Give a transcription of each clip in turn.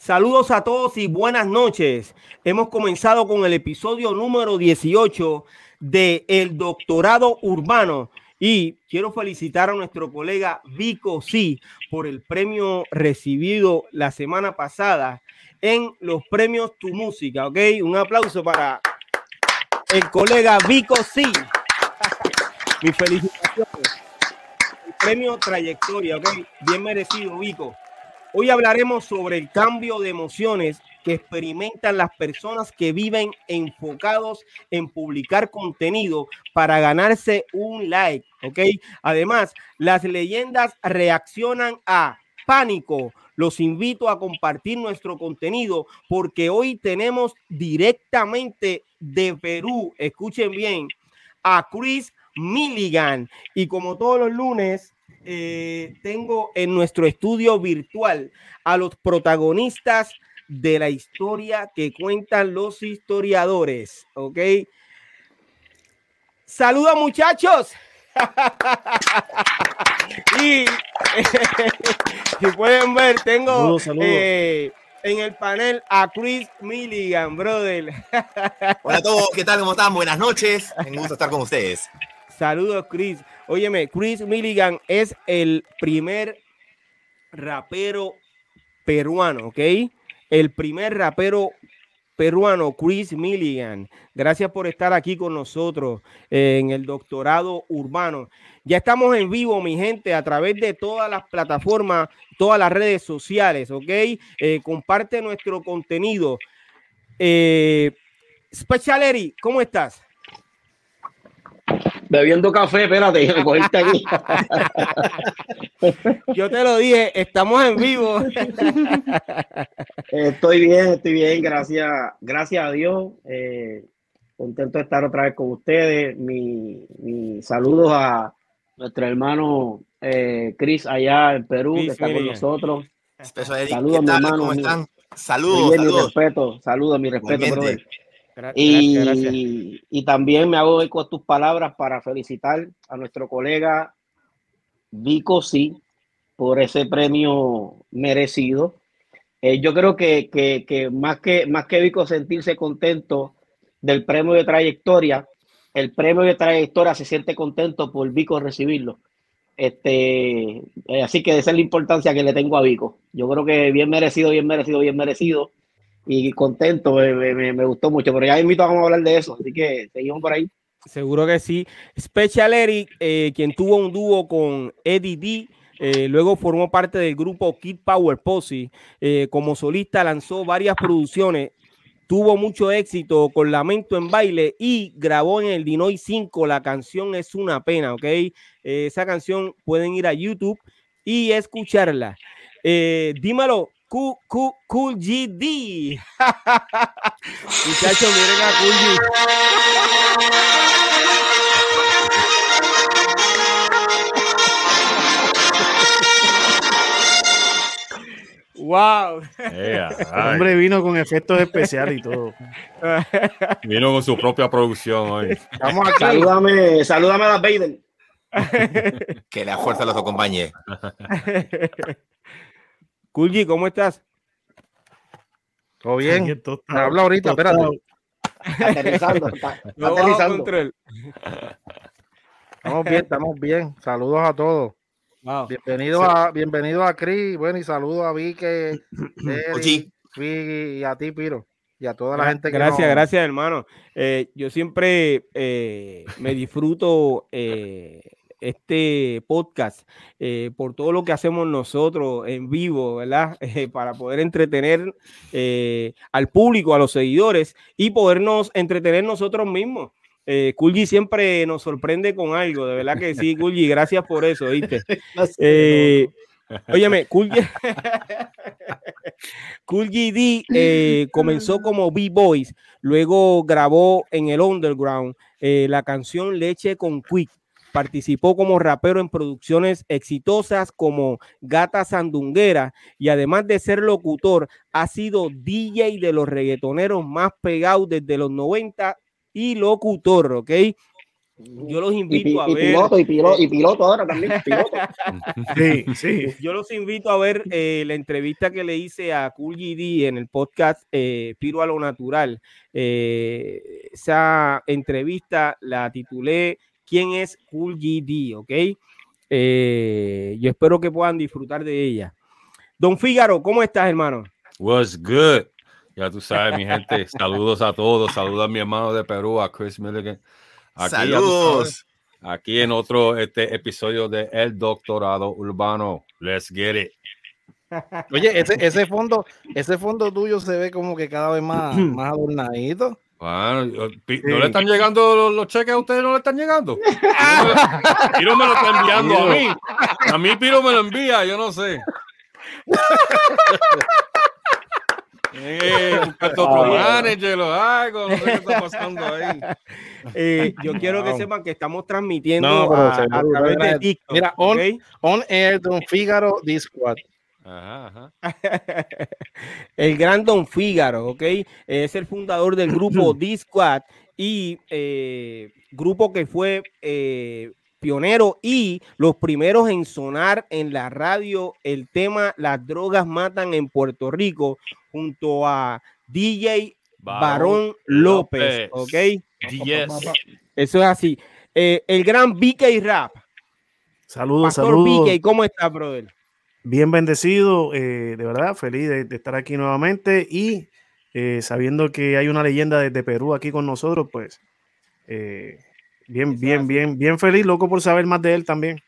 Saludos a todos y buenas noches. Hemos comenzado con el episodio número 18 de El Doctorado Urbano. Y quiero felicitar a nuestro colega Vico Sí por el premio recibido la semana pasada en los premios Tu Música, ¿ok? Un aplauso para el colega Vico Sí. Mi felicitaciones. El premio Trayectoria, ¿ok? Bien merecido, Vico. Hoy hablaremos sobre el cambio de emociones que experimentan las personas que viven enfocados en publicar contenido para ganarse un like, ¿ok? Además, las leyendas reaccionan a pánico. Los invito a compartir nuestro contenido porque hoy tenemos directamente de Perú, escuchen bien, a Chris Milligan. Y como todos los lunes, eh, tengo en nuestro estudio virtual a los protagonistas de la historia que cuentan los historiadores. ¿Ok? Saludos muchachos. y si pueden ver, tengo eh, en el panel a Chris Milligan, brother. Hola a todos, ¿qué tal? ¿Cómo están? Buenas noches. Un gusto estar con ustedes. Saludos, Chris. Óyeme, Chris Milligan es el primer rapero peruano, ¿ok? El primer rapero peruano, Chris Milligan. Gracias por estar aquí con nosotros en el doctorado urbano. Ya estamos en vivo, mi gente, a través de todas las plataformas, todas las redes sociales, ¿ok? Eh, comparte nuestro contenido. Eh, Special ¿cómo estás? Bebiendo café, espérate, cogiste aquí. Yo te lo dije, estamos en vivo. Estoy bien, estoy bien, gracias, gracias a Dios. Eh, contento de estar otra vez con ustedes. Mi, mi saludos a nuestro hermano eh, Chris allá en Perú, que está con nosotros. Saludos, mi hermano. ¿Cómo están? Saludos, saludos. Mi respeto, saludos, mi respeto, brother y, y, también me hago eco a tus palabras para felicitar a nuestro colega Vico Sí por ese premio merecido. Eh, yo creo que, que, que, más que más que Vico sentirse contento del premio de trayectoria, el premio de trayectoria se siente contento por Vico recibirlo. Este, eh, así que esa es la importancia que le tengo a Vico. Yo creo que bien merecido, bien merecido, bien merecido y contento, me, gustó mucho, pero ya invito a hablar de eso, así que seguimos por ahí. Seguro que sí. Special Eric, eh, quien tuvo un dúo con Eddie D, eh, luego formó parte del grupo Kid Power Posse. Eh, como solista lanzó varias producciones, tuvo mucho éxito con Lamento en Baile y grabó en el Dinoy 5. La canción es una pena, ¿ok? esa canción pueden ir a YouTube y escucharla. dímelo, Cool, cool, cool GD. Muchachos, miren a Cool G. Wow. hombre vino con efectos especiales y todo. Vino con su propia producción hoy. Vamos a salúdame, salúdame a la Baden. que la fuerza los acompañe. Kulji, ¿cómo estás? Todo bien. Habla ahorita, espérate. Aterrizando. aterrizando. Estamos bien, estamos bien. Saludos a todos. Bienvenido a, bienvenido a Cris, bueno, y saludos a Vicky, y a ti, Piro, y a toda la gente que Gracias, gracias, hermano. Eh, yo siempre eh, me disfruto eh, este podcast eh, por todo lo que hacemos nosotros en vivo, ¿verdad? Eh, para poder entretener eh, al público, a los seguidores y podernos entretener nosotros mismos. Eh, siempre nos sorprende con algo, de verdad que sí, Kulji, gracias por eso, ¿viste? óyeme, Kulji, D comenzó como B-Boys, luego grabó en el Underground la canción Leche con Quick Participó como rapero en producciones exitosas como Gata Sandunguera y además de ser locutor, ha sido DJ de los reggaetoneros más pegados desde los 90 y locutor, ¿ok? Yo los invito a ver. Piloto, y, piloto, y piloto ahora también. Piloto. sí, sí. Yo los invito a ver eh, la entrevista que le hice a Cool GD en el podcast eh, Piro a lo Natural. Eh, esa entrevista la titulé ¿Quién es Cool GD? ¿Ok? yo espero que puedan disfrutar de ella. Don Fígaro, ¿cómo estás, hermano? Was good. Ya tú sabes, mi gente. Saludos a todos. Saludos a mi hermano de Perú, a Chris Milligan. Aquí, Saludos. Aquí en otro este episodio de El Doctorado Urbano. Let's get it. Oye, ese, ese fondo, ese fondo tuyo se ve como que cada vez más, más adornadito. Bueno, ¿no le están llegando los, cheques a ustedes? ¿No le están llegando? Piro me lo está enviando a mí. A mí Piro me lo envía, yo no sé. Eh, otro manager o algo, no sé qué está pasando ahí. Eh, yo quiero que sepan que estamos transmitiendo no, a, a, través de TikTok. Mira, on, ¿okay? on air Don Fígaro Discord. Ajá, ajá. el gran Don Fígaro, ¿ok? Es el fundador del grupo D-Squad y eh, grupo que fue eh, pionero y los primeros en sonar en la radio el tema Las drogas matan en Puerto Rico junto a DJ Barón López, ¿ok? Eso es así. Eh, el gran BK Rap. Saludos, saludos. BK, ¿cómo estás, brother? Bien bendecido, eh, de verdad, feliz de, estar aquí nuevamente y eh, sabiendo que hay una leyenda desde Perú aquí con nosotros, pues bien, bien, bien, bien feliz, loco por saber más de él también.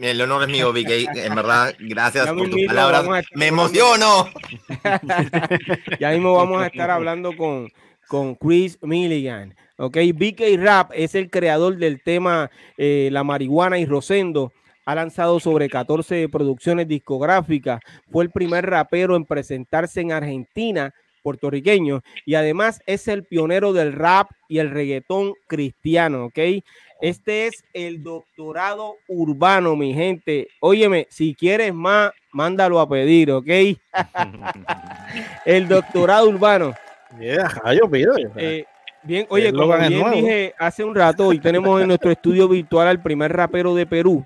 El honor es mío, BK. En verdad, gracias por tus palabras. Me emociono. ya mismo vamos a estar hablando con, con Chris Milligan. Ok, BK Rap es el creador del tema eh, La marihuana y Rosendo. Ha lanzado sobre 14 producciones discográficas. Fue el primer rapero en presentarse en Argentina, puertorriqueño, y además es el pionero del rap y el reggaetón cristiano. Ok, este es el doctorado urbano, mi gente. Óyeme, si quieres más, mándalo a pedir, ¿ok? el doctorado urbano. yo pido. Eh, bien, oye, como bien dije hace un rato, hoy tenemos en nuestro estudio virtual al primer rapero de Perú,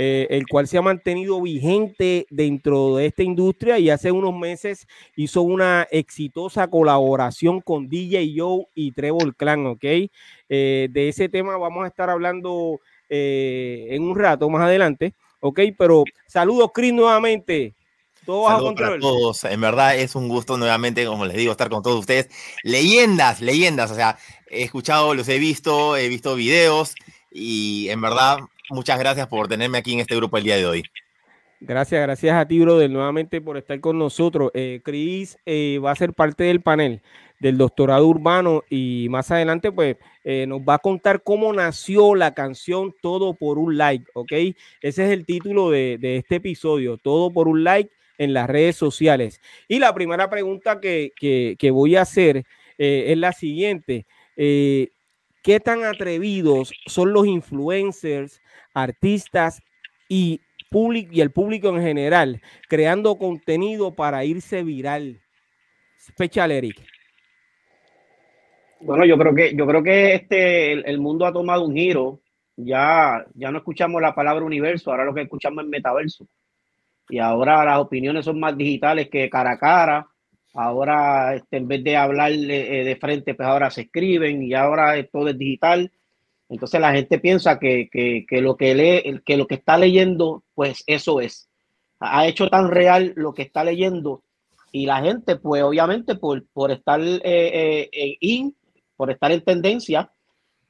eh, el cual se ha mantenido vigente dentro de esta industria y hace unos meses hizo una exitosa colaboración con DJ Joe y Trevor Clan, ¿ok? Eh, de ese tema vamos a estar hablando eh, en un rato más adelante, ¿ok? Pero saludos, Chris, nuevamente. Todo bajo control. todos. En verdad es un gusto nuevamente, como les digo, estar con todos ustedes. Leyendas, leyendas. O sea, he escuchado, los he visto, he visto videos y en verdad muchas gracias por tenerme aquí en este grupo el día de hoy. Gracias, gracias a ti, brother, nuevamente por estar con nosotros. Eh, Cris eh, va a ser parte del panel del doctorado urbano y más adelante pues eh, nos va a contar cómo nació la canción Todo por un like, ¿ok? Ese es el título de, este episodio, Todo por un like en las redes sociales. Y la primera pregunta que, voy a hacer es la siguiente. ¿Qué tan atrevidos son los influencers artistas y, y el público en general creando contenido para irse viral. Special Eric. Bueno, yo creo que yo creo que este el, mundo ha tomado un giro. Ya ya no escuchamos la palabra universo, ahora lo que escuchamos es metaverso. Y ahora las opiniones son más digitales que cara a cara. Ahora este, en vez de hablar de, eh, de frente, pues ahora se escriben y ahora todo es digital. Entonces la gente piensa que, lo que lee, que lo que está leyendo, pues eso es. Ha hecho tan real lo que está leyendo y la gente, pues obviamente por, por estar eh, eh, in, por estar en tendencia,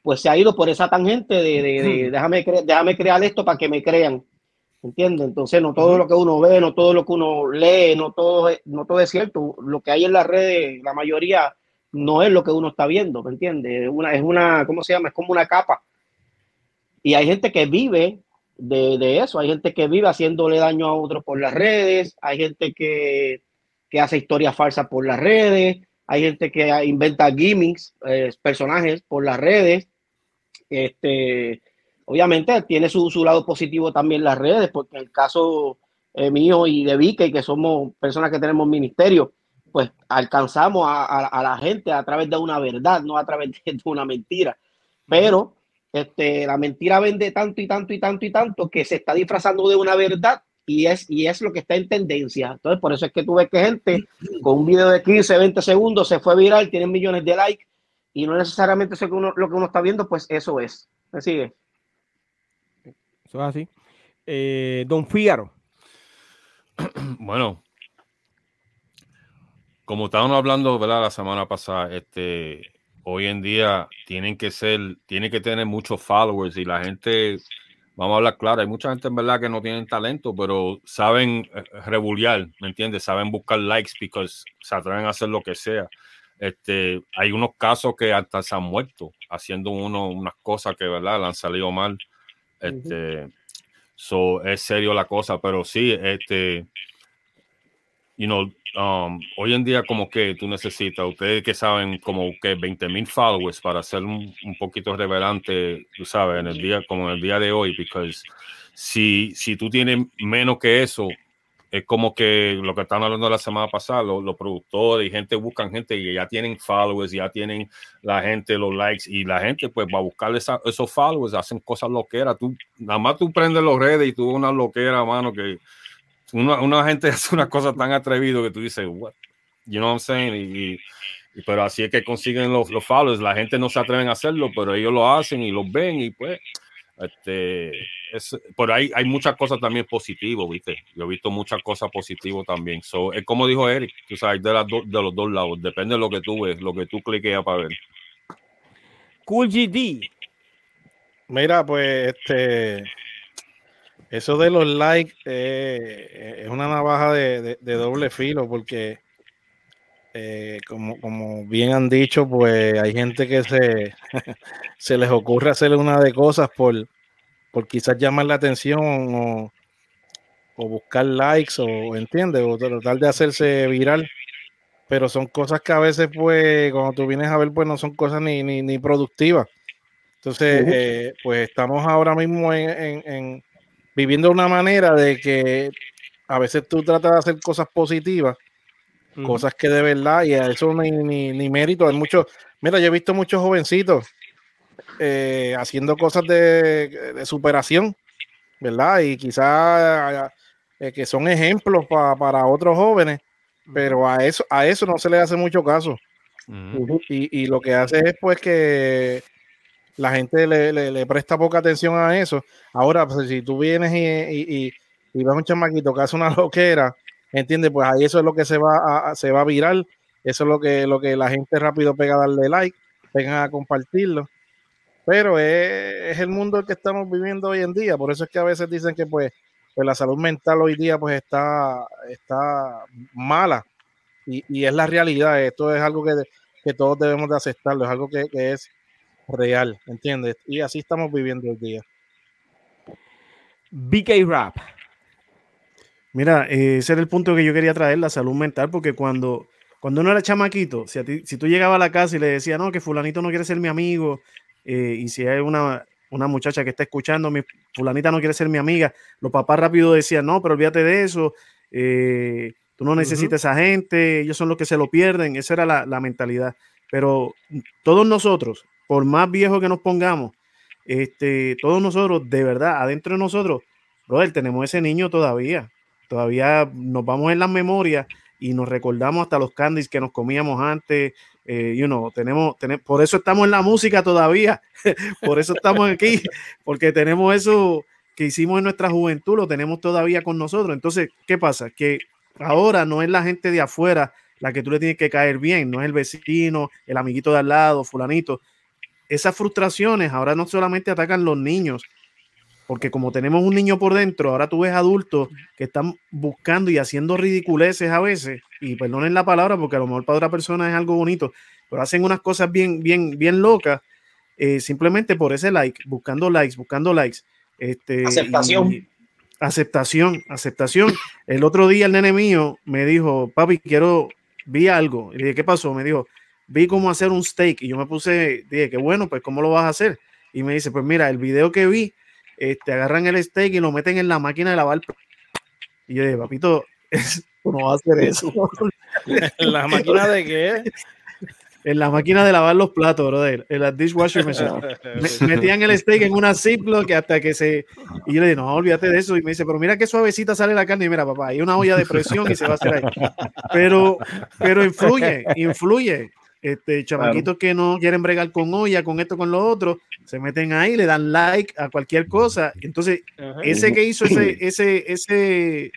pues se ha ido por esa tangente de, de, déjame, déjame crear esto para que me crean. ¿Entiendes? Entonces no todo lo que uno ve, no todo lo que uno lee, no todo, no todo es cierto. Lo que hay en las redes, la mayoría no es lo que uno está viendo, ¿me entiendes? Es una, es una, ¿cómo se llama? Es como una capa. Y hay gente que vive de, eso, hay gente que vive haciéndole daño a otros por las redes, hay gente que, hace historias falsas por las redes, hay gente que inventa gimmicks, eh, personajes por las redes. Este, obviamente tiene su, lado positivo también las redes, porque en el caso eh, mío y de Vicky, que somos personas que tenemos ministerio, pues alcanzamos a, la gente a través de una verdad, no a través de una mentira. Pero este, la mentira vende tanto y tanto y tanto y tanto que se está disfrazando de una verdad y es, y es lo que está en tendencia. Entonces, por eso es que tú ves que gente con un video de 15, 20 segundos se fue viral, tiene millones de likes y no necesariamente eso que uno, lo que uno está viendo, pues eso es. ¿Me sigue? Eso es así. Eh, don Fígaro. Bueno, como estábamos hablando ¿verdad? la semana pasada, este, hoy en día tienen que ser, tienen que tener muchos followers y la gente, vamos a hablar claro, hay mucha gente en verdad que no tienen talento, pero saben eh, rebuliar, ¿me entiendes? Saben buscar likes porque se atreven a hacer lo que sea. Este, hay unos casos que hasta se han muerto haciendo uno, unas cosas que, ¿verdad? Le han salido mal. Este, so, es serio la cosa, pero sí, este, you know, um, hoy en día como que tú necesitas, ustedes que saben como que 20 mil followers para ser un, poquito revelante, tú sabes, en el día, como en el día de hoy, porque si, si tú tienes menos que eso, es como que lo que están hablando la semana pasada, los, los, productores y gente buscan gente que ya tienen followers, ya tienen la gente, los likes, y la gente pues va a buscar esa, esos followers, hacen cosas loqueras. Tú, nada más tú prendes los redes y tú una loquera, mano, que una, una gente hace una cosa tan atrevido que tú dices, what? You know what I'm saying? Y, y, pero así es que consiguen los, los followers. La gente no se atreven a hacerlo, pero ellos lo hacen y los ven y pues este, es, por ahí hay muchas cosas también positivas, ¿viste? Yo he visto muchas cosas positivas también. So, es como dijo Eric, tú sabes, de, las de los dos lados. Depende de lo que tú ves, lo que tú cliqueas para ver. Cool GD. Mira, pues, este. Eso de los likes eh, es una navaja de, de, doble filo, porque, eh, como, como bien han dicho, pues hay gente que se, se les ocurre hacer una de cosas por, por quizás llamar la atención o, o buscar likes o, entiende, o tratar de hacerse viral. Pero son cosas que a veces, pues, cuando tú vienes a ver, pues no son cosas ni, ni, ni productivas. Entonces, eh, pues estamos ahora mismo en, en, en, viviendo una manera de que a veces tú tratas de hacer cosas positivas, uh -huh. cosas que de verdad, y a eso ni, ni, ni mérito. Hay muchos, mira, yo he visto muchos jovencitos eh, haciendo cosas de, de, superación, ¿verdad? Y quizás eh, que son ejemplos pa, para otros jóvenes, pero a eso, a eso no se le hace mucho caso. Uh -huh. y, y, lo que hace es pues que la gente le, le, le, presta poca atención a eso. Ahora, pues, si tú vienes y, y, y, ves un chamaquito que hace una loquera, ¿entiendes? Pues ahí eso es lo que se va a, se va a virar, eso es lo que, lo que la gente rápido pega a darle like, vengan a compartirlo pero es, es, el mundo que estamos viviendo hoy en día, por eso es que a veces dicen que pues, pues la salud mental hoy día pues está, está mala y, y, es la realidad, esto es algo que, que todos debemos de aceptarlo, es algo que, que, es real, ¿entiendes? Y así estamos viviendo hoy día. BK Rap. Mira, eh, ese era el punto que yo quería traer, la salud mental, porque cuando, cuando uno era chamaquito, si, a ti, si tú llegabas a la casa y le decías, no, que fulanito no quiere ser mi amigo, eh, y si hay una, una muchacha que está escuchando, mi fulanita no quiere ser mi amiga, los papás rápido decían, no, pero olvídate de eso, eh, tú no necesitas uh -huh. esa gente, ellos son los que se lo pierden, esa era la, la, mentalidad. Pero todos nosotros, por más viejos que nos pongamos, este, todos nosotros, de verdad, adentro de nosotros, brother, tenemos ese niño todavía, todavía nos vamos en las memorias y nos recordamos hasta los candies que nos comíamos antes, eh, you know, tenemos, tenemos, por eso estamos en la música todavía, por eso estamos aquí, porque tenemos eso que hicimos en nuestra juventud, lo tenemos todavía con nosotros. Entonces, ¿qué pasa? Que ahora no es la gente de afuera la que tú le tienes que caer bien, no es el vecino, el amiguito de al lado, fulanito. Esas frustraciones ahora no solamente atacan los niños, porque como tenemos un niño por dentro, ahora tú ves adultos que están buscando y haciendo ridiculeces a veces, y perdonen la palabra porque a lo mejor para otra persona es algo bonito, pero hacen unas cosas bien, bien, bien locas, eh, simplemente por ese like, buscando likes, buscando likes. Este, aceptación. Y, aceptación, aceptación. El otro día el nene mío me dijo, papi, quiero, vi algo. Y dije, ¿qué pasó? Me dijo, vi cómo hacer un steak. Y yo me puse, dije, qué bueno, pues ¿cómo lo vas a hacer? Y me dice, pues mira, el video que vi, este, agarran el steak y lo meten en la máquina de lavar. Y yo dije, papito, tú no vas a hacer eso. ¿La máquina de qué? en la máquina de lavar los platos, brother, en la dishwasher metían el steak en una Ziploc hasta que se. Y yo le dije, no, olvídate de eso. Y me dice, pero mira qué suavecita sale la carne. Y mira, papá, hay una olla de presión y se va a hacer ahí. Pero, pero influye, influye. Este, chamaquitos que no quieren bregar con olla, con esto, con lo otro, se meten ahí, le dan like a cualquier cosa. Entonces, ese que hizo ese, ese, ese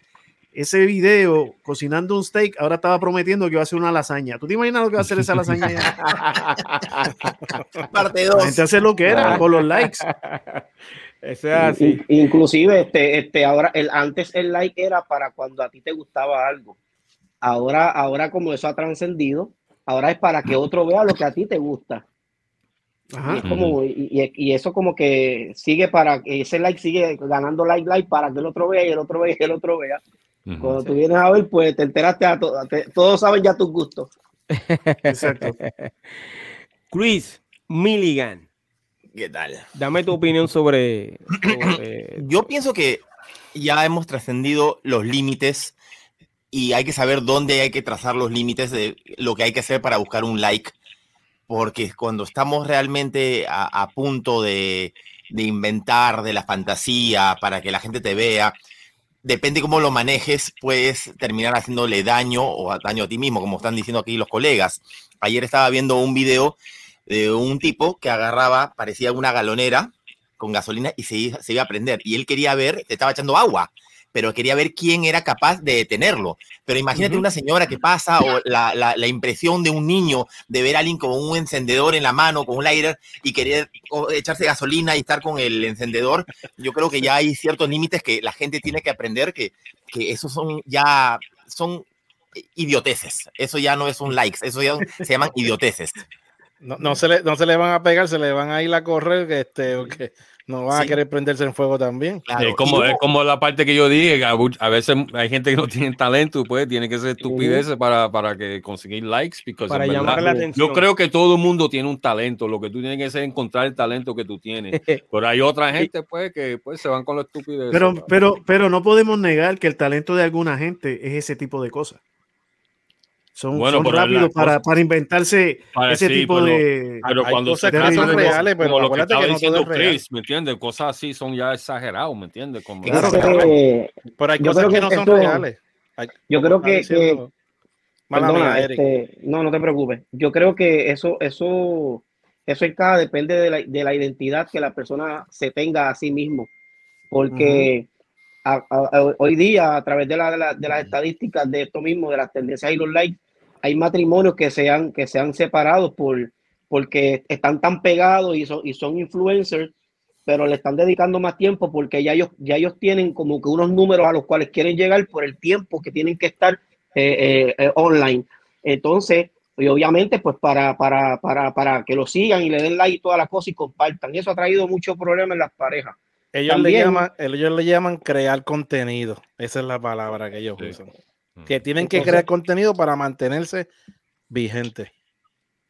ese video cocinando un steak, ahora estaba prometiendo que iba a hacer una lasaña. ¿Tú te imaginas lo que va a hacer esa lasaña? Parte 2. gente hace lo que era por los likes. así. Inclusive, este, este, ahora, el, antes el like era para cuando a ti te gustaba algo. Ahora, ahora como eso ha trascendido, ahora es para que otro vea lo que a ti te gusta. Y, como, y, eso como que sigue para que ese like sigue ganando like, like para que el otro vea y el otro vea y el otro vea. Cuando tú vienes a ver, pues te enteraste a todo, todos saben ya tus gustos. Exacto. Chris Milligan. ¿Qué tal? Dame tu opinión sobre, Yo pienso que ya hemos trascendido los límites y hay que saber dónde hay que trazar los límites de lo que hay que hacer para buscar un like. Porque cuando estamos realmente a, punto de, de inventar de la fantasía para que la gente te vea, depende cómo lo manejes, puedes terminar haciéndole daño o daño a ti mismo, como están diciendo aquí los colegas. Ayer estaba viendo un video de un tipo que agarraba, parecía una galonera con gasolina y se, se iba a prender. Y él quería ver, estaba echando agua pero quería ver quién era capaz de detenerlo. Pero imagínate una señora que pasa o la, la, impresión de un niño de ver a alguien con un encendedor en la mano, con un lighter y querer echarse gasolina y estar con el encendedor. Yo creo que ya hay ciertos límites que la gente tiene que aprender que, que esos son ya son idioteces. Eso ya no es un likes, eso ya se llaman idioteces. No, no, se le, no se le van a pegar, se le van a ir a correr, este, okay. No van a querer prenderse en fuego también. Es, como, es como la parte que yo dije, a, veces hay gente que no tiene talento, pues tiene que ser estupideces para, para que conseguir likes. Para llamar la atención. Yo creo que todo el mundo tiene un talento, lo que tú tienes que hacer es encontrar el talento que tú tienes. Pero hay otra gente pues que pues, se van con la estupidez. Pero, pero, pero no podemos negar que el talento de alguna gente es ese tipo de cosas. Son, bueno, rápidos para, para, inventarse ese tipo de. Pero cuando se son reales, pero lo que estaba diciendo Chris, ¿me entiendes? Cosas así son ya exagerados, ¿me entiendes? Como claro, pero hay cosas que, no son reales. yo creo que. este, no, no te preocupes. Yo creo que eso, eso, eso en cada depende de la, de la, identidad que la persona se tenga a sí mismo. Porque. Hoy día, a través de, la, de, las estadísticas de esto mismo, de las tendencias y los likes, hay matrimonios que se han, que se han separado por, porque están tan pegados y son, y son influencers, pero le están dedicando más tiempo porque ya ellos, ya ellos tienen como que unos números a los cuales quieren llegar por el tiempo que tienen que estar eh, eh, eh, online. Entonces, y obviamente, pues para, para, para, para que lo sigan y le den like y todas las cosas y compartan. Eso ha traído muchos problemas en las parejas. Ellos, le llaman, ellos le llaman crear contenido. Esa es la palabra que ellos usan que tienen que crear contenido para mantenerse vigente.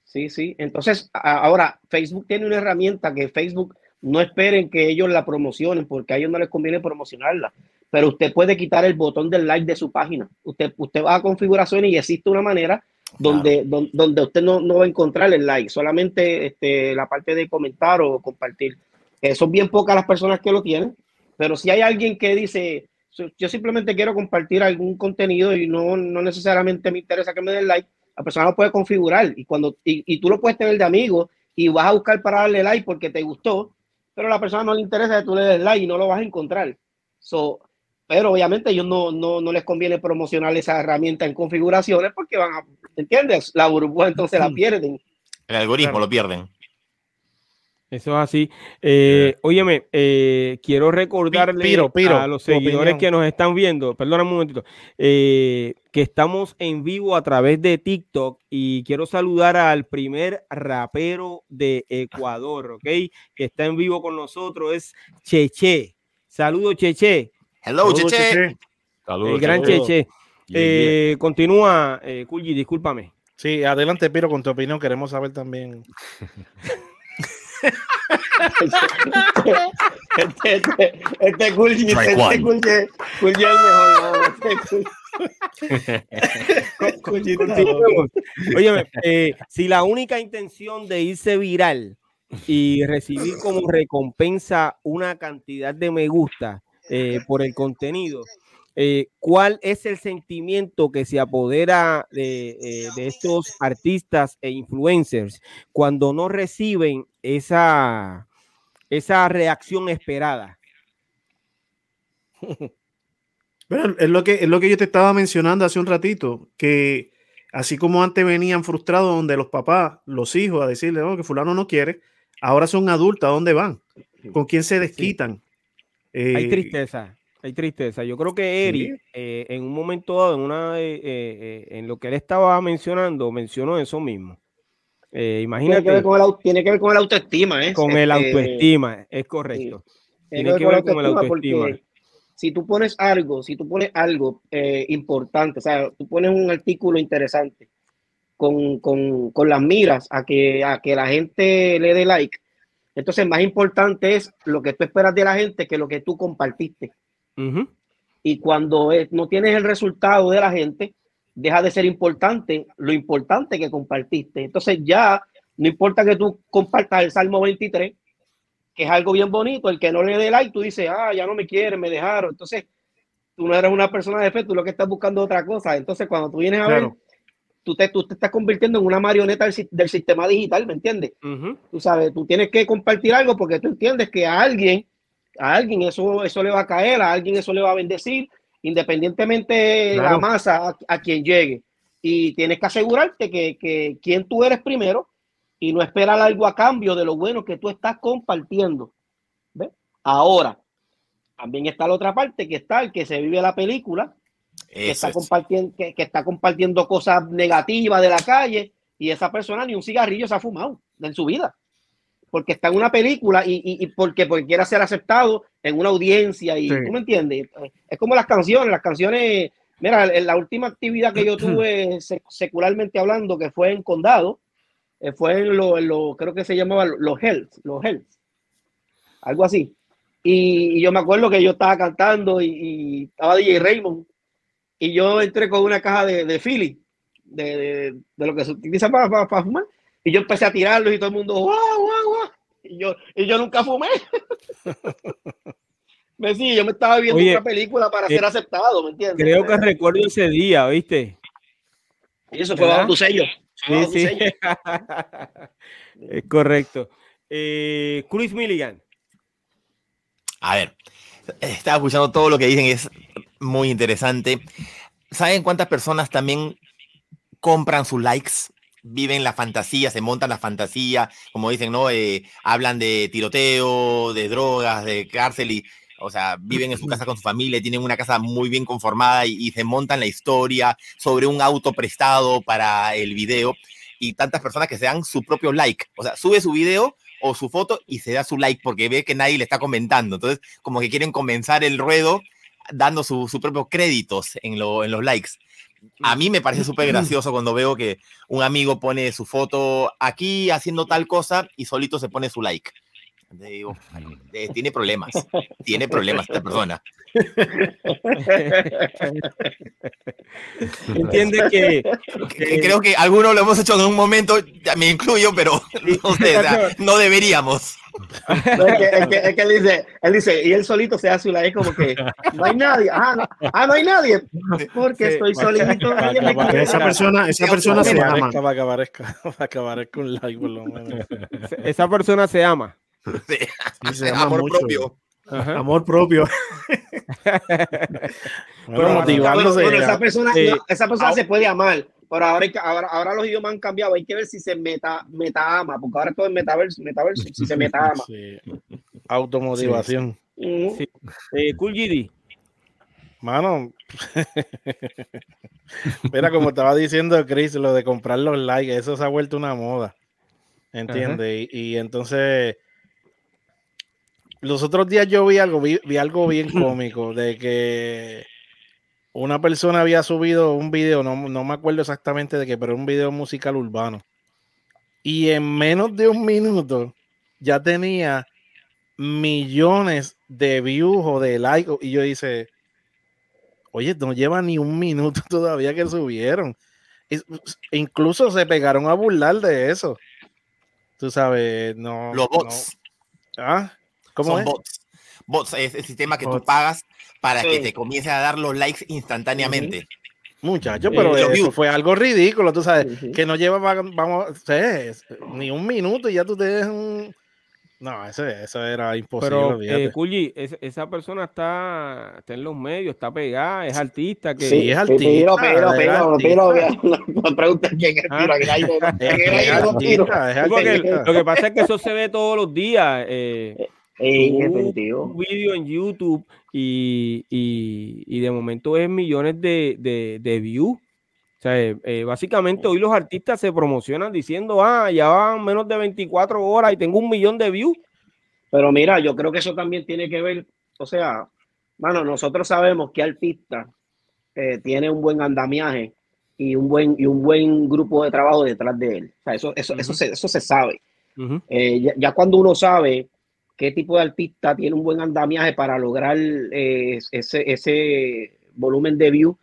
Sí, sí. Entonces, ahora Facebook tiene una herramienta que Facebook no esperen que ellos la promocionen porque a ellos no les conviene promocionarla. Pero usted puede quitar el botón del like de su página. Usted, usted va a configuraciones y existe una manera donde, donde, usted no, no, va a encontrar el like, solamente este, la parte de comentar o compartir. Eh, son bien pocas las personas que lo tienen, pero si hay alguien que dice, yo simplemente quiero compartir algún contenido y no, no necesariamente me interesa que me den like, la persona lo puede configurar y, cuando, y, tú lo puedes tener de amigo y vas a buscar para darle like porque te gustó, pero a la persona no le interesa que tú le des like y no lo vas a encontrar. So, pero obviamente ellos no, no, no les conviene promocionar esa herramienta en configuraciones porque van a, ¿entiendes? La burbuja entonces la pierden. El algoritmo lo pierden. Eso es así. Eh, óyeme, eh, quiero recordarle a los seguidores que nos están viendo, perdóname un momentito, eh, que estamos en vivo a través de TikTok y quiero saludar al primer rapero de Ecuador, ¿ok? Que está en vivo con nosotros, es Cheche. Saludos, Cheche. Hello, Cheche. Saludos, El gran Cheche. Continúa, eh, discúlpame. Sí, adelante, Piro, con tu opinión queremos saber también. este, este, este cool, este, este cool, cool, el mejor. Oye, eh, si la única intención de irse viral y recibir como recompensa una cantidad de me gusta eh, por el contenido, eh, ¿cuál es el sentimiento que se apodera de, de, estos artistas e influencers cuando no reciben esa, esa reacción esperada. Bueno, es lo que es lo que yo te estaba mencionando hace un ratito, que así como antes venían frustrados donde los papás, los hijos, a decirle que fulano no quiere, ahora son adultos, ¿a dónde van? ¿Con quién se desquitan? hay eh, tristeza, hay tristeza. Yo creo que Eri, eh, en un momento dado, en, una, eh, en lo que él estaba mencionando, mencionó eso mismo. Eh, imagínate. Tiene que, ver con el, tiene que ver con el autoestima, ¿eh? Con el este, autoestima, es correcto. Tiene, que ver con el autoestima. si tú pones algo, si tú pones algo eh, importante, o sea, tú pones un artículo interesante con, con, con, las miras a que, a que la gente le dé like, entonces más importante es lo que tú esperas de la gente que lo que tú compartiste. Y cuando no tienes el resultado de la gente, deja de ser importante lo importante que compartiste. Entonces ya no importa que tú compartas el Salmo 23, que es algo bien bonito, el que no le dé like, tú dices, ah, ya no me quieren, me dejaron. Entonces, tú no eres una persona de fe, tú lo que estás buscando es otra cosa. Entonces, cuando tú vienes a ver, tú te, tú te estás convirtiendo en una marioneta del, sistema digital, ¿me entiendes? Tú sabes, tú tienes que compartir algo porque tú entiendes que a alguien, a alguien eso, eso le va a caer, a alguien eso le va a bendecir, independientemente de la masa a, quien llegue. Y tienes que asegurarte que, que quien tú eres primero y no esperar algo a cambio de lo bueno que tú estás compartiendo. Ahora, también está la otra parte que está el que se vive la película, que está, compartiendo, que, que, está compartiendo cosas negativas de la calle y esa persona ni un cigarrillo se ha fumado en su vida porque está en una película y, y, porque, porque quiere ser aceptado en una audiencia y tú me entiendes. Es como las canciones, las canciones, mira, la última actividad que yo tuve secularmente hablando, que fue en Condado, eh, fue en lo, creo que se llamaba los Hells, los Hells, algo así. Y, yo me acuerdo que yo estaba cantando y, estaba DJ Raymond y yo entré con una caja de, de Philly, de, de, lo que se utiliza para, para fumar y yo empecé a tirarlos y todo el mundo, ¡guau, guau, guau! Y yo, y yo nunca fumé. me decía, yo me estaba viendo una película para ser eh, aceptado, ¿me entiendes? Creo que recuerdo ese día, ¿viste? Y eso fue bajo tu sello. Sí, sí. es correcto. Eh, Chris Milligan. A ver, estaba escuchando todo lo que dicen, es muy interesante. ¿Saben cuántas personas también compran sus likes? Viven la fantasía, se montan la fantasía, como dicen, ¿no? Eh, hablan de tiroteo, de drogas, de cárcel y, o sea, viven en su casa con su familia, tienen una casa muy bien conformada y, se montan la historia sobre un auto prestado para el video y tantas personas que se dan su propio like, o sea, sube su video o su foto y se da su like porque ve que nadie le está comentando, entonces como que quieren comenzar el ruedo dando sus su propios créditos en, lo, en los likes a mí me parece súper gracioso cuando veo que un amigo pone su foto aquí haciendo tal cosa y solito se pone su like. Digo, eh, tiene problemas, tiene problemas esta persona. Entiende que, creo que algunos lo hemos hecho en un momento, me incluyo, pero no, deberíamos. es, que, él dice, él dice, y él solito se hace una vez como que no hay nadie, ah, no, ah, no hay nadie, porque estoy solito. Esa persona, esa persona se ama. Esa persona se ama. amor propio. Amor propio. esa persona, esa persona se puede amar, pero ahora, ahora, ahora, los idiomas han cambiado. Hay que ver si se meta, meta ama, porque ahora todo es metaverso, metaverso si se meta ama. Automotivación. Eh, cool GD. Mano, mira, como estaba diciendo Chris, lo de comprar los likes, eso se ha vuelto una moda. ¿Entiendes? y, entonces los otros días yo vi algo, vi, algo bien cómico de que una persona había subido un video, no, me acuerdo exactamente de qué, pero un video musical urbano. Y en menos de un minuto ya tenía millones de views o de likes. Y yo dice, oye, no lleva ni un minuto todavía que subieron. incluso se pegaron a burlar de eso. Tú sabes, no. Los bots. ¿Ah? ¿Cómo es? bots. Bots es el sistema que tú pagas para que te comience a dar los likes instantáneamente. Muchacho, pero eso fue algo ridículo, tú sabes, que no lleva, vamos, ni un minuto y ya tú te dejas un, no, eso, eso era imposible. Pero, eh, esa persona está, está, en los medios, está pegada, es artista. Que... Sí, es artista. Pero, pero, pero, pero, no pregunten quién es tiro. Lo que pasa es que eso se ve todos los días. Eh, eh un vídeo en YouTube y, y, y, de momento es millones de, de, de views. O sea, eh, eh, básicamente hoy los artistas se promocionan diciendo, ah, ya van menos de 24 horas y tengo un millón de views. Pero mira, yo creo que eso también tiene que ver, o sea, bueno, nosotros sabemos que artista eh, tiene un buen andamiaje y un buen, y un buen grupo de trabajo detrás de él. O sea, eso, eso, eso, se, eso se sabe. ya, cuando uno sabe qué tipo de artista tiene un buen andamiaje para lograr ese, ese volumen de views,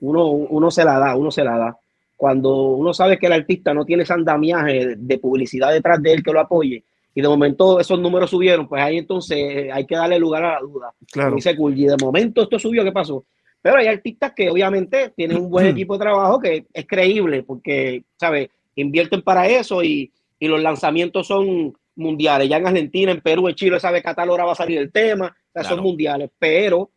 uno, uno se la da, uno se la da. Cuando uno sabe que el artista no tiene ese andamiaje de publicidad detrás de él que lo apoye, y de momento esos números subieron, pues ahí entonces hay que darle lugar a la duda. Claro. Dice y de momento esto subió, ¿qué pasó? Pero hay artistas que obviamente tienen un buen equipo de trabajo que es creíble, porque, ¿sabes? Invierten para eso y, y los lanzamientos son mundiales. Ya en Argentina, en Perú, en Chile, sabe que a tal hora va a salir el tema, son mundiales, pero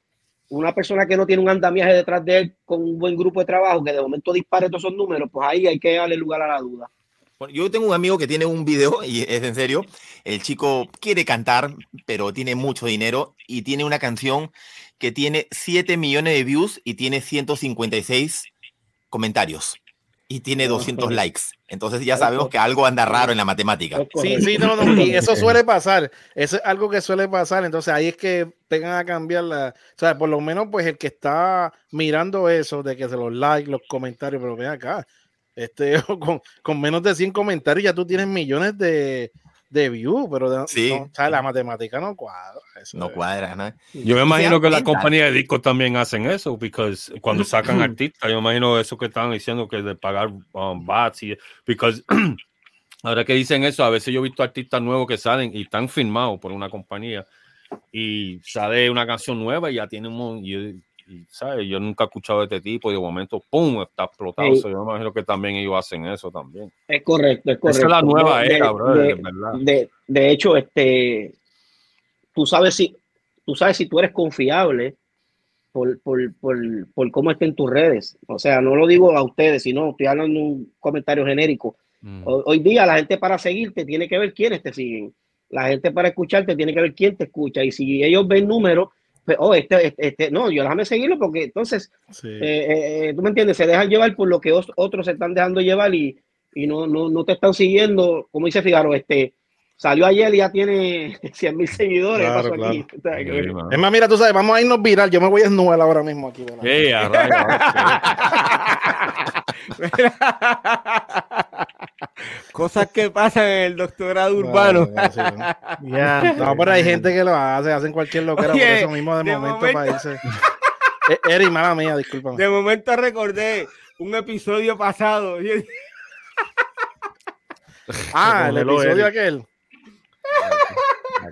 una persona que no tiene un andamiaje detrás de él con un buen grupo de trabajo que de momento dispare todos esos números, pues ahí hay que darle lugar a la duda. Bueno, yo tengo un amigo que tiene un video y es en serio. El chico quiere cantar, pero tiene mucho dinero y tiene una canción que tiene 7 millones de views y tiene 156 comentarios y tiene 200 likes. Entonces ya sabemos que algo anda raro en la matemática. Sí, sí, no, no, y eso suele pasar. Eso es algo que suele pasar. Entonces ahí es que tengan a cambiar la. O sea, por lo menos, pues el que está mirando eso, de que se los likes, los comentarios, pero ven acá. Este, con, con menos de 100 comentarios ya tú tienes millones de, de view, pero sí. la matemática no cuadra. no cuadra, ¿no? Yo me imagino que la compañía de discos también hacen eso, porque cuando sacan artistas, yo me imagino eso que estaban diciendo que de pagar um, bats y porque ahora que dicen eso, a veces yo he visto artistas nuevos que salen y están firmados por una compañía y sale una canción nueva y ya tienen un ¿sabes? Yo nunca he escuchado de este tipo y de momento, ¡pum!, está explotado. yo me imagino que también ellos hacen eso también. Es correcto, es correcto. Esa es la nueva era, bro, de, de, de, hecho, este, tú sabes si, tú sabes si tú eres confiable por, por, por, por cómo está en tus redes. O sea, no lo digo a ustedes, sino estoy hablando de un comentario genérico. Mm. Hoy, día la gente para seguirte tiene que ver quiénes te siguen. La gente para escucharte tiene que ver quién te escucha. Y si ellos ven números, oh, este, este, este, no, yo déjame seguirlo porque entonces, eh, eh, tú me entiendes, se dejan llevar por lo que otros se están dejando llevar y, y no, no, no, te están siguiendo, como dice Figaro, este, salió ayer y ya tiene 100 mil seguidores. es más, mira, tú sabes, vamos a irnos viral, yo me voy a desnudar ahora mismo aquí. Cosas que pasan en el doctorado urbano. No, pero hay gente que lo hace, hacen cualquier locura por eso mismo de, momento, para irse. Eh, Eri, mala mía, discúlpame. De momento recordé un episodio pasado. ah, el episodio aquel.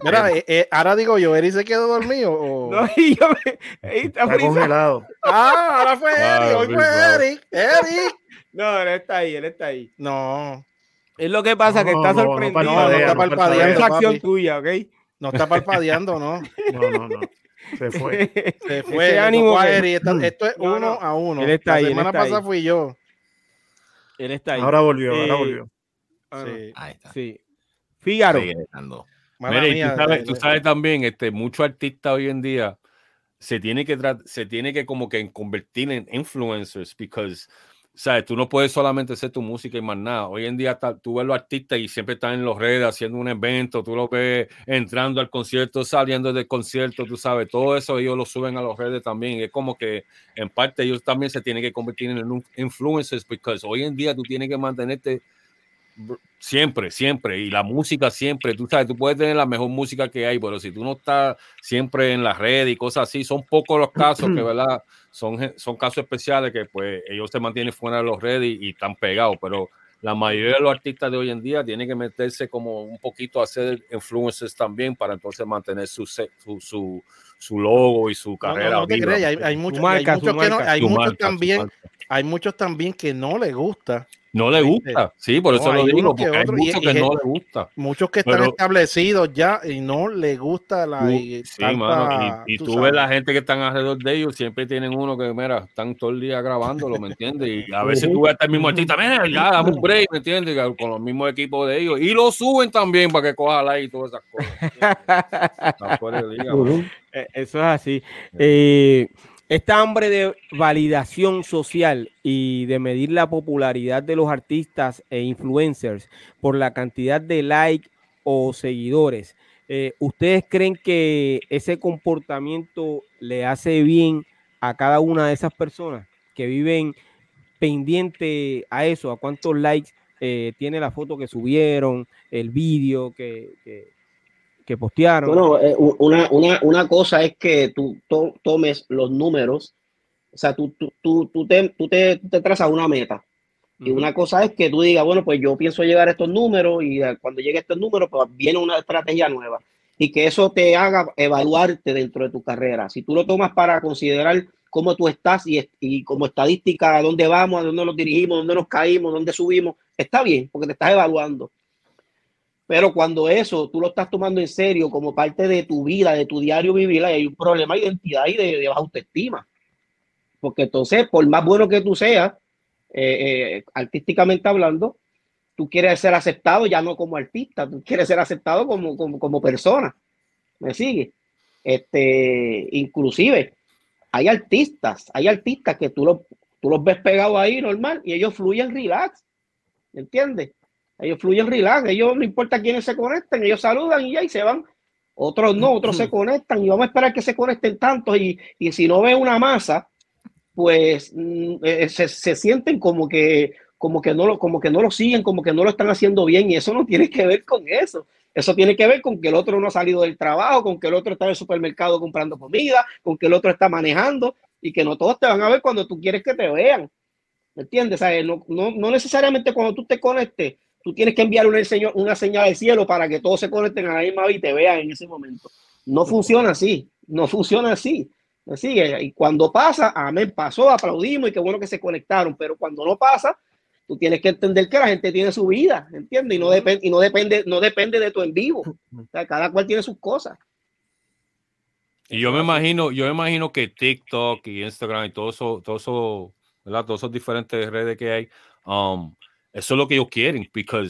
Mira, eh, eh, ahora digo yo, ¿Eri se quedó dormido? O... No, y yo me. está, congelado. Ah, ahora fue Eri, hoy fue Eri. Eri. No, él está ahí, él está ahí. No. Es lo que pasa, que está sorprendido. No, está parpadeando. Es acción tuya, ¿ok? No está parpadeando, ¿no? No, no, no. Se fue. Se fue. ánimo esto es uno a uno. Él está La ahí. La semana pasada fui yo. Él está ahí. Ahora volvió, ahora eh, volvió. Sí. Ahí está. Sí. Fígaro. Mira, tú sabes, tú sabes también, este, muchos artistas hoy en día se tiene que se tiene que como que convertir en influencers because sabes, tú no puedes solamente hacer tu música y más nada. Hoy en día tú ves los artistas y siempre están en los redes haciendo un evento, tú lo ves entrando al concierto, saliendo del concierto, tú sabes, todo eso ellos lo suben a las redes también. Es como que en parte ellos también se tienen que convertir en influencers porque hoy en día tú tienes que mantenerte siempre, siempre. Y la música siempre, tú sabes, tú puedes tener la mejor música que hay, pero si tú no estás siempre en la red y cosas así, son pocos los casos que, ¿verdad? Son, son casos especiales que pues ellos se mantienen fuera de los redes y, están pegados, pero la mayoría de los artistas de hoy en día tienen que meterse como un poquito a hacer influencers también para entonces mantener su, su, su, logo y su carrera. hay, muchos, hay muchos también, hay muchos también que no les gusta no le gusta, sí, por eso lo digo, porque hay muchos que no le gusta. Muchos que están establecidos ya y no les gusta la. y, sí, mano, y, tú, ves la gente que están alrededor de ellos, siempre tienen uno que, mira, están todo el día grabándolo, ¿me entiendes? Y a veces tú ves hasta el mismo artista, mira, ya, dame un break, ¿me entiendes? Con los mismos equipos de ellos. Y lo suben también para que coja like y todas esas cosas. Eh, eso es así. Eh, esta hambre de validación social y de medir la popularidad de los artistas e influencers por la cantidad de likes o seguidores, eh, ¿ustedes creen que ese comportamiento le hace bien a cada una de esas personas que viven pendiente a eso, a cuántos likes eh, tiene la foto que subieron, el vídeo que, que postearon. Bueno, eh, una, una, una, cosa es que tú tomes los números, o sea, tú, tú, tú, tú te, tú, te, te trazas una meta. Y una cosa es que tú digas, bueno, pues yo pienso llegar a estos números y cuando llegue a estos números, pues viene una estrategia nueva. Y que eso te haga evaluarte dentro de tu carrera. Si tú lo tomas para considerar cómo tú estás y, y como estadística, a dónde vamos, a dónde nos dirigimos, dónde nos caímos, dónde subimos, está bien, porque te estás evaluando. Pero cuando eso tú lo estás tomando en serio como parte de tu vida, de tu diario vivir, hay un problema de identidad y de, baja autoestima. Porque entonces, por más bueno que tú seas, eh, eh, artísticamente hablando, tú quieres ser aceptado ya no como artista, tú quieres ser aceptado como, como, persona. ¿Me sigue? Este, inclusive, hay artistas, hay artistas que tú, tú los ves pegados ahí normal y ellos fluyen relax. ¿Me entiendes? Ellos fluyen relax, ellos no importa quiénes se conecten, ellos saludan y ya y se van. Otros no, otros se conectan y vamos a esperar que se conecten tantos y, y si no ve una masa, pues mm, eh, se, se, sienten como que, como, que no lo, como que no lo siguen, como que no lo están haciendo bien y eso no tiene que ver con eso. Eso tiene que ver con que el otro no ha salido del trabajo, con que el otro está en el supermercado comprando comida, con que el otro está manejando y que no todos te van a ver cuando tú quieres que te vean. ¿Me entiendes? no, no, no necesariamente cuando tú te conectes tú tienes que enviar una, una señal del cielo para que todos se conecten a la misma y te vean en ese momento. No funciona así, no funciona así. Sigue. Y cuando pasa, amén, pasó, aplaudimos y qué bueno que se conectaron, pero cuando no pasa, tú tienes que entender que la gente tiene su vida, ¿entiendes? Y no, depende y no, depende, no depende de tu en vivo. cada cual tiene sus cosas. Y yo me imagino, yo me imagino que TikTok y Instagram y todo eso, todo eso, ¿verdad? Todas esas diferentes redes que hay, um, eso es lo que ellos quieren, porque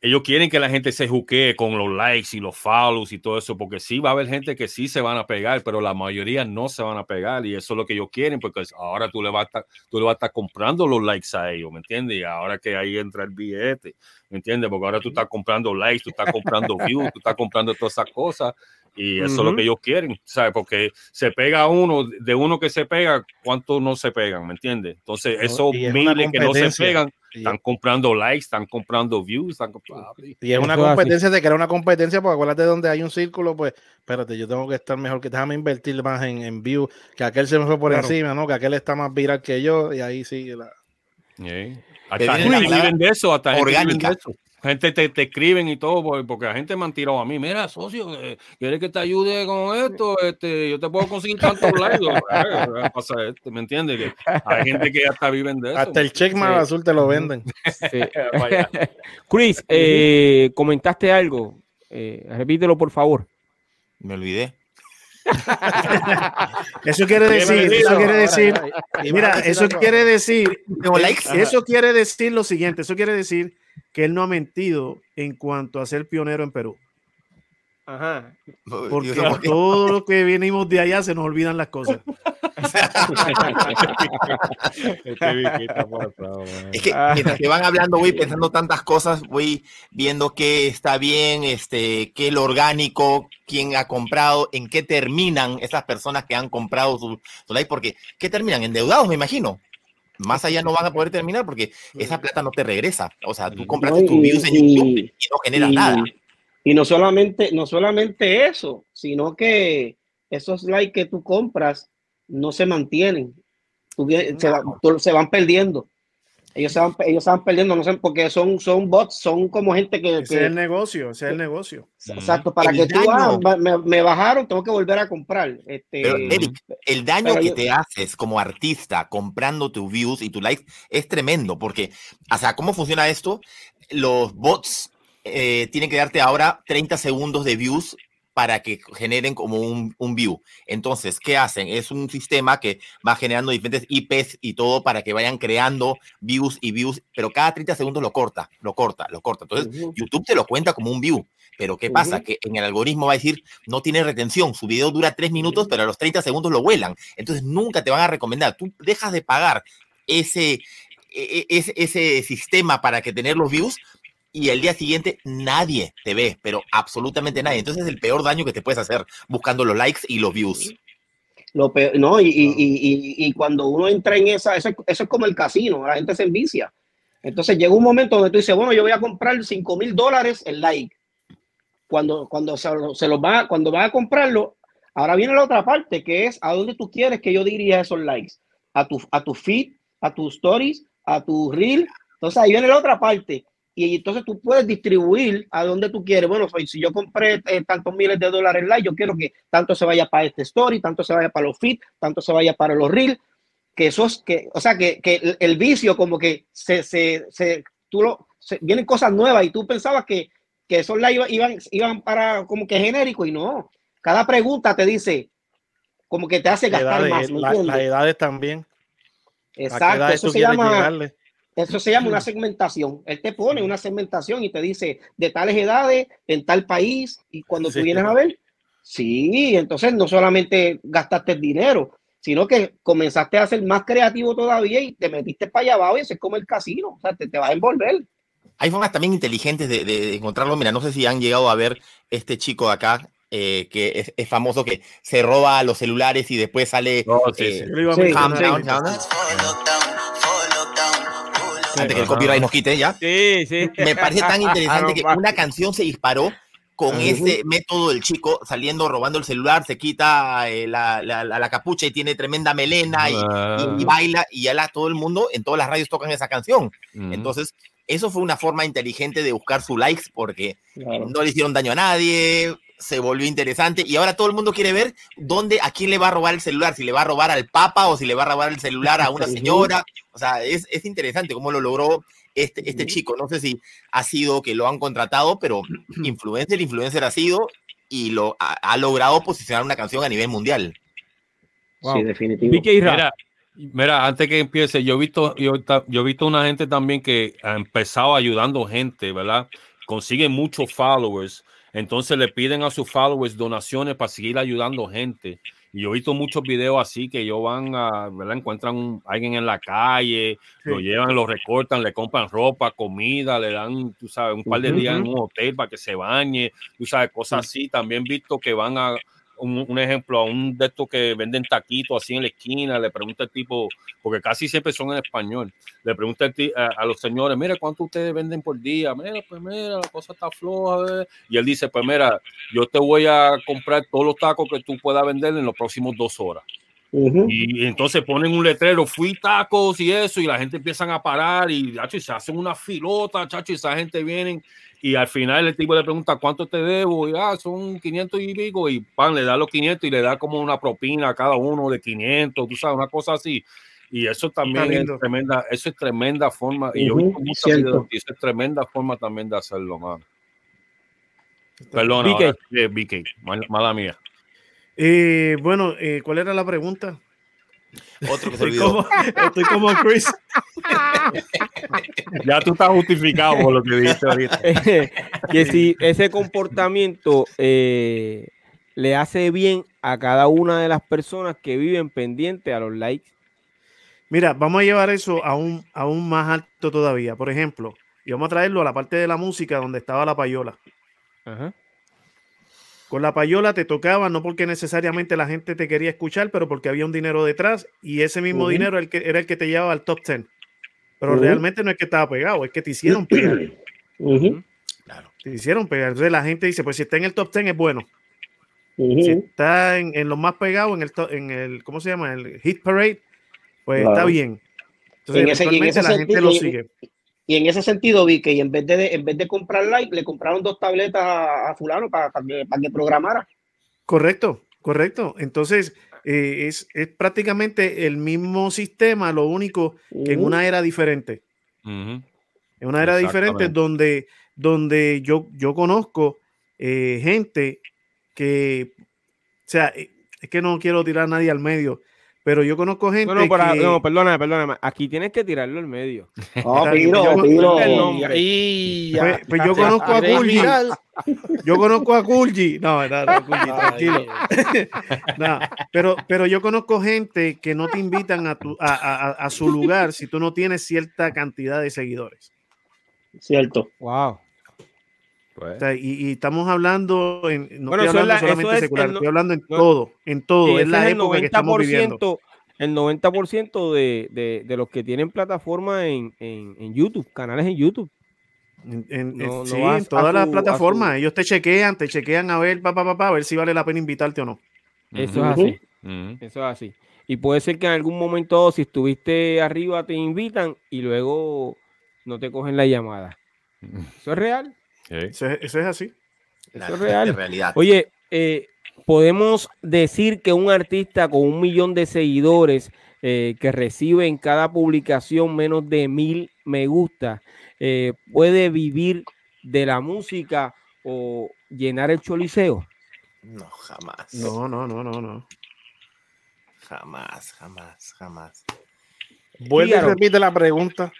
ellos quieren que la gente se juquee con los likes y los follows y todo eso, porque sí va a haber gente que sí se van a pegar, pero la mayoría no se van a pegar y eso es lo que ellos quieren, porque ahora tú le vas a estar, tú le vas a estar comprando los likes a ellos, ¿me entiendes? Y ahora que ahí entra el billete, ¿me entiendes? Porque ahora tú estás comprando likes, tú estás comprando views, tú estás comprando todas esas cosas y eso es lo que ellos quieren, ¿sabes? Porque se pega uno, de uno que se pega, ¿cuántos no se pegan? ¿Me entiendes? Entonces, esos miles que no se pegan, están comprando likes, están comprando views. Están comprando... Y es una competencia de crear una competencia, porque acuérdate donde hay un círculo, pues, espérate, yo tengo que estar mejor, que déjame invertir más en, en views, que aquel se me fue por encima, ¿no? Que aquel está más viral que yo, y ahí sigue la. Hasta gente viven de eso, hasta orgánica. Gente gente te, te, escriben y todo, porque la gente me han tirado a mí, mira, socio, ¿quieres que te ayude con esto? Este, yo te puedo conseguir tantos likes. Este, ¿Me entiendes? Que hay gente que hasta viven de eso. Hasta el check más azul te lo venden. Chris, eh, comentaste algo. Eh, repítelo, por favor. Me olvidé. eso quiere decir, eso quiere decir, mira, eso quiere decir, eso quiere decir lo siguiente, eso quiere decir que él no ha mentido en cuanto a ser pionero en Perú. Ajá. Porque todo lo que venimos de allá se nos olvidan las cosas. es que mientras que van hablando, voy pensando tantas cosas, voy viendo qué está bien, este, qué es lo orgánico, quién ha comprado, en qué terminan esas personas que han comprado su, su like, porque ¿qué terminan? Endeudados, me imagino. Más allá no van a poder terminar porque esa plata no te regresa. O sea, tú compraste tus views en YouTube y no generas nada. Y no solamente, no solamente eso, sino que esos likes que tú compras no se mantienen, se, van perdiendo. Ellos se van, ellos se van perdiendo, no sé, porque son, son bots, son como gente que. Ese es el negocio, ese es el negocio. Exacto, para que tú, ah, me, bajaron, tengo que volver a comprar. Este, pero, Eric, el daño que te haces como artista comprando tus views y tu likes es tremendo, porque, o sea, ¿cómo funciona esto? Los bots eh, tienen que darte ahora 30 segundos de views para que generen como un, un, view. Entonces, ¿qué hacen? Es un sistema que va generando diferentes IPs y todo para que vayan creando views y views, pero cada 30 segundos lo corta, lo corta, lo corta. Entonces, YouTube te lo cuenta como un view. Pero ¿qué pasa? Que en el algoritmo va a decir, no tiene retención, su video dura 3 minutos, pero a los 30 segundos lo vuelan. Entonces, nunca te van a recomendar. Tú dejas de pagar ese, e, e, ese, ese sistema para que tener los views, y el día siguiente nadie te ve, pero absolutamente nadie. Entonces es el peor daño que te puedes hacer buscando los likes y los views. Lo peor, no, y, y, y, y, cuando uno entra en esa, eso, eso, es como el casino, la gente se envicia. Entonces llega un momento donde tú dices, bueno, yo voy a comprar 5 mil dólares el like. Cuando, cuando se, se los va, cuando va a comprarlo, ahora viene la otra parte, que es a dónde tú quieres que yo dirija esos likes. A tu, a tu feed, a tus stories, a tu reel. Entonces ahí viene la otra parte y entonces tú puedes distribuir a donde tú quieres. Bueno, si yo compré eh, tantos miles de dólares live, yo quiero que tanto se vaya para este story, tanto se vaya para los feed, tanto se vaya para los reels, que esos, que, o sea, que, que el, vicio como que se, se, se tú lo, vienen cosas nuevas y tú pensabas que, que esos live iban, iban para como que genérico y no. Cada pregunta te dice, como que te hace gastar más. las edades también. Exacto, eso se llama eso se llama una segmentación. Él te pone una segmentación y te dice de tales edades, en tal país, y cuando tú vienes a ver, sí, entonces no solamente gastaste el dinero, sino que comenzaste a ser más creativo todavía y te metiste para allá abajo y eso es como el casino, o sea, te, te vas a envolver. Hay formas también inteligentes de, encontrarlo. Mira, no sé si han llegado a ver este chico de acá, eh, que es, famoso, que se roba los celulares y después sale antes que el copyright nos quite ya. Sí, sí. Me parece tan interesante que una canción se disparó con ese método del chico saliendo robando el celular, se quita eh, la, la, capucha y tiene tremenda melena y, baila y ya la, todo el mundo en todas las radios tocan esa canción. Entonces, eso fue una forma inteligente de buscar su likes porque no le hicieron daño a nadie, se volvió interesante y ahora todo el mundo quiere ver dónde, a quién le va a robar el celular, si le va a robar al papa o si le va a robar el celular a una señora. O sea, es, es interesante cómo lo logró este, este chico. No sé si ha sido que lo han contratado, pero influencer, influencer ha sido y lo ha, logrado posicionar una canción a nivel mundial. Sí. Mira, mira, antes que empiece, yo he visto, yo, yo he visto una gente también que ha empezado ayudando gente, ¿verdad? Consigue muchos followers entonces le piden a sus followers donaciones para seguir ayudando gente. Y yo he visto muchos videos así que ellos van a, ¿verdad? Encuentran a alguien en la calle, lo llevan, lo recortan, le compran ropa, comida, le dan, tú sabes, un par de días en un hotel para que se bañe, tú sabes, cosas así. También he visto que van a un, ejemplo a un de estos que venden taquitos así en la esquina, le pregunta el tipo, porque casi siempre son en español, le pregunta a, los señores, mira, ¿cuánto ustedes venden por día? Mira, pues mira, la cosa está floja. Y él dice, pues mira, yo te voy a comprar todos los tacos que tú puedas vender en los próximos dos horas. Y entonces ponen un letrero, fui tacos y eso, y la gente empiezan a parar y, y se hacen una filota, chacho, y esa gente vienen y al final el tipo le pregunta cuánto te debo y ah, son 500 y pico y pan, le da los 500 y le da como una propina a cada uno de 500, tú sabes, una cosa así. Y eso también es tremenda, eso es tremenda forma, y yo y eso es tremenda forma también de hacerlo, mano. Perdona, BK, eh, mala, mía. Eh, bueno, eh, ¿cuál era la pregunta? Otro que estoy, como, estoy como Chris. ya tú estás justificado por lo que dijiste ahorita. que si ese comportamiento eh, le hace bien a cada una de las personas que viven pendiente a los likes. Mira, vamos a llevar eso aún, aún más alto todavía. Por ejemplo, y vamos a traerlo a la parte de la música donde estaba la payola. Con la payola te tocaba, no porque necesariamente la gente te quería escuchar, pero porque había un dinero detrás y ese mismo dinero el que, era el que te llevaba al top 10. Pero realmente no es que estaba pegado, es que te hicieron pegar. Claro. Te hicieron pegar. Entonces la gente dice, pues si está en el top 10 es bueno. Si está en, en, lo más pegado, en el, en el, ¿cómo se llama? El hit parade, pues está bien. Entonces, en ese, la gente lo sigue. Y en ese sentido vi que en vez de, en vez de comprar like, le compraron dos tabletas a, fulano para, para, que, programara. Correcto, correcto. Entonces, eh, es, es, prácticamente el mismo sistema, lo único que en una era diferente. En una era diferente donde, donde yo, yo conozco eh, gente que, o sea, eh, es que no quiero tirar a nadie al medio, pero yo conozco gente. No, no, no perdóname, perdóname. Aquí tienes que tirarlo al medio. Oh, piro, piro. Pues, pues, yo conozco a Kulji. Yo conozco a Kulji. No, no, no, tranquilo. no, pero, pero yo conozco gente que no te invitan a, tu, a, a, a su lugar si tú no tienes cierta cantidad de seguidores. Cierto. Wow. Pues. y, estamos hablando en, no estoy hablando solamente secular, estoy hablando en todo, en todo, es la época que estamos viviendo. El 90% de, de, de, los que tienen plataforma en, en, en YouTube, canales en YouTube. En, sí, en todas las plataformas, ellos te chequean, te chequean a ver, papá, papá, a ver si vale la pena invitarte o no. Eso es así. Eso es así. Y puede ser que en algún momento, si estuviste arriba, te invitan y luego no te cogen la llamada. Eso es real. Eso, es, así. Eso es real. realidad. Oye, eh, podemos decir que un artista con un millón de seguidores eh, que recibe en cada publicación menos de mil me gusta eh, puede vivir de la música o llenar el choliseo. No, jamás. No, no, no, no, no. Jamás, jamás, jamás. Vuelve y repite la pregunta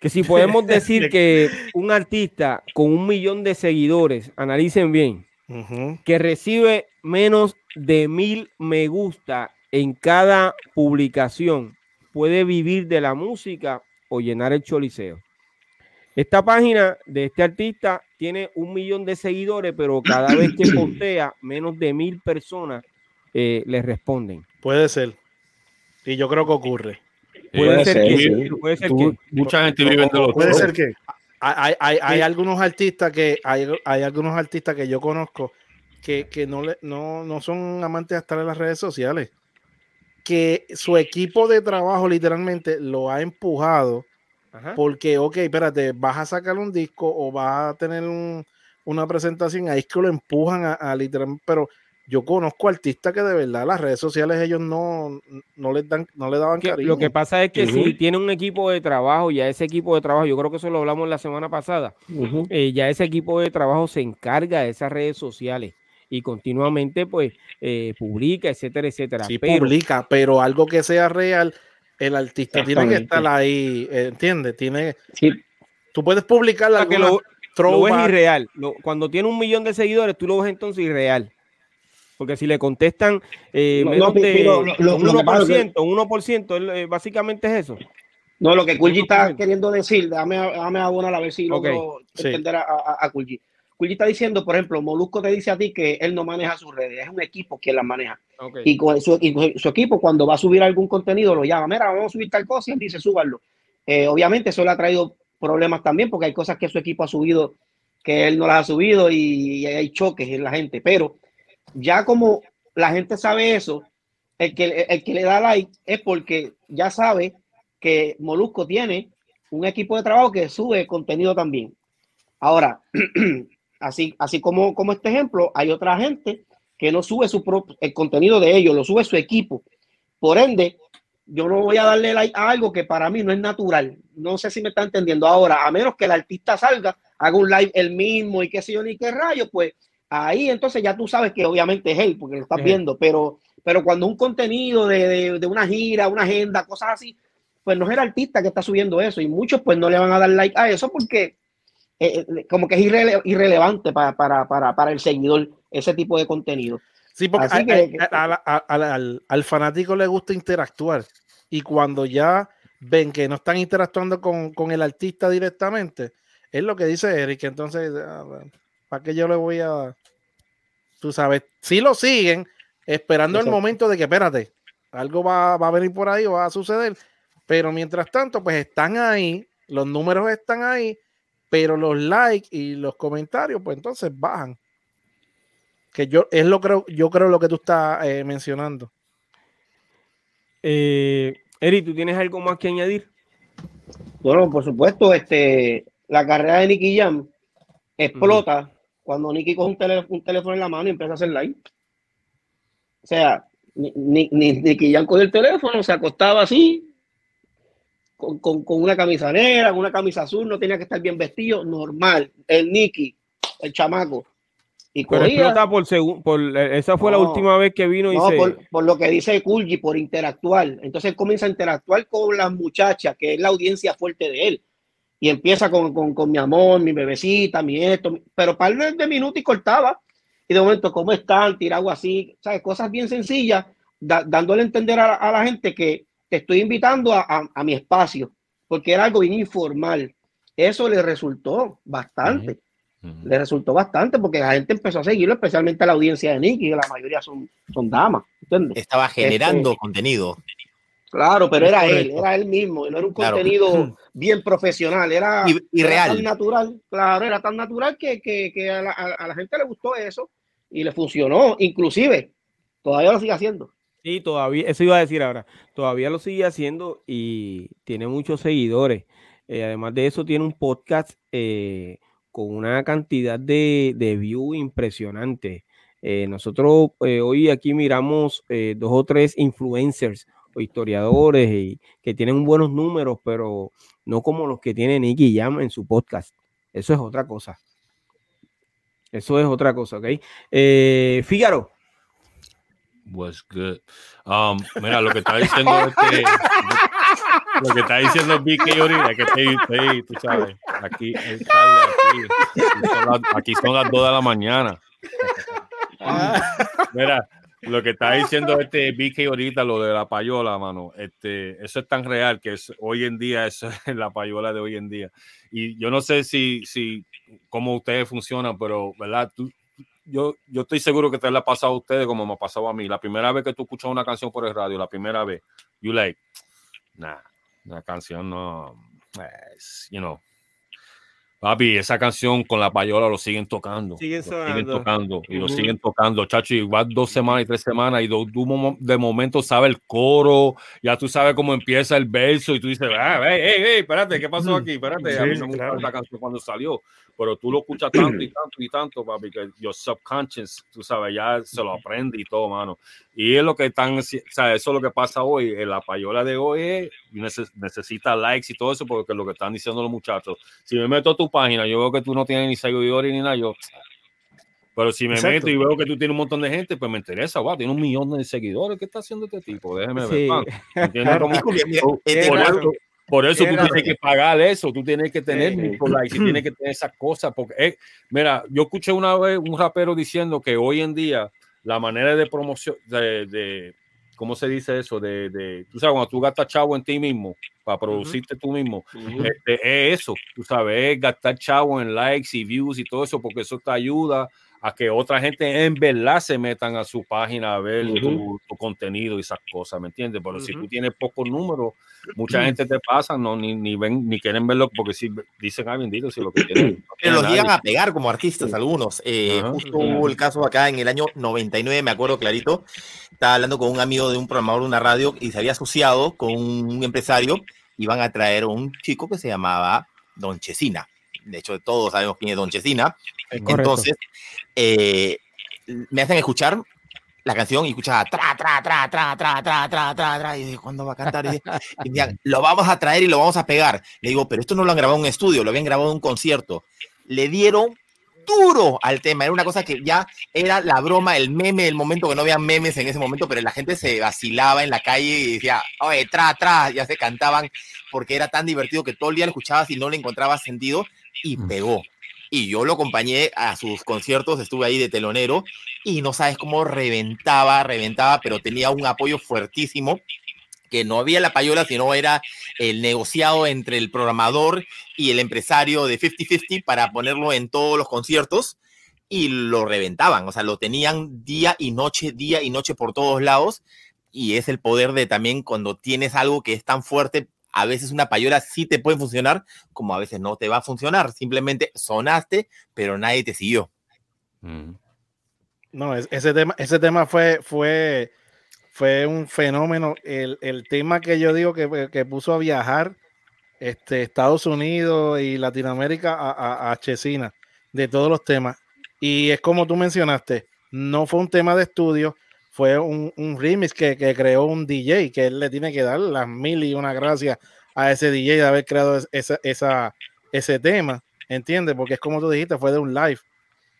que si podemos decir que un artista con un millón de seguidores, analicen bien, que recibe menos de mil me gusta en cada publicación, puede vivir de la música o llenar el choliseo. Esta página de este artista tiene un millón de seguidores, pero cada vez que postea, menos de mil personas eh, le responden. Puede ser. Y yo creo que ocurre. Puede, ser, que, puede ser que, mucha gente vive de los Puede ser que hay, hay, hay algunos artistas que hay, hay, algunos artistas que yo conozco que, que no, le, no, no son amantes de estar en las redes sociales. Que su equipo de trabajo literalmente lo ha empujado porque, ok, espérate, vas a sacar un disco o vas a tener un, una presentación, ahí es que lo empujan a, a literalmente, pero yo conozco artistas que de verdad las redes sociales ellos no, no les dan, no le daban cariño. Lo que pasa es que si tiene un equipo de trabajo, ya ese equipo de trabajo, yo creo que eso lo hablamos la semana pasada, eh, ya ese equipo de trabajo se encarga de esas redes sociales y continuamente pues eh, publica, etcétera, etcétera. Sí, publica, pero algo que sea real, el artista tiene que estar ahí, ¿entiendes? Tiene, sí. Tú puedes publicar la que lo, lo ves irreal. cuando tiene un millón de seguidores, tú lo ves entonces irreal. Porque si le contestan eh, menos de un 1%, 1%, eh, básicamente es eso. No, lo que Kulji está queriendo decir, déjame, déjame abonar a ver si logro entender a, a, a Kulji. está diciendo, por ejemplo, Molusco te dice a ti que él no maneja sus redes, es un equipo quien las maneja. Y, con su, equipo, cuando va a subir algún contenido, lo llama, mira, vamos a subir tal cosa y él dice, súbalo. Eh, obviamente eso le ha traído problemas también, porque hay cosas que su equipo ha subido que él no las ha subido y, y hay choques en la gente, pero ya como la gente sabe eso, el que, el que le da like es porque ya sabe que Molusco tiene un equipo de trabajo que sube contenido también. Ahora, así, así como, como este ejemplo, hay otra gente que no sube su propio, el contenido de ellos, lo sube su equipo. Por ende, yo no voy a darle like a algo que para mí no es natural. No sé si me está entendiendo ahora, a menos que el artista salga, haga un live el mismo y qué sé yo ni qué rayo, pues ahí entonces ya tú sabes que obviamente es él, porque lo estás viendo, pero, pero cuando un contenido de, de, una gira, una agenda, cosas así, pues no es el artista que está subiendo eso y muchos pues no le van a dar like a eso porque eh, eh, como que es irrelevante para, para, para, para, el seguidor ese tipo de contenido. Sí, porque al, al, fanático le gusta interactuar y cuando ya ven que no están interactuando con, con el artista directamente, es lo que dice Eric, entonces... Ah, ¿Para qué yo le voy a Tú sabes, si lo siguen, esperando el momento de que, espérate, algo va, va, a venir por ahí o va a suceder. Pero mientras tanto, pues están ahí, los números están ahí, pero los likes y los comentarios, pues entonces bajan. Que yo es lo creo, yo creo lo que tú estás eh, mencionando. Eh, Eri, ¿tú tienes algo más que añadir? Bueno, por supuesto, este, la carrera de Nicky Jam explota cuando Nicky coge un, teléfono en la mano y empieza a hacer live. O sea, ni, ni, Nicky Jam cogió el teléfono, se acostaba así, con, con, con, una camisa negra, con una camisa azul, no tenía que estar bien vestido, normal. El Nicky, el chamaco, y Pero explota por, por esa fue la última vez que vino y no, por, lo que dice Kulji, por interactuar. Entonces comienza a interactuar con las muchachas, que es la audiencia fuerte de él. Y empieza con, con, con mi amor, mi bebecita, mi esto, pero par de minutos y cortaba. Y de momento, ¿cómo están? Tirado así, ¿sabes? Cosas bien sencillas, dándole a entender a, la gente que te estoy invitando a, a, a, mi espacio, porque era algo bien informal. Eso le resultó bastante. Le resultó bastante porque la gente empezó a seguirlo, especialmente a la audiencia de Nicky, que la mayoría son, son damas. Estaba generando este, contenido. Claro, pero era él, era él mismo, no era un contenido bien profesional, era, y, real. tan natural, claro, era tan natural que, que, que a, la, a, la, gente le gustó eso y le funcionó, inclusive, todavía lo sigue haciendo. Sí, todavía, eso iba a decir ahora, todavía lo sigue haciendo y tiene muchos seguidores. Eh, además de eso, tiene un podcast eh, con una cantidad de, de views impresionante. Eh, nosotros eh, hoy aquí miramos eh, dos o tres influencers o historiadores y, que tienen buenos números, pero no como los que tiene Nicky Jam en su podcast. Eso es otra cosa. Eso es otra cosa, ¿ok? Fígaro. Was good. Um, mira, lo que está diciendo este, lo que está diciendo Vicky ahorita, que estoy, estoy, tú sabes, aquí, aquí, aquí son las 2 de la mañana. Mira, lo que está diciendo este Vicky ahorita, lo de la payola, mano, este, eso es tan real que es, hoy en día es la payola de hoy en día. Y yo no sé si, si cómo ustedes funcionan, pero, ¿verdad? Tú, yo, yo estoy seguro que te la ha pasado a ustedes como me ha pasado a mí. La primera vez que tú escuchas una canción por el radio, la primera vez, you like, nah, la canción no, you know, Papi, esa canción con la payola lo siguen tocando. Siguen, siguen tocando y lo siguen tocando, chacho. Y va dos semanas y tres semanas y de momento sabe el coro, ya tú sabes cómo empieza el verso y tú dices, ah, hey, hey, hey, espérate, ¿qué pasó aquí? Espérate, a mí no me la canción cuando salió pero tú lo escuchas tanto y tanto y tanto, papi, que your subconscious, tú sabes, ya se lo aprende y todo, mano. Y es lo que están, o sea, eso es lo que pasa hoy. En la payola de hoy es, necesita likes y todo eso, porque es lo que están diciendo los muchachos. Si me meto a tu página, yo veo que tú no tienes ni seguidores ni nada, yo. Pero si me meto y veo que tú tienes un montón de gente, pues me interesa, wow, tiene un millón de seguidores. ¿Qué está haciendo este tipo? Déjeme ver. Por eso tú tienes que pagar eso, tú tienes que tener mucho like, tienes que tener esas cosas. Porque, eh, mira, yo escuché una vez un rapero diciendo que hoy en día la manera de promoción, de, de ¿cómo se dice eso? De, de, tú sabes, cuando tú gastas chavo en ti mismo, para producirte tú mismo, este, es eso, tú sabes, es gastar chavo en likes y views y todo eso, porque eso te ayuda a que otra gente en verdad se metan a su página a ver tu, contenido y esas cosas, ¿me entiendes? Pero si tú tienes pocos números, mucha gente te pasa, no, ni, ni ven, ni quieren verlo, porque si dicen, ah, bendito, si lo que quieren. Pero los llegan a pegar como artistas algunos. Eh, justo hubo el caso acá en el año 99, me acuerdo clarito, estaba hablando con un amigo de un programador de una radio y se había asociado con un empresario, iban a traer un chico que se llamaba Don Chesina de hecho todos sabemos quién es Don Chesina. Entonces, eh, me hacen escuchar la canción y escuchaba tra, tra, tra, tra, tra, tra, tra, tra, tra, y digo, ¿cuándo va a cantar? Y, me lo vamos a traer y lo vamos a pegar. Le digo, pero esto no lo han grabado en un estudio, lo habían grabado en un concierto. Le dieron duro al tema, era una cosa que ya era la broma, el meme del momento, que no había memes en ese momento, pero la gente se vacilaba en la calle y decía, oye, tra, tra, ya se cantaban, porque era tan divertido que todo el día lo escuchabas y no le encontrabas sentido, y mm. pegó. Y yo lo acompañé a sus conciertos, estuve ahí de telonero y no sabes cómo reventaba, reventaba, pero tenía un apoyo fuertísimo que no había la payola, sino era el negociado entre el programador y el empresario de 50-50 para ponerlo en todos los conciertos. y lo reventaban, o sea, lo tenían día y noche, día y noche por todos lados. Y es el poder de también cuando tienes algo que es tan fuerte, a veces una payola sí te puede funcionar, como a veces no te va a funcionar. Simplemente sonaste, pero nadie te siguió. Mm. No, ese tema, ese tema fue, fue, fue un fenómeno. El, tema que yo digo que, que, puso a viajar este, Estados Unidos y Latinoamérica a, a, Chesina de todos los temas. Y es como tú mencionaste, no fue un tema de estudio, fue un, un remix que, que, creó un DJ, que él le tiene que dar las mil y una gracias a ese DJ de haber creado esa, esa, ese tema, ¿entiendes? Porque es como tú dijiste, fue de un live,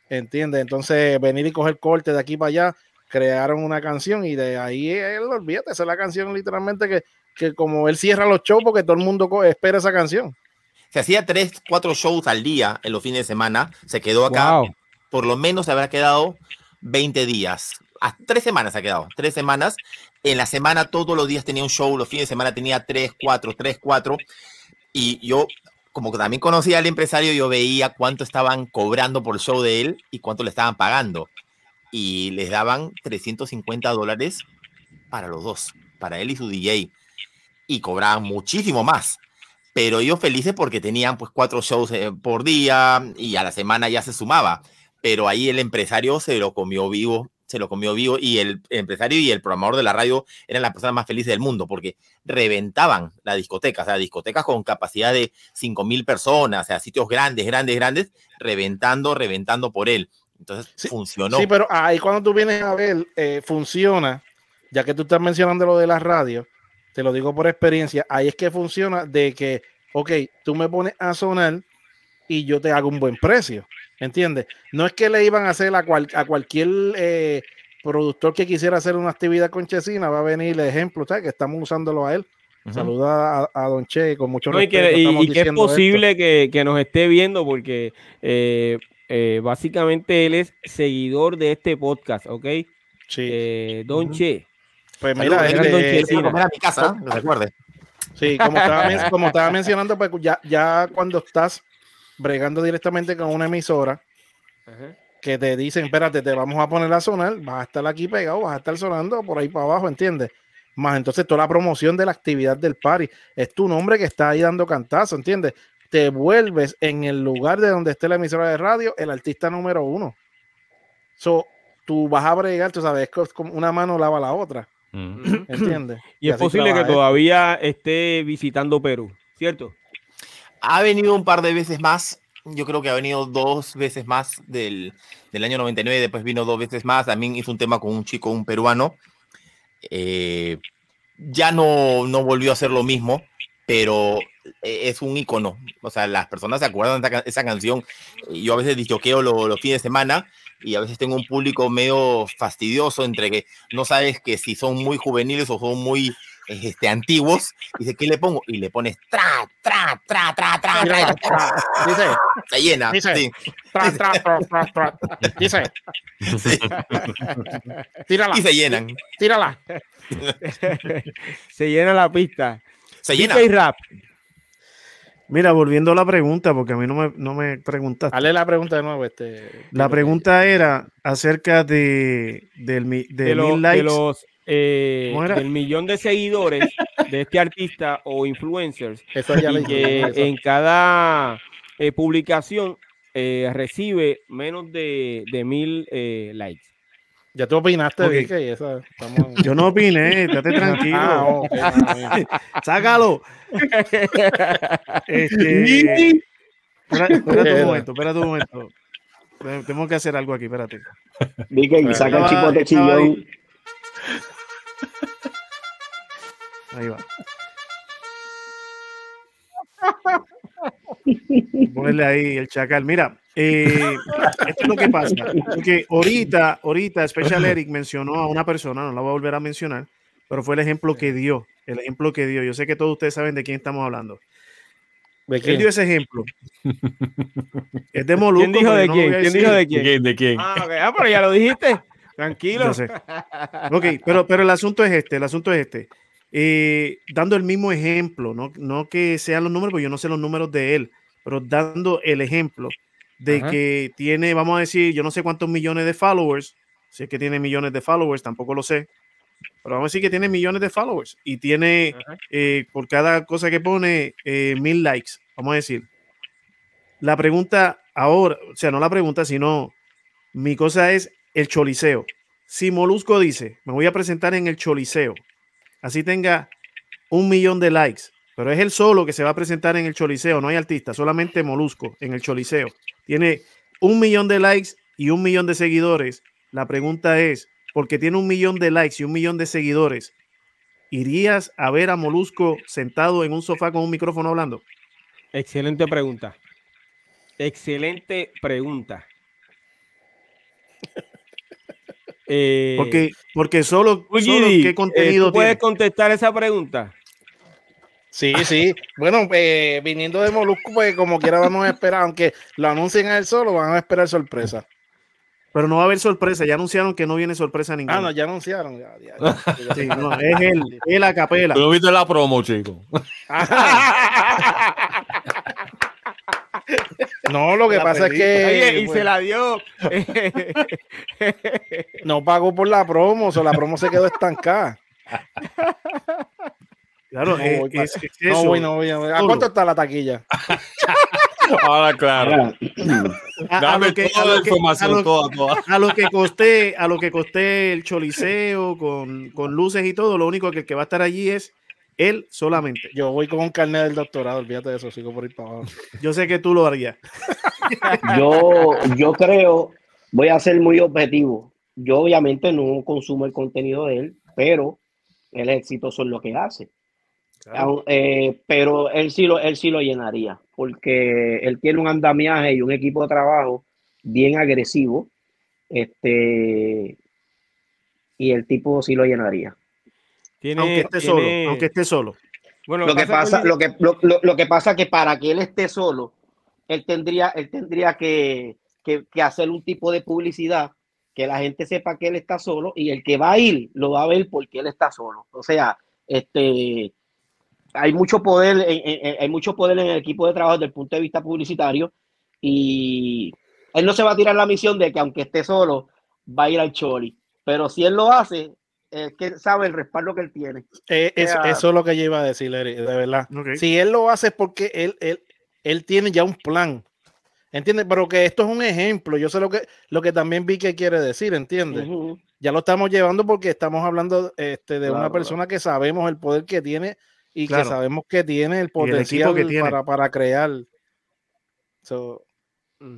¿entiendes? Entonces, venir y coger corte de aquí para allá, crearon una canción y de ahí, él, olvídate, esa es la canción literalmente que, que como él cierra los shows porque todo el mundo espera esa canción. Se hacía tres, cuatro shows al día en los fines de semana, se quedó acá, por lo menos se habrá quedado 20 días, a tres semanas ha quedado, tres semanas. En la semana todos los días tenía un show, los fines de semana tenía tres, cuatro, tres, cuatro. Y yo, como que también conocía al empresario, yo veía cuánto estaban cobrando por el show de él y cuánto le estaban pagando. Y les daban 350 dólares para los dos, para él y su DJ. Y cobraban muchísimo más. Pero ellos felices porque tenían pues cuatro shows eh, por día y a la semana ya se sumaba. Pero ahí el empresario se lo comió vivo se lo comió vivo y el empresario y el programador de la radio eran las personas más felices del mundo porque reventaban la discoteca, o sea, discotecas con capacidad de 5 mil personas, o sea, sitios grandes, grandes, grandes, reventando, reventando por él. Entonces funcionó. Sí, pero ahí cuando tú vienes a ver, eh, funciona, ya que tú estás mencionando lo de la radio, te lo digo por experiencia, ahí es que funciona de que, ok, tú me pones a sonar y yo te hago un buen precio. ¿Entiendes? No es que le iban a hacer a, a cualquier eh, productor que quisiera hacer una actividad con Chesina, va a venir el ejemplo, ¿sabes? Que estamos usándolo a él. Saluda a, Don Che con mucho respeto. Y que, es posible que, nos esté viendo porque eh, eh, básicamente él es seguidor de este podcast, ¿ok? Sí. Don Che. Pues mira, este, Don Chesina. mi casa, recuerde. Sí, como estaba, como estaba mencionando, pues ya, ya cuando estás bregando directamente con una emisora que te dicen, espérate, te vamos a poner a sonar, vas a estar aquí pegado, vas a estar sonando por ahí para abajo, ¿entiendes? Más entonces toda la promoción de la actividad del party es tu nombre que está ahí dando cantazo, ¿entiendes? Te vuelves en el lugar de donde esté la emisora de radio el artista número uno. So, tú vas a bregar, tú sabes, es como una mano lava la otra. Mm. ¿Entiendes? Y, es posible que todavía esté visitando Perú, ¿cierto? Ha venido un par de veces más. Yo creo que ha venido dos veces más del, del año 99. Después vino dos veces más. También hizo un tema con un chico, un peruano. Eh, ya no, no volvió a hacer lo mismo, pero e, es un icono. O sea, las personas se acuerdan de esa canción. Yo a veces disjoqueo los, los fines de semana y a veces tengo un público medio fastidioso entre que no sabes que si son muy juveniles o son muy este, antiguos, dice, ¿qué le pongo? Y le pones tra, tra, tra, tra, tra, tra, tra. Dice, se llena. Dice, sí. tra, tra, tra, tra, Dice, tírala. Y se llenan. Tírala. se llena la pista. Se llena. Y rap. Mira, volviendo a la pregunta, porque a mí no me, no me preguntaste. Dale la pregunta de nuevo. Este, la pregunta era acerca de, del, de, de, mil likes. de los eh, del millón de seguidores de este artista o influencers y que en cada eh, publicación eh, recibe menos de, de mil eh, likes. Ya tú opinaste, okay. Yo no opiné, estate tranquilo. Ah, Sácalo. este, espérate un momento, espérate un momento. Tengo que hacer algo aquí, espérate. Vicky, saca el chipote chillón. Ahí va. Ponle ahí el chacal. Mira, eh, esto es lo que pasa. Porque ahorita, ahorita, Special Eric mencionó a una persona, no la voy a volver a mencionar, pero fue el ejemplo que dio. El ejemplo que dio. Yo sé que todos ustedes saben de quién estamos hablando. ¿De dio ese ejemplo. Es de ¿Quién dijo de quién? ¿Quién dijo de quién? ¿De quién? Ah, ah, pero ya lo dijiste. Tranquilo. Ok, pero, pero el asunto es este, el asunto es este. Eh, dando el mismo ejemplo, no, no que sean los números, porque yo no sé los números de él, pero dando el ejemplo de que tiene, vamos a decir, yo no sé cuántos millones de followers, si es que tiene millones de followers, tampoco lo sé, pero vamos a decir que tiene millones de followers y tiene eh, por cada cosa que pone eh, mil likes, vamos a decir. La pregunta ahora, o sea, no la pregunta, sino mi cosa es el choliseo. Si Molusco dice, me voy a presentar en el choliseo, así tenga un millón de likes, pero es el solo que se va a presentar en el choliseo, no hay artista, solamente Molusco en el choliseo. Tiene un millón de likes y un millón de seguidores. La pregunta es, porque tiene un millón de likes y un millón de seguidores, ¿irías a ver a Molusco sentado en un sofá con un micrófono hablando? Excelente pregunta. Excelente pregunta. Eh, porque, porque solo, ¿qué contenido ¿Puedes contestar esa pregunta? Sí, sí. Bueno, eh, viniendo de Molusco, pues como quiera vamos a esperar, aunque lo anuncien a él solo, van a esperar sorpresa. Pero no va a haber sorpresa, ya anunciaron que no viene sorpresa ninguna. Ah, no, ya anunciaron. Ya, sí, no, es él, es la capela. Tú viste la promo, chico. No, lo que pasa es que. y se pues, la dio. no pagó por la promo, o la promo se quedó estancada. Claro, no, es, es, no voy, no voy, ¿A cuánto está la taquilla? Ahora, claro. A, lo que, toda la información, toda, toda. a lo que costé, a lo que costé el choliseo con, con luces y todo, lo único que el que va a estar allí es él solamente. Yo voy con un carnet del doctorado, olvídate de eso, sigo por ir para abajo. Yo sé que tú lo harías. yo, yo creo, voy a ser muy objetivo. Yo obviamente no consumo el contenido de él, pero él es exitoso en lo que hace. Eh, pero él sí, lo, él sí lo llenaría, porque él tiene un andamiaje y un equipo de trabajo bien agresivo. Este, y el tipo sí lo llenaría aunque esté solo, aunque esté solo. Bueno, lo, que pasa, lo, que, lo, que pasa que para que él esté solo, él tendría, él tendría que, que, hacer un tipo de publicidad que la gente sepa que él está solo y el que va a ir lo va a ver porque él está solo. O sea, este, hay mucho poder, hay mucho poder en el equipo de trabajo desde el punto de vista publicitario y él no se va a tirar la misión de que aunque esté solo va a ir al Choli. Pero si él lo hace, eh, que sabe el respaldo que él tiene. Eh, eso es lo que yo iba a decir, de verdad. Si él lo hace es porque él, él, él tiene ya un plan. ¿Entiendes? Pero que esto es un ejemplo. Yo sé lo que, lo que también vi que quiere decir, ¿entiendes? Ya lo estamos llevando porque estamos hablando este, de una persona que sabemos el poder que tiene y que sabemos que tiene el potencial Para, para crear.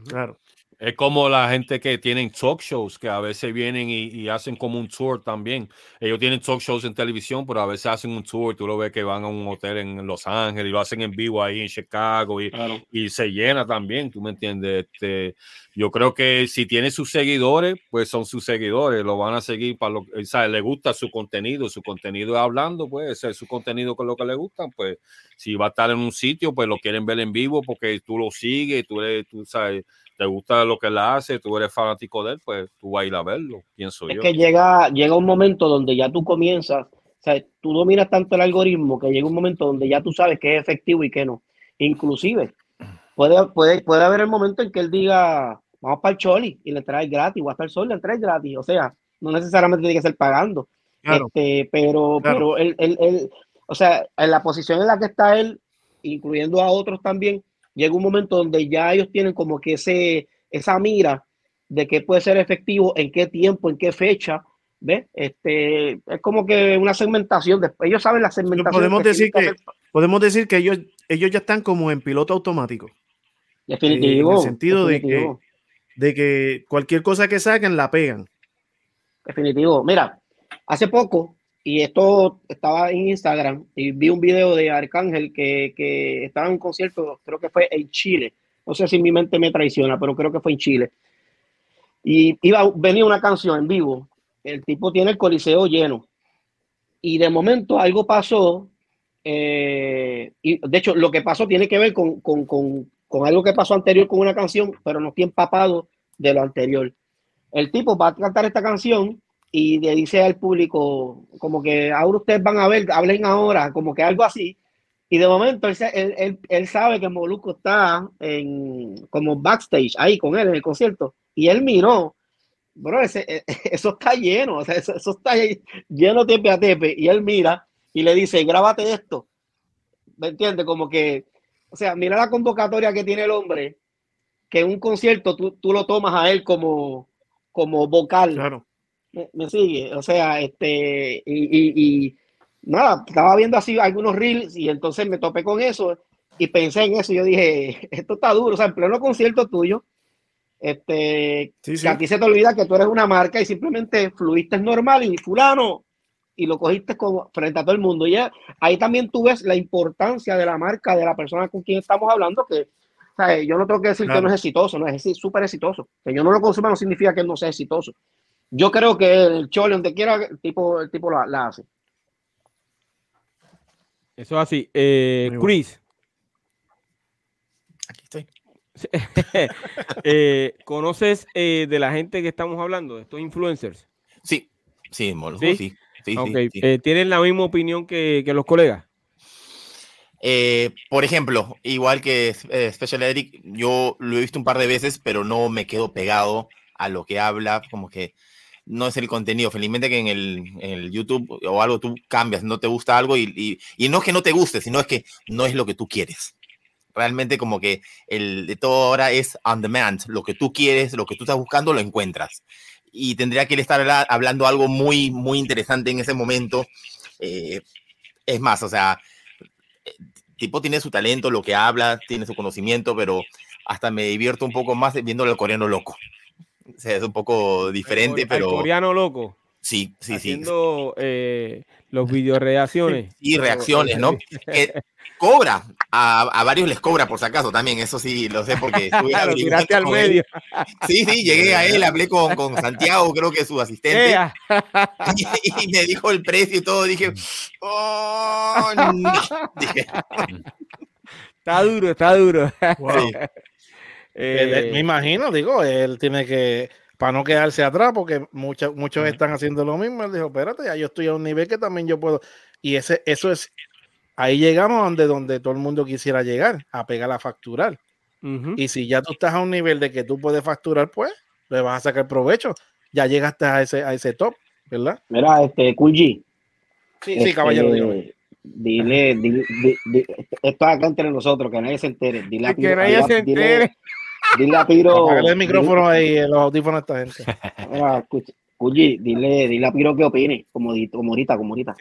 Claro. Es como la gente que tienen talk shows, que a veces vienen y, hacen como un tour también. Ellos tienen talk shows en televisión, pero a veces hacen un tour. Tú lo ves que van a un hotel en Los Ángeles y lo hacen en vivo ahí en Chicago y, y se llena también, ¿tú me entiendes? Este, yo creo que si tiene sus seguidores, pues son sus seguidores, lo van a seguir para lo que le gusta su contenido, su contenido hablando, pues es su contenido con lo que le gustan, pues si va a estar en un sitio, pues lo quieren ver en vivo porque tú lo sigues, tú, tú sabes te gusta lo que él hace, tú eres fanático de él, pues tú vas a ir a verlo, pienso yo. Es que llega, llega un momento donde ya tú comienzas, o sea, tú dominas tanto el algoritmo que llega un momento donde ya tú sabes qué es efectivo y qué no. Inclusive, puede, puede, puede haber el momento en que él diga, vamos para el Choli y le trae gratis, o hasta el Sol le trae gratis, o sea, no necesariamente tiene que ser pagando. Este, pero, pero él, él, él, o sea, en la posición en la que está él, incluyendo a otros también, llega un momento donde ya ellos tienen como que ese, esa mira de qué puede ser efectivo, en qué tiempo, en qué fecha. ¿Ves? Este, es como que una segmentación. De, ellos saben la segmentación. Podemos decir que, podemos decir que ellos, ellos ya están como en piloto automático. Definitivo. en el sentido De, que, de que cualquier cosa que saquen la pegan. Definitivo. Mira, hace poco y esto estaba en Instagram y vi un video de Arcángel que, que estaba en un concierto, creo que fue en Chile. No sé si mi mente me traiciona, pero creo que fue en Chile. Y iba, venía una canción en vivo. El tipo tiene el coliseo lleno. Y de momento algo pasó. Eh, y de hecho, lo que pasó tiene que ver con, con, con, con algo que pasó anterior con una canción, pero no estoy empapado de lo anterior. El tipo va a cantar esta canción y le dice al público como que ahora ustedes van a ver, hablen ahora, como que algo así. Y de momento él, él, sabe que Moluco está en, como backstage ahí con él en el concierto. Y él miró, bro, ese, e, eso está lleno, o sea, eso, está lleno tepe a tepe. Y él mira y le dice, grábate esto. ¿Me entiendes? Como que, o sea, mira la convocatoria que tiene el hombre, que en un concierto tú, tú lo tomas a él como, como vocal. Claro. Me, sigue, o sea, este, y, y, nada, estaba viendo así algunos reels y entonces me topé con eso y pensé en eso. Y yo dije, esto está duro, o sea, en pleno concierto tuyo, este, que a ti se te olvida que tú eres una marca y simplemente fluiste normal y fulano y lo cogiste como frente a todo el mundo. Y ahí también tú ves la importancia de la marca, de la persona con quien estamos hablando, que yo no tengo que decir que no es exitoso, no es súper exitoso. Que yo no lo consuma no significa que no sea exitoso. Yo creo que el Chole, donde quiera, el tipo, el tipo la, hace. Eso es así. Eh, Chris. Aquí estoy. Eh, ¿Conoces eh, de la gente que estamos hablando, de estos influencers? Sí, sí, sí. sí, sí, eh, ¿Tienen la misma opinión que, que los colegas? Eh, por ejemplo, igual que eh, Special Eric, yo lo he visto un par de veces, pero no me quedo pegado a lo que habla, como que no es el contenido. Felizmente que en el, YouTube o algo tú cambias, no te gusta algo y, no es que no te guste, sino es que no es lo que tú quieres. Realmente como que el de todo ahora es on demand, lo que tú quieres, lo que tú estás buscando, lo encuentras. Y tendría que estar hablando algo muy, muy interesante en ese momento. Eh, es más, o sea, tipo tiene su talento, lo que habla, tiene su conocimiento, pero hasta me divierto un poco más viéndolo al coreano loco. Sea, es un poco diferente, pero... El coreano loco. Sí, sí, Haciendo, sí. Eh, los video reacciones. Y reacciones, ¿no? cobra, a, varios les cobra por si acaso también, eso sí lo sé porque estuve tiraste al medio. Sí, sí, llegué a él, hablé con, con Santiago, creo que es su asistente, y, me dijo el precio y todo, dije, oh, no. Está duro, está duro. Eh, me imagino, digo, él tiene que para no quedarse atrás, porque muchos, muchos están haciendo lo mismo. Él dijo, espérate, ya yo estoy a un nivel que también yo puedo. Y ese, eso es, ahí llegamos donde, donde todo el mundo quisiera llegar, a pegar a facturar. Y si ya tú estás a un nivel de que tú puedes facturar, pues le vas a sacar provecho. Ya llegaste a ese, a ese top, ¿verdad? Mira, este, Kulji. Sí, sí, caballero. Este, dile, dile, esto acá entre nosotros, que nadie se entere. Dile que nadie se entere. Dile a Piro. el micrófono ahí, los audífonos a esta gente. escucha, dile, dile a Piro qué opine, como, como ahorita, como ahorita.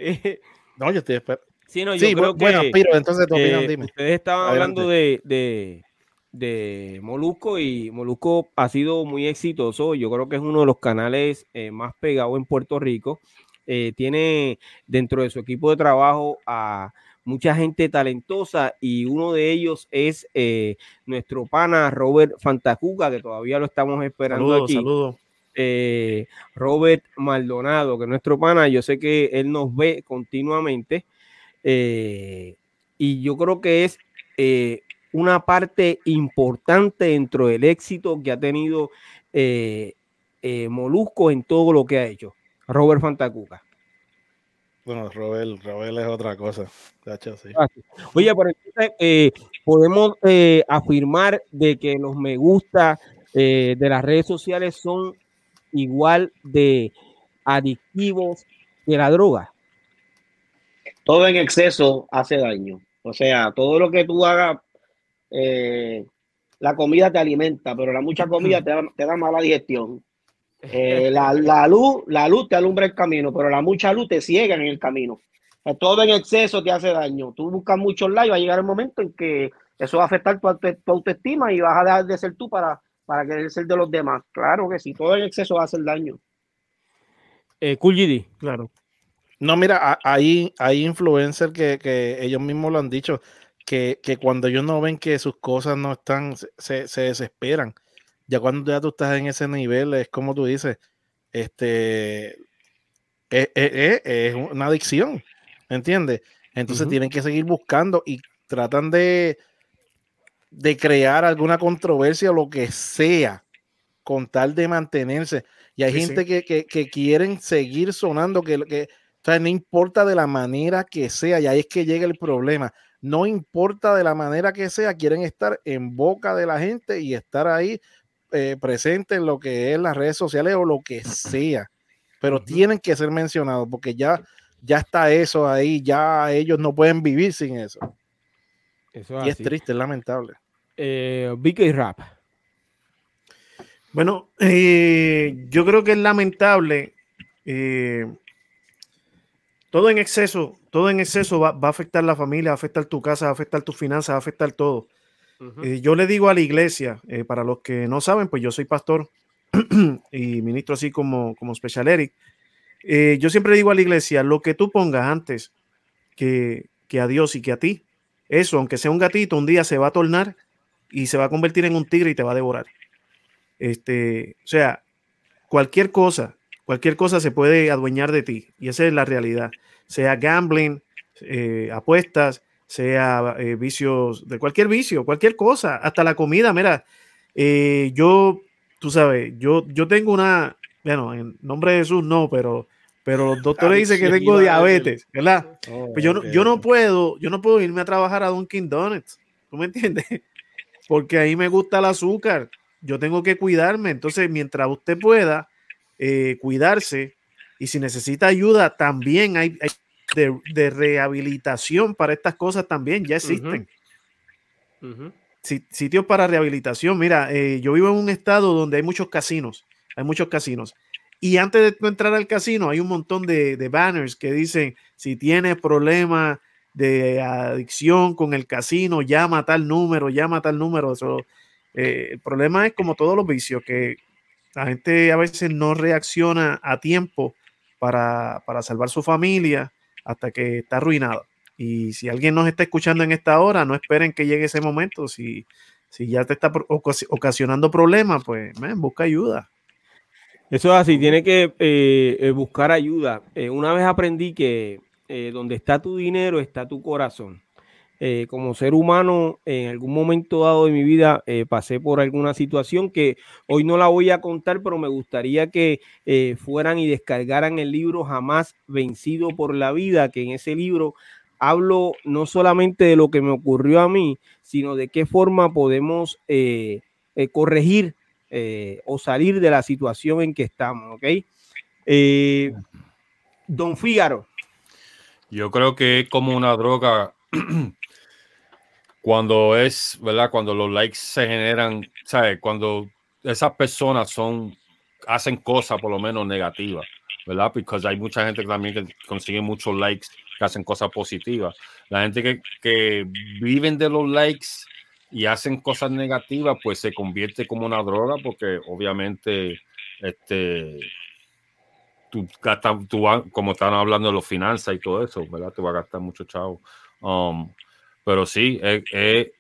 No, yo estoy esperando. Sí, no, yo sí, creo bueno, que, Piro, entonces tu opinión, dime. Ustedes estaban hablando de, de, de, Molusco y Molusco ha sido muy exitoso. Yo creo que es uno de los canales eh, más pegados en Puerto Rico. Eh, tiene dentro de su equipo de trabajo a mucha gente talentosa y uno de ellos es eh, nuestro pana Robert Fantacuca, que todavía lo estamos esperando aquí. Eh, Robert Maldonado, que es nuestro pana, yo sé que él nos ve continuamente eh, y yo creo que es una parte importante dentro del éxito que ha tenido Molusco en todo lo que ha hecho. Robert Fantacuca. Bueno, Robel, Robel es otra cosa. Oye, pero entonces eh, podemos eh, afirmar de que los me gusta eh, de las redes sociales son igual de adictivos que la droga. Todo en exceso hace daño. O sea, todo lo que tú hagas, la comida te alimenta, pero la mucha comida te da mala digestión. Eh, la, la, luz, la luz te alumbra el camino, pero la mucha luz te ciega en el camino. Todo en exceso te hace daño. Tú buscas muchos likes, va a llegar el momento en que eso va a afectar tu, autoestima y vas a dejar de ser tú para, para querer ser de los demás. Claro que sí, todo en exceso va a hacer daño. Eh, cool GD, claro. No, mira, hay, hay influencers que, que ellos mismos lo han dicho, que, que, cuando ellos no ven que sus cosas no están, se, se desesperan ya cuando ya tú estás en ese nivel, es como tú dices, este, es, una adicción, ¿entiendes? Entonces tienen que seguir buscando y tratan de, de crear alguna controversia o lo que sea, con tal de mantenerse. Y hay gente Que, que, quieren seguir sonando, que, que o sea, no importa de la manera que sea, y ahí es que llega el problema. no importa de la manera que sea, quieren estar en boca de la gente y estar ahí eh, presente en lo que es las redes sociales o lo que sea. Pero tienen que ser mencionados porque ya, ya está eso ahí, ya ellos no pueden vivir sin eso. y es triste, es lamentable. Eh, y Rap. Bueno, eh, yo creo que es lamentable. Eh, todo en exceso, todo en exceso va, a afectar la familia, va a afectar tu casa, va a afectar tus finanzas, va a afectar todo. Eh, yo le digo a la iglesia, para los que no saben, pues yo soy pastor y ministro así como, como Special Eric. yo siempre digo a la iglesia, lo que tú pongas antes que, que a Dios y que a ti, eso, aunque sea un gatito, un día se va a tornar y se va a convertir en un tigre y te va a devorar. Este, o sea, cualquier cosa, cualquier cosa se puede adueñar de ti y esa es la realidad. Sea gambling, eh, apuestas, sea eh, vicios de cualquier vicio, cualquier cosa, hasta la comida. Mira, eh, yo, tú sabes, yo, yo tengo una, bueno, en nombre de Jesús no, pero, pero los doctores dicen que tengo diabetes, ¿verdad? Oh, pues yo no, yo no puedo, yo no puedo irme a trabajar a Dunkin' Donuts, ¿tú me entiendes? Porque ahí me gusta el azúcar yo tengo que cuidarme. Entonces, mientras usted pueda eh, cuidarse y si necesita ayuda, también hay, de, rehabilitación para estas cosas también, ya existen. sitios para rehabilitación. Mira, eh, yo vivo en un estado donde hay muchos casinos, hay muchos casinos. Y antes de entrar al casino, hay un montón de, banners que dicen, si tienes problemas de adicción con el casino, llama a tal número, llama a tal número. Eso, eh, el problema es como todos los vicios, que la gente a veces no reacciona a tiempo para, salvar su familia hasta que está arruinado. Y si alguien nos está escuchando en esta hora, no esperen que llegue ese momento. Si, si ya te está ocasionando problemas, pues busca ayuda. Eso es así, tiene que eh, eh, buscar ayuda. una vez aprendí que donde está tu dinero está tu corazón. Eh, como ser humano, en algún momento dado de mi vida eh, pasé por alguna situación que hoy no la voy a contar, pero me gustaría que eh, fueran y descargaran el libro Jamás vencido por la vida, que en ese libro hablo no solamente de lo que me ocurrió a mí, sino de qué forma podemos corregir o salir de la situación en que estamos, ¿ok? Don Fígaro. Yo creo que es como una droga cuando es, ¿verdad? Cuando los likes se generan, ¿sabes? Cuando esas personas son, hacen cosas por lo menos negativas, ¿verdad? Porque hay mucha gente también que consigue muchos likes que hacen cosas positivas. La gente que, que viven de los likes y hacen cosas negativas, pues se convierte como una droga porque obviamente, este, tú tú, como están hablando de los finanzas y todo eso, ¿verdad? Te va a gastar mucho chavo. Um, pero sí, es,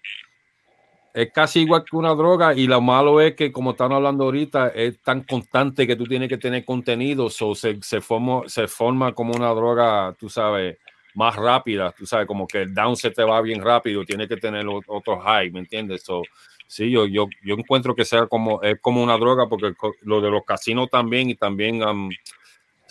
casi igual que una droga y lo malo es que como están hablando ahorita, es tan constante que tú tienes que tener contenido, so se, se, forma, se forma como una droga, tú sabes, más rápida, tú sabes, como que el down se te va bien rápido, tienes que tener otro high, ¿me entiendes? So, sí, yo, yo, yo encuentro que sea como, es como una droga porque lo de los casinos también y también... Um,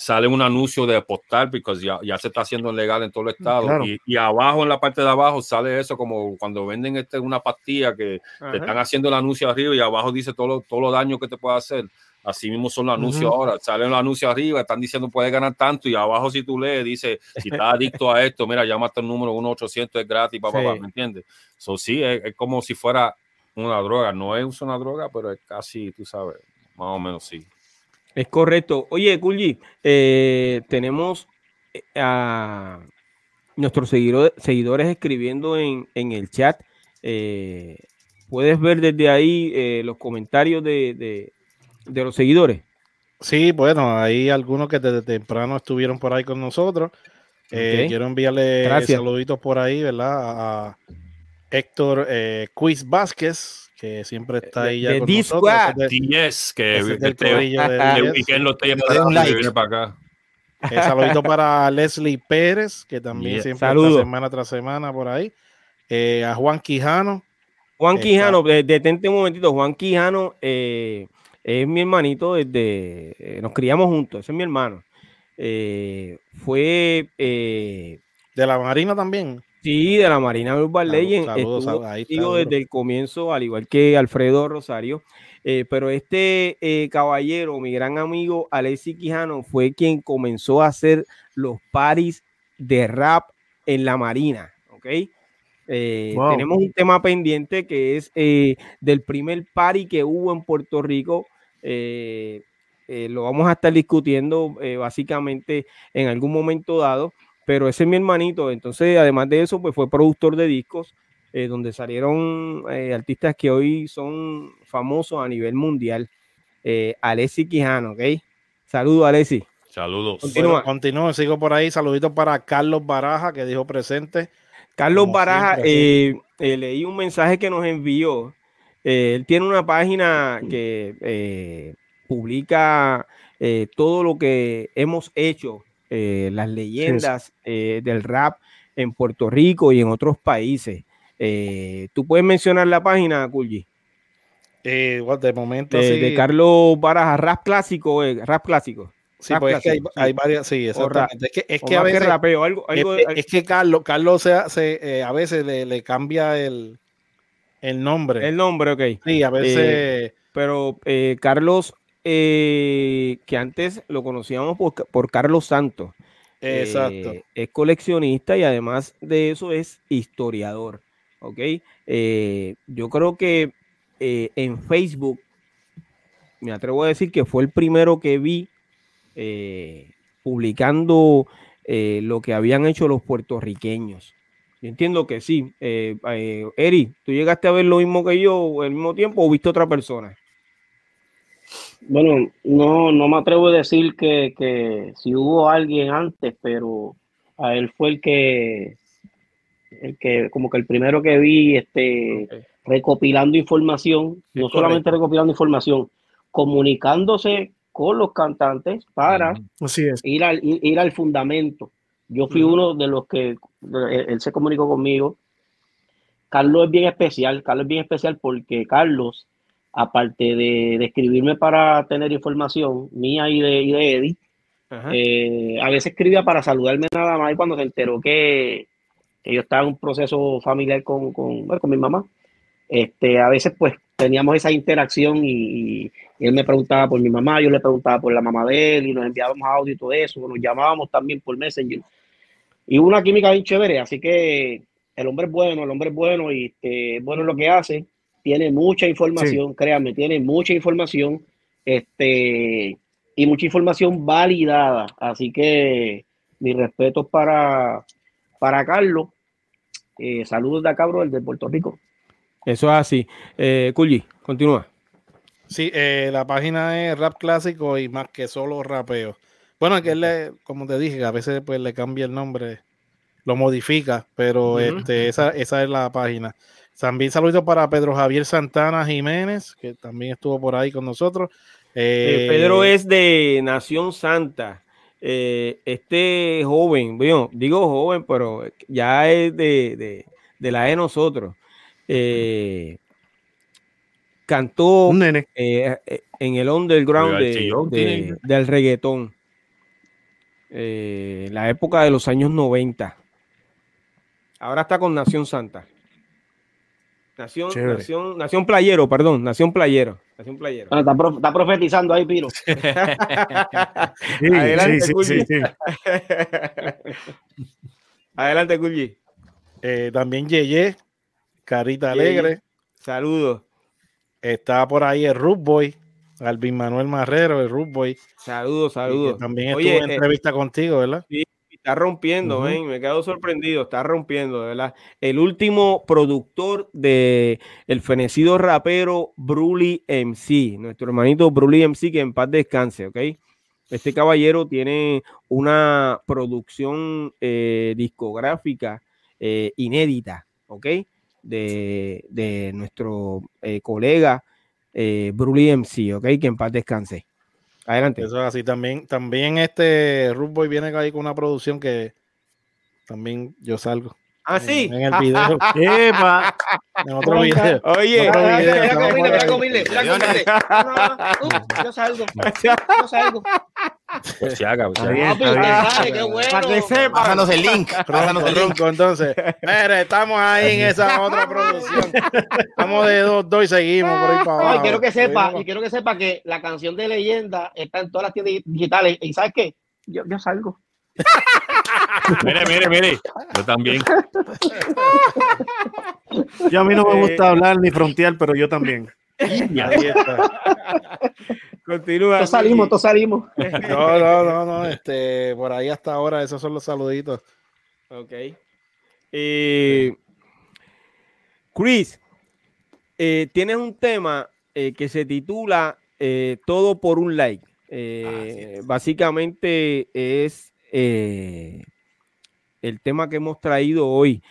sale un anuncio de apostar, porque ya, ya se está haciendo legal en todo el estado. Y, abajo, en la parte de abajo, sale eso como cuando venden este, una pastilla que te están haciendo el anuncio arriba y abajo dice todo lo, todo lo daño que te puede hacer. Así mismo son los anuncios ahora. Salen los anuncios arriba, están diciendo puedes ganar tanto y abajo si tú lees dice si estás adicto a esto, mira, llama hasta el número 1-800, es gratis, papá, ¿me entiendes? So, sí, es, es, como si fuera una droga. No es una droga, pero es casi, tú sabes, más o menos sí. Es correcto. Oye, Kulji, eh, tenemos eh, a nuestros seguidores escribiendo en, el chat. Eh, ¿Puedes ver desde ahí los comentarios de, los seguidores? Sí, bueno, hay algunos que desde temprano estuvieron por ahí con nosotros. Quiero enviarle saluditos por ahí, ¿verdad? A Héctor Quiz Vázquez, que siempre está ahí ya de con nosotros. Yes, que, que te, de, lo estoy like. para acá. Eh, saludito para Leslie Pérez, que también siempre está semana tras semana por ahí. Eh, a Juan Quijano. Juan Quijano, detente un momentito. Juan Quijano eh, es mi hermanito desde. Eh, nos criamos juntos, ese es mi hermano. Eh, fue. ¿De la Marina también? Sí, de la Marina Urban Legend. Estuvo desde el comienzo, al igual que Alfredo Rosario. Eh, pero este eh, caballero, mi gran amigo Alexis Quijano, fue quien comenzó a hacer los paris de rap en la Marina. ¿Ok? Eh, tenemos un tema pendiente que es del primer party que hubo en Puerto Rico. lo vamos a estar discutiendo básicamente en algún momento dado pero ese es mi hermanito. Entonces, además de eso, pues fue productor de discos, eh, donde salieron eh, artistas que hoy son famosos a nivel mundial. Eh, Alessi Quijano, ¿ok? Saludos, Alessi. Saludos. Continúa. continúo, sigo por ahí. Saluditos para Carlos Baraja, que dijo presente. Carlos Baraja, leí un mensaje que nos envió. él tiene una página que publica todo lo que hemos hecho eh, las leyendas eh, del rap en Puerto Rico y en otros países. Eh, ¿Tú puedes mencionar la página, Kulji? de momento de, Carlos Baraja, rap clásico, rap clásico. Sí, pues es que hay, varias, sí, exactamente. Es que, es que a veces, rapeo, algo, es, que Carlos, Carlos se, a veces le, cambia el, el, nombre. El nombre, ok. Sí, a veces. pero Carlos eh, que antes lo conocíamos por, Carlos Santos. Exacto. Eh, es coleccionista y además de eso es historiador. ¿Ok? Eh, yo creo que en Facebook, me atrevo a decir que fue el primero que vi publicando lo que habían hecho los puertorriqueños. Yo entiendo que sí. Eri, ¿tú llegaste a ver lo mismo que yo al mismo tiempo o viste otra persona? Bueno, no, no me atrevo a decir que, si hubo alguien antes, pero a él fue el que, el que como que el primero que vi este, recopilando información, no solamente recopilando información, comunicándose con los cantantes para Ir, al, ir, al fundamento. Yo fui uno de los que él se comunicó conmigo. Carlos es bien especial, Carlos es bien especial porque Carlos aparte de, escribirme para tener información mía y de, y de Eddie, eh, a veces escribía para saludarme nada más y cuando se enteró que, yo estaba en un proceso familiar con, con, mi mamá, este, a veces pues teníamos esa interacción y, él me preguntaba por mi mamá, yo le preguntaba por la mamá de él y nos enviábamos audio y todo eso, nos llamábamos también por Messenger. Y una química bien chévere, así que el hombre es bueno, el hombre es bueno y este, es bueno en lo que hace tiene mucha información, créanme, tiene mucha información, este, y mucha información validada. Así que mis respetos para, para Carlos. Eh, saludos de acá, bro, el de Puerto Rico. Eso es así. Eh, continúa. Sí, eh, la página es rap clásico y más que solo rapeo. Bueno, que él, le, como te dije, a veces pues le cambia el nombre, lo modifica, pero este, esa, esa es la página. También saludos para Pedro Javier Santana Jiménez, que también estuvo por ahí con nosotros. Eh, Pedro es de Nación Santa. Eh, este joven, bueno, digo joven, pero ya es de, la de nosotros. Eh, cantó en el underground del reggaetón. la época de los años 90. Ahora está con Nación Santa. Nación, nación, nación playero, perdón, nación playero. Nación playero. Ah, está, profetizando ahí, Piro. Adelante, sí, Adelante, Culli. Eh, también Yeye, Carita Alegre. Saludos. Está por ahí el Root Boy, Alvin Manuel Marrero, el Root Boy. Saludos, saludos. También estuvo en eh, entrevista contigo, ¿verdad? Sí, Está rompiendo, me quedo sorprendido, está rompiendo, ¿verdad? El último productor de el fenecido rapero Bruli MC, nuestro hermanito Bruli MC, que en paz descanse, ¿ok? Este caballero tiene una producción eh, discográfica eh, inédita, ¿ok? De, nuestro eh, colega Bruli MC, ¿ok? Que en paz descanse. Adelante. Eso es así. También, también este Boy viene ahí con una producción que también yo salgo. Ah, sí. En, el video. Epa. En otro video. Oye. Otro video. Yo salgo. Yo salgo. Pues se haga, pues bien, qué bueno. Para que sepa. Pásanos el link. Pásanos el link. Entonces, mire, estamos ahí en esa otra producción. Estamos de dos, dos y seguimos por ahí para abajo. y quiero que sepa, y quiero que sepa que la canción de leyenda está en todas las tiendas digitales. ¿Y sabes qué? Yo, yo salgo. Mire, mire, mire. Yo también. Yo a mí no me gusta hablar ni frontear, pero yo también. Continúa. Todos salimos, todos salimos. No, no, no, no. Este, por ahí hasta ahora, esos son los saluditos. Ok. Eh, Chris, eh, tienes un tema eh, que se titula Todo por un like. Ah, básicamente es el tema que hemos traído hoy.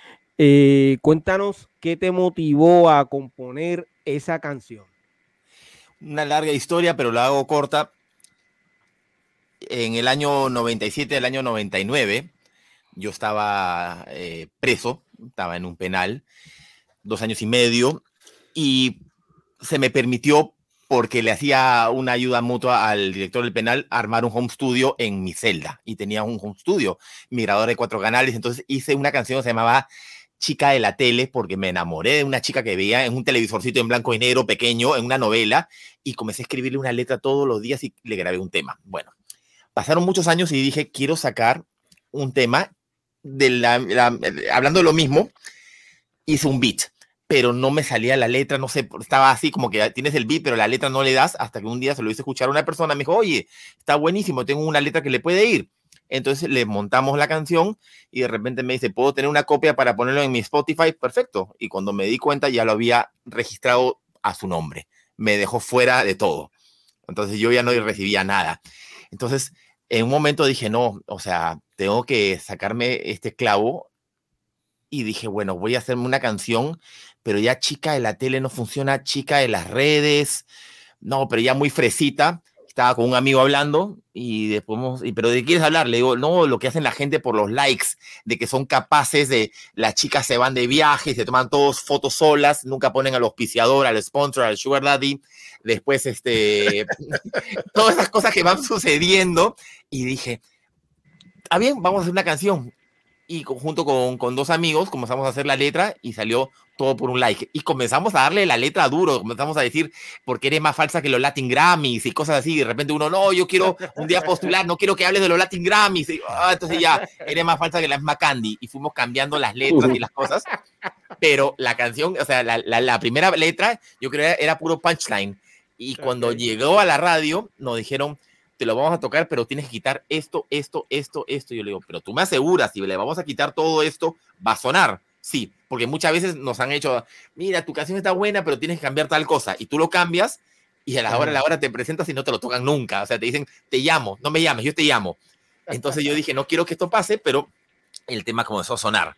cuéntanos qué te motivó a componer esa canción? Una larga historia, pero la hago corta. En el año 97, el año 99, yo estaba eh, preso, estaba en un penal, dos años y medio, y se me permitió, porque le hacía una ayuda mutua al director del penal, armar un home studio en mi celda. Y tenía un home studio, mirador de cuatro canales. Entonces hice una canción que se llamaba chica de la tele porque me enamoré de una chica que veía en un televisorcito en blanco y negro pequeño, en una novela, y comencé a escribirle una letra todos los días y le grabé un tema. Bueno, pasaron muchos años y dije, quiero sacar un tema de la, hablando de lo mismo, hice un beat, pero no me salía la letra, no sé, estaba así como que tienes el beat, pero la letra no le das, hasta que un día se lo hice escuchar a una persona, me dijo, oye, está buenísimo, tengo una letra que le puede ir entonces le montamos la canción y de repente me dice, ¿puedo tener una copia para ponerlo en mi Spotify? Perfecto. Y cuando me di cuenta ya lo había registrado a su nombre. Me dejó fuera de todo. Entonces yo ya no recibía nada. Entonces, en un momento dije, no, o sea, tengo que sacarme este clavo. Y dije, bueno, voy a hacerme una canción, pero ya chica de la tele no funciona, chica de las redes, no, pero ya muy fresita estaba con un amigo hablando y después, y, pero ¿de qué quieres hablar? Le digo, no, lo que hacen la gente por los likes, de que son capaces de, las chicas se van de viaje, se toman todos fotos solas, nunca ponen al auspiciador, al sponsor, al sugar daddy, después, este, todas esas cosas que van sucediendo y dije, ah, bien, vamos a hacer una canción. Y junto con, con dos amigos comenzamos a hacer la letra y salió todo por un like. Y comenzamos a darle la letra duro, comenzamos a decir, porque eres más falsa que los Latin Grammys y cosas así. Y de repente uno, no, yo quiero un día postular, no quiero que hables de los Latin Grammys. Ah, entonces ya, eres más falsa que la misma Candy. Y fuimos cambiando las letras y las cosas. Pero la canción, o sea, la, la, primera letra, yo creo que era puro punchline. Y cuando llegó a la radio, nos dijeron, te lo vamos a tocar, pero tienes que quitar esto, esto, esto, esto. Y yo le digo, pero tú me aseguras, si le vamos a quitar todo esto, va a sonar. Sí, porque muchas veces nos han hecho, mira, tu canción está buena, pero tienes que cambiar tal cosa, y tú lo cambias, y a la hora, a la hora te presentas y no te lo tocan nunca, o sea, te dicen, te llamo, no me llames, yo te llamo. Entonces yo dije, no quiero que esto pase, pero el tema comenzó a sonar.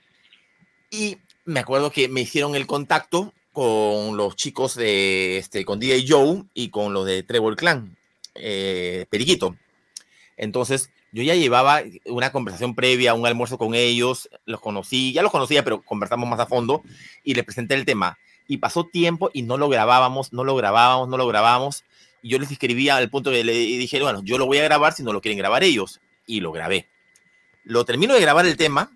Y me acuerdo que me hicieron el contacto con los chicos de, este, con DJ Joe y con los de Trevor Clan, eh, Periquito. Entonces, yo ya llevaba una conversación previa, un almuerzo con ellos, los conocí, ya los conocía, pero conversamos más a fondo y les presenté el tema. Y pasó tiempo y no lo grabábamos, no lo grabábamos, no lo grabábamos. Y yo les escribía al punto que le dije, bueno, yo lo voy a grabar si no lo quieren grabar ellos. Y lo grabé. Lo termino de grabar el tema,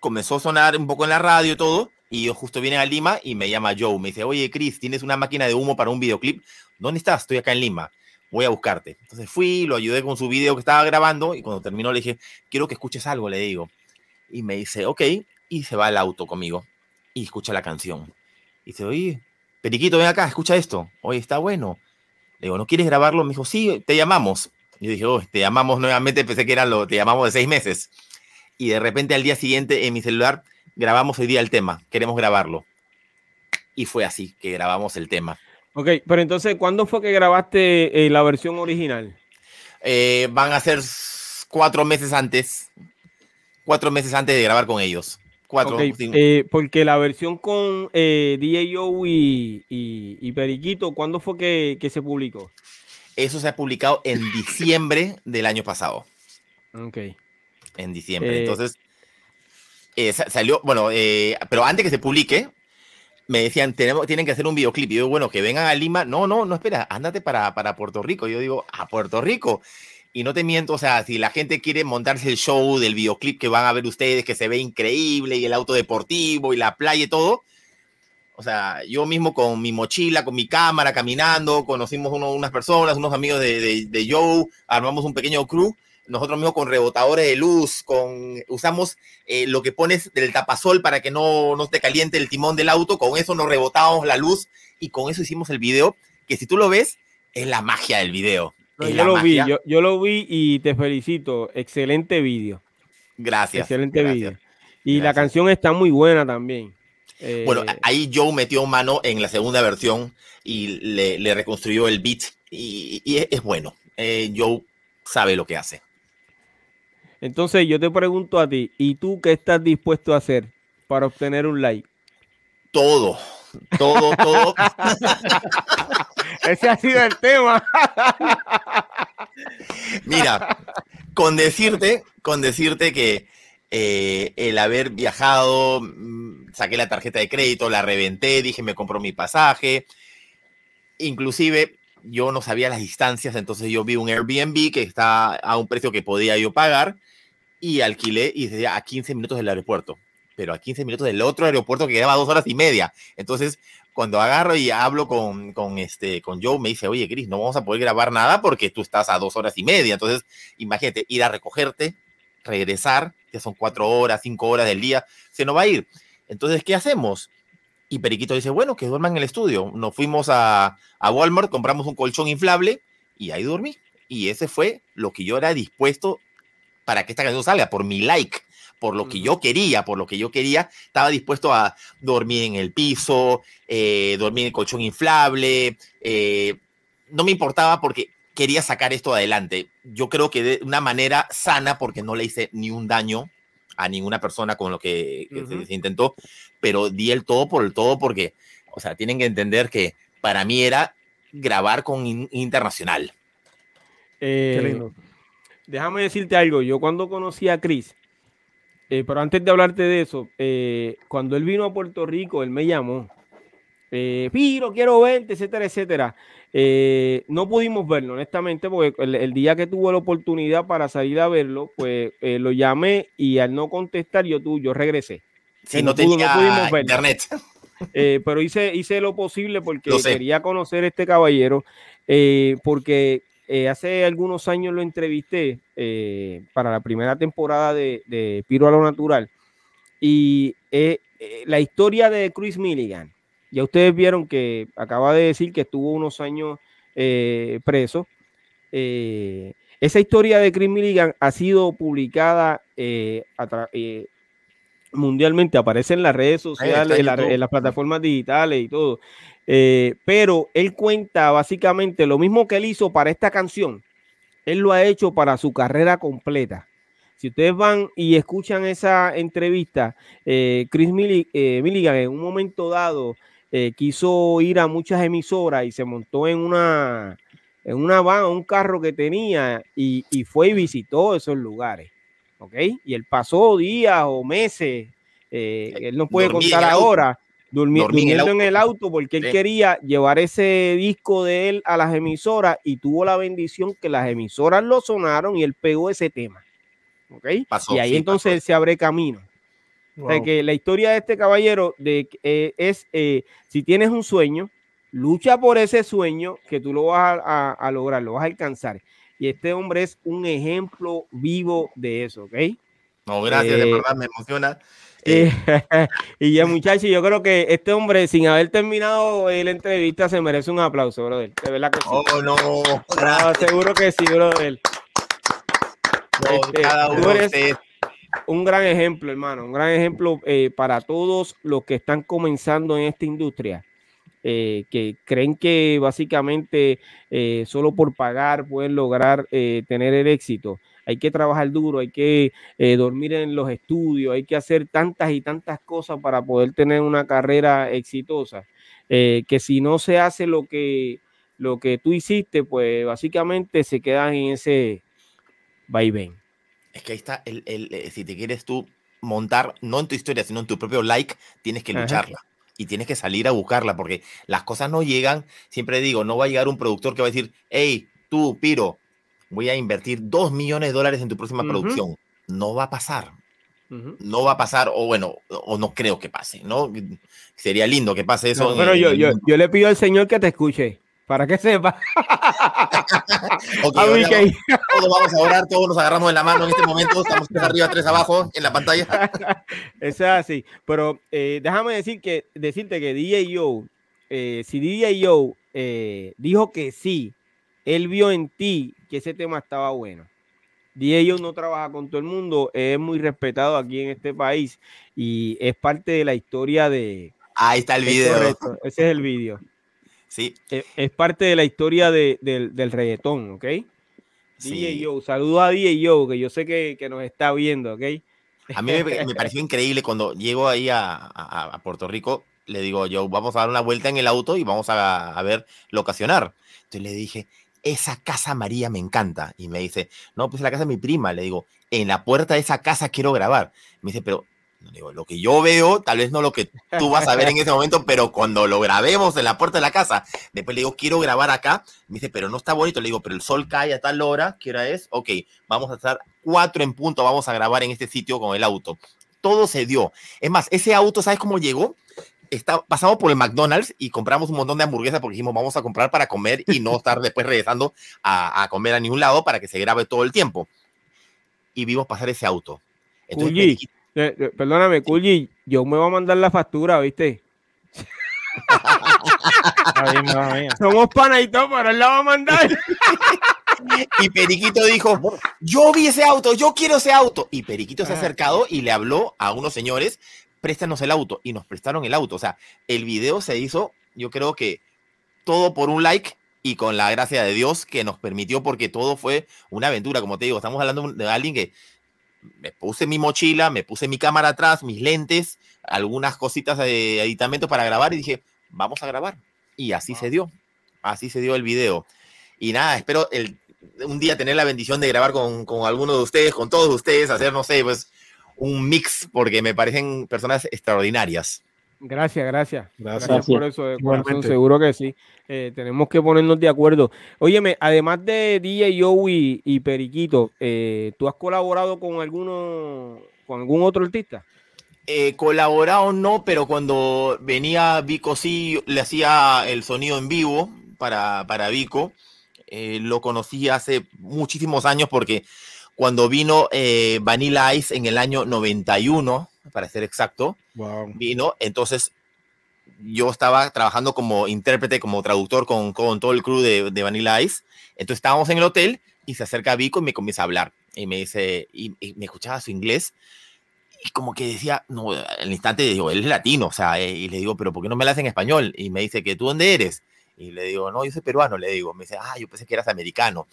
comenzó a sonar un poco en la radio y todo, y yo justo viene a Lima y me llama Joe, me dice, oye, Chris, ¿tienes una máquina de humo para un videoclip? ¿Dónde estás? Estoy acá en Lima voy a buscarte. Entonces fui, lo ayudé con su video que estaba grabando y cuando terminó le dije, quiero que escuches algo, le digo. Y me dice, ok, y se va al auto conmigo y escucha la canción. Y dice, oye, Periquito, ven acá, escucha esto. Oye, está bueno. Le digo, ¿no quieres grabarlo? Me dijo, sí, te llamamos. Y yo dije, oh, te llamamos nuevamente, pensé que era lo, te llamamos de seis meses. Y de repente al día siguiente en mi celular grabamos hoy día el tema, queremos grabarlo. Y fue así que grabamos el tema. Ok, pero entonces, ¿cuándo fue que grabaste eh, la versión original? Eh, van a ser cuatro meses antes. Cuatro meses antes de grabar con ellos. Cuatro, eh, porque la versión con DAO y, y, Periquito, ¿cuándo fue que, se publicó? Eso se ha publicado en diciembre del año pasado. Ok. En diciembre. Entonces, salió, bueno, pero antes que se publique, me decían, tenemos, tienen que hacer un videoclip. Y yo, bueno, que vengan a Lima. No, no, no, espera, ándate para, para Puerto Rico. Yo digo, a Puerto Rico. Y no te miento, o sea, si la gente quiere montarse el show del videoclip que van a ver ustedes, que se ve increíble, y el auto deportivo, y la playa y todo, o sea, yo mismo con mi mochila, con mi cámara, caminando, conocimos unas personas, unos amigos de, de, Joe, armamos un pequeño crew, nosotros mismos con rebotadores de luz, con usamos eh, lo que pones del tapasol para que no, no te caliente el timón del auto, con eso nos rebotamos la luz y con eso hicimos el video, que si tú lo ves, es la magia del video yo lo vi, yo, lo vi y te felicito. Excelente vídeo. Gracias. Excelente vídeo. Y la canción está muy buena también. bueno, eh, ahí Joe metió mano en la segunda versión y le, reconstruyó el beat y, es, bueno. Eh, Joe sabe lo que hace. Entonces yo te pregunto a ti, ¿y tú qué estás dispuesto a hacer para obtener un like? Todo, todo, todo. Ese ha sido el tema. Mira, con decirte, con decirte que eh, el haber viajado, mm, saqué la tarjeta de crédito, la reventé, dije me compro mi pasaje. Inclusive yo no sabía las distancias, entonces yo vi un Airbnb que está a un precio que podía yo pagar y alquilé y decía a 15 minutos del aeropuerto pero a 15 minutos del otro aeropuerto que quedaba dos horas y media. Entonces, cuando agarro y hablo con, con, este, con Joe, me dice, oye, Chris, no vamos a poder grabar nada porque tú estás a dos horas y media. Entonces, imagínate, ir a recogerte, regresar, que son cuatro horas, cinco horas del día, se nos va a ir. Entonces, ¿qué hacemos? Y Periquito dice, bueno, que duerman en el estudio. Nos fuimos a, a Walmart, compramos un colchón inflable y ahí dormí. Y ese fue lo que yo era dispuesto para que esta canción salga, por mi like por lo que yo quería, por lo que yo quería, estaba dispuesto a dormir en el piso, eh, dormir en el colchón inflable, eh, no me importaba porque quería sacar esto adelante. Yo creo que de una manera sana, porque no le hice ni un daño a ninguna persona con lo que, se, intentó, pero di el todo por el todo porque, o sea, tienen que entender que para mí era grabar con internacional. Eh, déjame decirte algo, yo cuando conocí a Chris, eh, pero antes de hablarte de eso, eh, cuando él vino a Puerto Rico, él me llamó. Eh, Piro, quiero verte, etcétera, etcétera. Eh, no pudimos verlo, honestamente, porque el, día que tuve la oportunidad para salir a verlo, pues lo llamé y al no contestar, yo, tú, yo regresé. Si no, tenía pudimos internet. pero hice, hice lo posible porque quería conocer a este caballero, porque eh, hace algunos años lo entrevisté eh, para la primera temporada de, Piro a lo Natural. Y eh, la historia de Chris Milligan, ya ustedes vieron que acaba de decir que estuvo unos años preso. esa historia de Chris Milligan ha sido publicada mundialmente, aparece en las redes sociales, en las plataformas digitales y todo. Eh, pero él cuenta básicamente lo mismo que él hizo para esta canción, él lo ha hecho para su carrera completa. Si ustedes van y escuchan esa entrevista, eh, Chris eh, Milligan en un momento dado quiso ir a muchas emisoras y se montó en una, en una van, un carro que tenía y, fue y visitó esos lugares. ¿Ok? Y él pasó días o meses, él no puede contar ahora durmiendo en el auto porque él quería llevar ese disco de él a las emisoras y tuvo la bendición que las emisoras lo sonaron y él pegó ese tema. ¿Ok? y ahí entonces se abre camino. Que la historia de este caballero de, eh, es, eh, si tienes un sueño, lucha por ese sueño que tú lo vas a, lograr, lo vas a alcanzar. Y este hombre es un ejemplo vivo de eso, ¿ok? No, gracias, de eh, verdad me emociona. Eh, y ya, muchachos, yo creo que este hombre, sin haber terminado la entrevista, se merece un aplauso, brother. De verdad que sí. Oh, no. seguro que sí, brother. Este, un gran ejemplo, hermano. Un gran ejemplo eh, para todos los que están comenzando en esta industria. Eh, que creen que básicamente solo por pagar pueden lograr tener el éxito hay que trabajar duro, hay que eh, dormir en los estudios, hay que hacer tantas y tantas cosas para poder tener una carrera exitosa, eh, que si no se hace lo que, lo que tú hiciste, pues básicamente se quedan en ese vaivén. Es que ahí está, el, eh, si te quieres tú montar, no en tu historia, sino en tu propio like, tienes que lucharla. Y tienes que salir a buscarla, porque las cosas no llegan. Siempre digo, no va a llegar un productor que va a decir, hey, tú, Piro, voy a invertir dos millones de dólares en tu próxima producción. No va a pasar. No va a pasar, o bueno, o no creo que pase, ¿no? Sería lindo que pase eso. pero yo, yo, yo le pido al Señor que te escuche para que sepa. okay, todos vamos a orar, todos nos agarramos de la mano en este momento, estamos tres arriba, tres abajo en la pantalla. Es así, pero eh, déjame decir que, decirte que DJ Joe, eh, si DJ Joe eh, dijo que sí, él vio en ti que ese tema estaba bueno. DJ Joe no trabaja con todo el mundo, es muy respetado aquí en este país y es parte de la historia de... Ahí está el video. ese es el video. Sí. Eh, es, parte de la historia del, del, reggaetón, ¿ok? DJ Joe, saludo a DJ Joe, que yo sé que, nos está viendo, ¿ok? A mí me, pareció increíble cuando llego ahí a, Puerto Rico, le digo, yo vamos a dar una vuelta en el auto y vamos a, a ver locacionar. Entonces le dije, esa casa María me encanta. Y me dice, no, pues la casa de mi prima. Le digo, en la puerta de esa casa quiero grabar. Me dice, pero Digo, lo que yo veo, tal vez no lo que tú vas a ver en ese momento, pero cuando lo grabemos en la puerta de la casa, después le digo, quiero grabar acá. Me dice, pero no está bonito. Le digo, pero el sol cae a tal hora. ¿Qué hora es? Ok, vamos a estar cuatro en punto, vamos a grabar en este sitio con el auto. Todo se dio. Es más, ese auto, ¿sabes cómo llegó? Está, pasamos por el McDonald's y compramos un montón de hamburguesas porque dijimos, vamos a comprar para comer y no estar después regresando a, a comer a ningún lado para que se grabe todo el tiempo. Y vimos pasar ese auto. Entonces, perdóname, Culli, yo me voy a mandar la factura, ¿viste? Somos pana y todo, pero él la va a mandar. y Periquito dijo, yo vi ese auto, yo quiero ese auto. Y Periquito se ha acercado y le habló a unos señores, préstanos el auto. Y nos prestaron el auto. O sea, el video se hizo, yo creo que todo por un like y con la gracia de Dios que nos permitió, porque todo fue una aventura. Como te digo, estamos hablando de alguien que me puse mi mochila, me puse mi cámara atrás, mis lentes, algunas cositas de aditamento para grabar y dije, vamos a grabar. Y así se dio, así se dio el video. Y nada, espero el, un día tener la bendición de grabar con, con alguno de ustedes, con todos ustedes, hacer, no sé, pues un mix, porque me parecen personas extraordinarias. Gracias, gracias. Gracias, por eso, seguro que sí. Eh, tenemos que ponernos de acuerdo. Óyeme, además de DJ Joey y, Periquito, eh, ¿tú has colaborado con alguno, con algún otro artista? Eh, colaborado no, pero cuando venía Vico sí le hacía el sonido en vivo para, para Vico. Eh, lo conocí hace muchísimos años porque cuando vino Vanilla Ice en el año 91, para ser exacto. Vino, entonces yo estaba trabajando como intérprete, como traductor con, con todo el crew de, de, Vanilla Ice. Entonces estábamos en el hotel y se acerca Vico y me comienza a hablar. Y me dice, y, me escuchaba su inglés. Y como que decía, no, al instante digo, él es latino, o sea, eh, y le digo, pero ¿por qué no me la hacen en español? Y me dice, ¿que tú dónde eres? Y le digo, no, yo soy peruano, le digo. Me dice, ah, yo pensé que eras americano.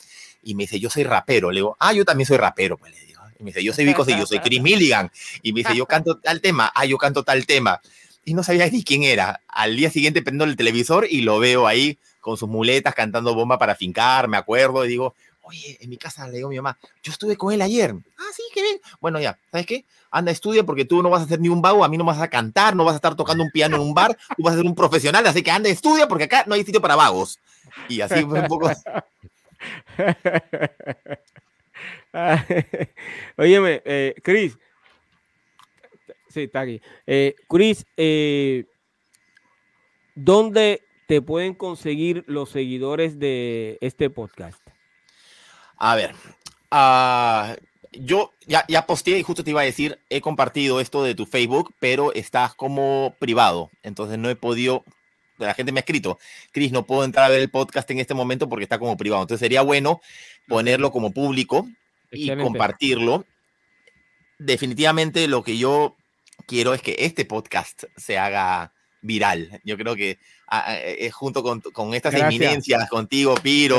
Y me dice, yo soy rapero. Le digo, ah, yo también soy rapero, pues le digo me dice, yo soy Vico, yo soy Chris Milligan. Y me dice, yo canto tal tema, ah, yo canto tal tema. Y no sabía ni quién era. Al día siguiente prendo el televisor y lo veo ahí con sus muletas cantando bomba para fincar, me acuerdo, y digo, oye, en mi casa le digo a mi mamá, yo estuve con él ayer. Ah, sí, qué bien. Bueno, ya, ¿sabes qué? Anda, estudia porque tú no vas a hacer ni un vago, a mí no vas a cantar, no vas a estar tocando un piano en un bar, tú vas a ser un profesional, así que anda, estudia porque acá no hay sitio para vagos. Y así fue un poco... Óyeme, eh, Chris. Sí, está aquí. Eh, Chris, eh, ¿dónde te pueden conseguir los seguidores de este podcast? A ver, uh, yo ya, ya posteé y justo te iba a decir, he compartido esto de tu Facebook, pero estás como privado, entonces no he podido la gente me ha escrito, Chris, no puedo entrar a ver el podcast en este momento porque está como privado. Entonces sería bueno ponerlo como público y compartirlo. Definitivamente lo que yo quiero es que este podcast se haga viral. Yo creo que ah, ah, eh, junto con, con estas eminencias, contigo, Piro,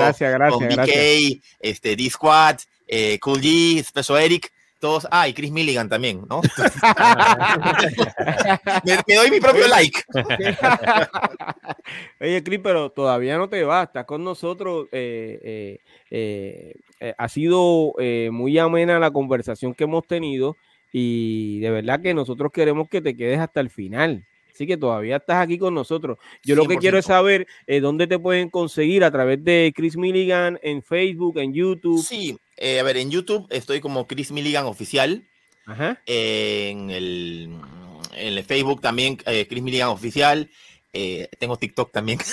con BK, este, D-Squad, eh, Cool G, Special Eric, todos, ah, y Chris Milligan también, ¿no? me, doy mi propio like. Oye, Chris, pero todavía no te vas, estás con nosotros. Eh, eh, eh, ha sido muy amena la conversación que hemos tenido y de verdad que nosotros queremos que te quedes hasta el final. Así que todavía estás aquí con nosotros. Yo lo que quiero es saber eh, dónde te pueden conseguir a través de Chris Milligan en Facebook, en YouTube. Sí, eh, a ver, en YouTube estoy como Chris Milligan Oficial. Ajá. en, el, en el Facebook también eh, Chris Milligan Oficial. tengo TikTok también.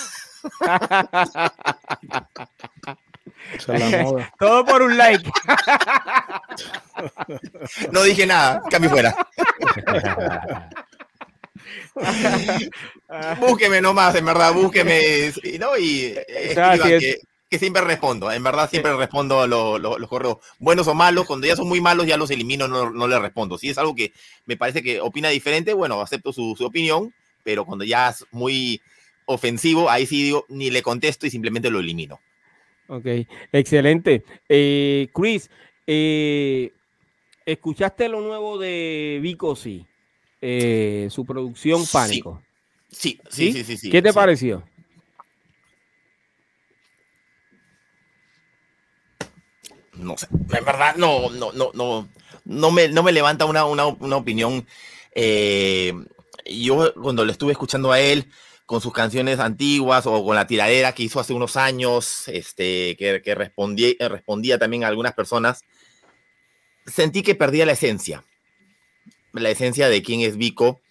Todo por un like. no dije nada, cambio fuera. búsqueme nomás, en verdad, búsqueme. ¿no? Y que, que, siempre respondo, en verdad siempre respondo a los correos, buenos o malos. Cuando ya son muy malos, ya los elimino, no, no les respondo. Si es algo que me parece que opina diferente, bueno, acepto su, opinión, pero cuando ya es muy ofensivo, ahí sí digo, ni le contesto y simplemente lo elimino. Ok, excelente. Eh, Chris, eh, ¿escuchaste lo nuevo de Vico sí? Eh, su producción Pánico. Sí. Sí, sí, sí, sí, ¿Qué te pareció? No sé, en verdad no, no, no, no, no me, no me levanta una, una, una opinión. Eh, yo cuando le estuve escuchando a él con sus canciones antiguas o con la tiradera que hizo hace unos años, este, que, que respondía, respondía también a algunas personas, sentí que perdía la esencia la esencia de quién es Vico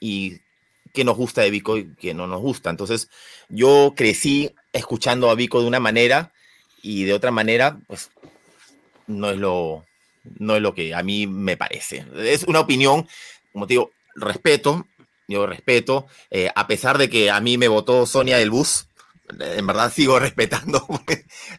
y qué nos gusta de Vico y qué no nos gusta. Entonces, yo crecí escuchando a Vico de una manera y de otra manera, pues no es lo, no es lo que a mí me parece. Es una opinión, como te digo, respeto, yo respeto, eh, a pesar de que a mí me votó Sonia del Bus, en verdad sigo respetando.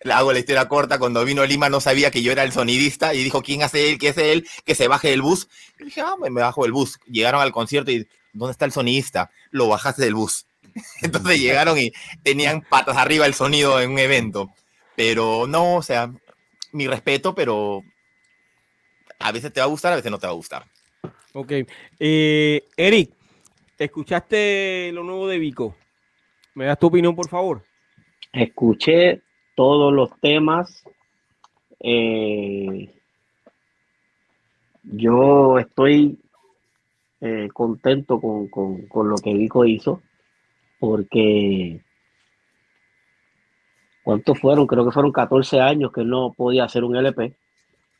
Le hago la historia corta. Cuando vino Lima no sabía que yo era el sonidista y dijo, ¿quién hace él? ¿Qué es él? Que se baje del bus. Y dije, ah, me bajo del bus. Llegaron al concierto y, ¿dónde está el sonidista? Lo bajaste del bus. Entonces llegaron y tenían patas arriba el sonido en un evento. Pero no, o sea, mi respeto, pero a veces te va a gustar, a veces no te va a gustar. Ok. Eh, Eric, ¿escuchaste lo nuevo de Vico? ¿Me das tu opinión, por favor? Escuché todos los temas. Eh, yo estoy eh, contento con, lo que Vico hizo, porque ¿cuántos fueron? Creo que fueron 14 años que no podía hacer un LP.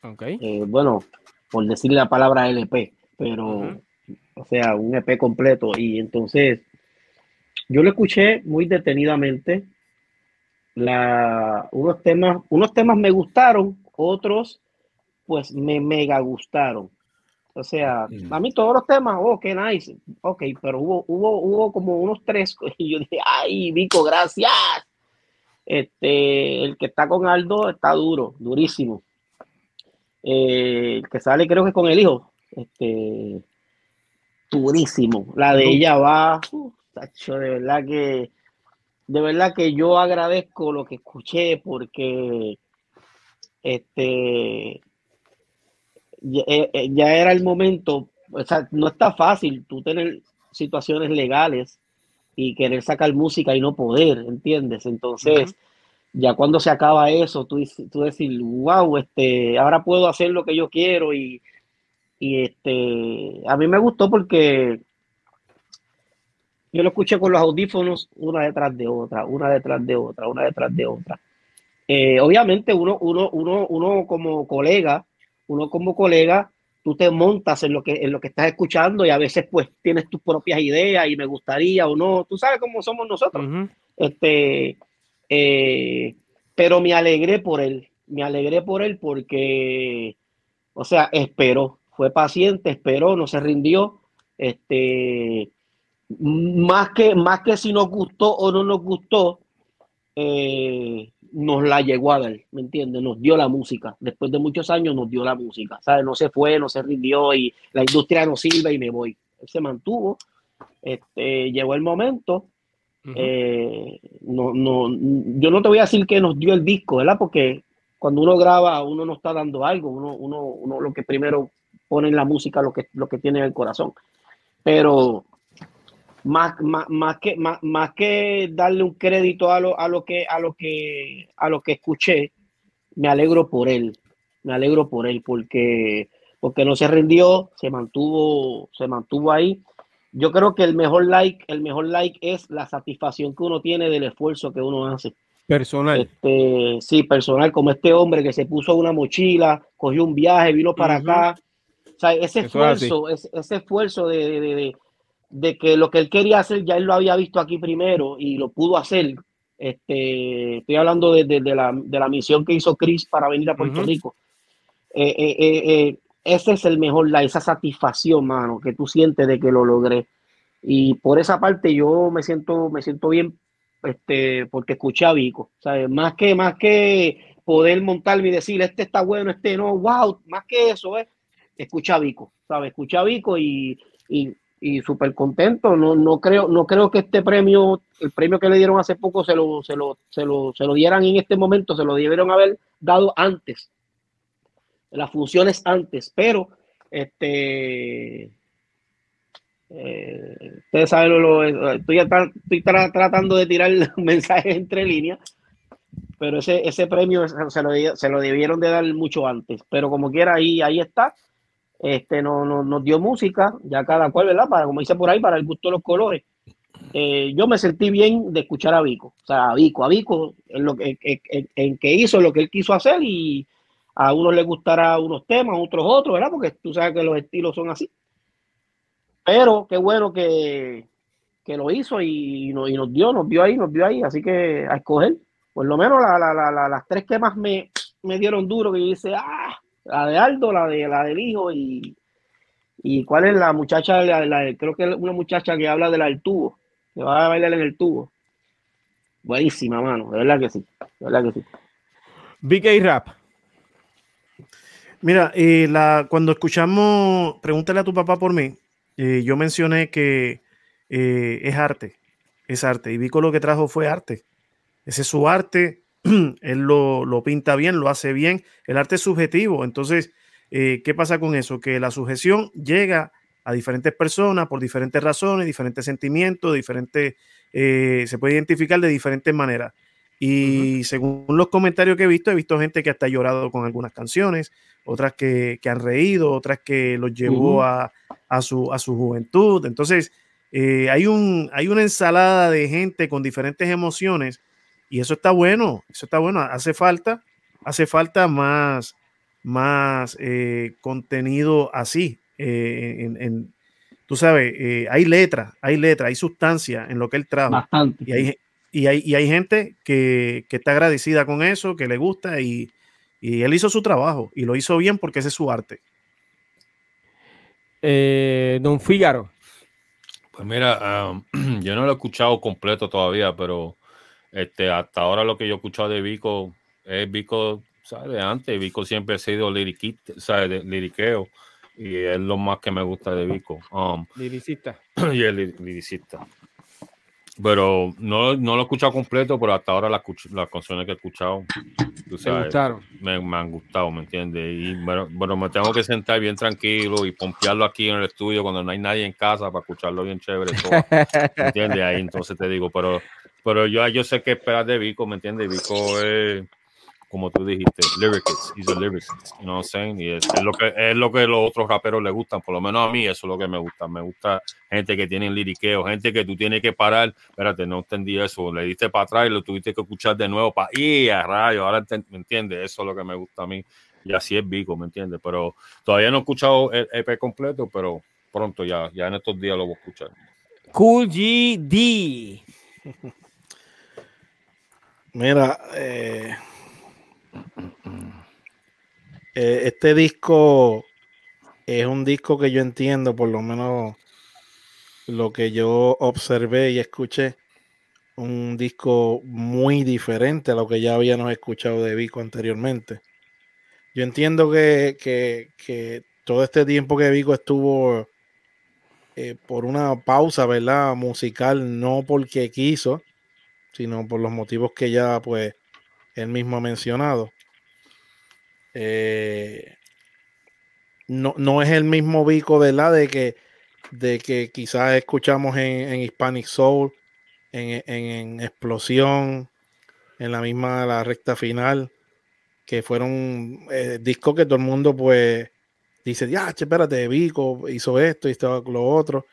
Okay. Eh, bueno, por decirle la palabra LP, pero, o sea, un EP completo. Y entonces yo lo escuché muy detenidamente. La, unos, temas, unos temas me gustaron, otros pues me mega gustaron. O sea, mm. a mí todos los temas, oh, qué nice. Ok, pero hubo, hubo, hubo como unos tres y yo dije, ay, Vico, gracias. Este, el que está con Aldo está duro, durísimo. Eh, el que sale creo que con el hijo, este, durísimo. La de ella va, de verdad que de verdad que yo agradezco lo que escuché porque este eh, eh, ya, era el momento, o sea, no está fácil tú tener situaciones legales y querer sacar música y no poder, ¿entiendes? Entonces, ya cuando se acaba eso, tú, tú decir, wow, este, ahora puedo hacer lo que yo quiero y, y este, a mí me gustó porque yo lo escuché con los audífonos una detrás de otra, una detrás de otra, una detrás de otra. Eh, obviamente uno, uno, uno, uno como colega, uno como colega, tú te montas en lo que, en lo que estás escuchando y a veces pues tienes tus propias ideas y me gustaría o no, tú sabes cómo somos nosotros. Este, eh, pero me alegré por él, me alegré por él porque, o sea, esperó, fue paciente, esperó, no se rindió, este, más que, más que si nos gustó o no nos gustó, eh, nos la llegó a dar, ¿me entiendes? Nos dio la música. Después de muchos años nos dio la música, ¿sabes? No se fue, no se rindió y la industria no sirve y me voy. Él se mantuvo, este, llegó el momento. Eh, no, no, yo no te voy a decir que nos dio el disco, ¿verdad? Porque cuando uno graba, uno no está dando algo, uno, uno, uno lo que primero pone en la música lo que, lo que tiene en el corazón. Pero más, más, que, más, que darle un crédito a lo, a lo que a lo que a lo que escuché, me alegro por él. Me alegro por él porque porque no se rindió, se mantuvo se mantuvo ahí yo creo que el mejor like, el mejor like es la satisfacción que uno tiene del esfuerzo que uno hace. Personal. Este, sí, personal, como este hombre que se puso una mochila, cogió un viaje, vino para acá. O sea, ese esfuerzo, ese, esfuerzo de, de, que lo que él quería hacer ya él lo había visto aquí primero y lo pudo hacer. Este, estoy hablando de, la, misión que hizo Chris para venir a Puerto Rico. Eh, eh, eh, ese es el mejor, la, esa satisfacción, mano, que tú sientes de que lo logré. Y por esa parte yo me siento, me siento bien este, porque escuché a Vico. ¿sabes? Más que, más que poder montarme y decir, este está bueno, este no, wow, más que eso, es escucha a Vico, ¿sabes? Escucha a Vico y, y, y súper contento. No, no, creo, no creo que este premio, el premio que le dieron hace poco, se lo, se lo, se lo, se lo dieran en este momento, se lo debieron haber dado antes. Las funciones antes, pero este eh, ustedes saben, lo, estoy, estoy tratando de tirar mensajes entre líneas, pero ese, ese premio se lo, se lo, debieron de dar mucho antes. Pero como quiera, ahí, ahí está. Este, no, no, nos dio música, ya cada cual, ¿verdad? Para, como dice por ahí, para el gusto de los colores. Eh, yo me sentí bien de escuchar a Vico, o sea, a Vico, a Vico, en lo que, en, en que hizo lo que él quiso hacer y a unos les gustará unos temas, a otros otros, ¿verdad? Porque tú sabes que los estilos son así. Pero qué bueno que, lo hizo y, nos dio, nos vio ahí, nos vio ahí. Así que a escoger, por lo menos las tres que más me, me dieron duro, que yo dice, ah, la de Aldo, la de la del hijo y, y cuál es la muchacha, creo que es una muchacha que habla de la del tubo, que va a bailar en el tubo. Buenísima, mano, de verdad que sí, de verdad que sí. BK Rap. Mira, eh, la, cuando escuchamos, pregúntale a tu papá por mí, eh, yo mencioné que eh, es arte, es arte. Y Vico lo que trajo fue arte. Ese es su arte, él lo, pinta bien, lo hace bien. El arte es subjetivo. Entonces, eh, ¿qué pasa con eso? Que la sujeción llega a diferentes personas por diferentes razones, diferentes sentimientos, diferentes, se puede identificar de diferentes maneras. Y según los comentarios que he visto, he visto gente que hasta ha llorado con algunas canciones, otras que, han reído, otras que los llevó a, su, a su juventud. Entonces, eh, hay, un, hay una ensalada de gente con diferentes emociones y eso está bueno, eso está bueno. Hace falta, hace falta más, más eh, contenido así. Eh, en, tú sabes, hay letra, hay letra, hay sustancia en lo que él trabaja. Y hay, y hay, y hay gente que, que, está agradecida con eso, que le gusta y, y, él hizo su trabajo y lo hizo bien porque ese es su arte. Eh, don Fígaro. Pues mira, yo no lo he escuchado completo todavía, pero este, hasta ahora lo que yo he escuchado de Vico es Vico, ¿sabes? De antes, Vico siempre ha sido ¿sabes? De, liriqueo y es lo más que me gusta de Vico. Um, liricista. Y el liricista. Pero no, no lo he escuchado completo, pero hasta ahora las, las canciones que he escuchado me, me, han gustado, ¿me entiendes? Y bueno, bueno, me tengo que sentar bien tranquilo y pompearlo aquí en el estudio cuando no hay nadie en casa para escucharlo bien chévere. ¿Me entiendes? Ahí entonces te digo, pero, pero yo, yo sé qué esperar de Vico, ¿me entiendes? Vico es como tú dijiste, lyricist, he's a lyricist, you know what I'm saying? Y es, lo que es lo que los otros raperos les gustan, por lo menos a mí eso es lo que me gusta, me gusta gente que tiene liriqueo, gente que tú tienes que parar, espérate, no entendí eso, le diste para atrás y lo tuviste que escuchar de nuevo para y a rayo, ahora me entiendes, eso es lo que me gusta a mí y así es Vico, ¿me entiendes? Pero todavía no he escuchado el EP completo, pero pronto ya, ya en estos días lo voy a escuchar. Cool GD. Mira, eh, eh, este disco es un disco que yo entiendo, por lo menos lo que yo observé y escuché, un disco muy diferente a lo que ya habíamos escuchado de Vico anteriormente. Yo entiendo que, todo este tiempo que Vico estuvo eh, por una pausa, ¿verdad? Musical, no porque quiso, sino por los motivos que ya pues él mismo ha mencionado. Eh, no, no, es el mismo ¿verdad? De que, de que quizás escuchamos en, Hispanic Soul, en, Explosión, en la misma la recta final, que fueron eh, discos que todo el mundo pues dice, ya, espérate, Vico hizo esto esto, lo otro.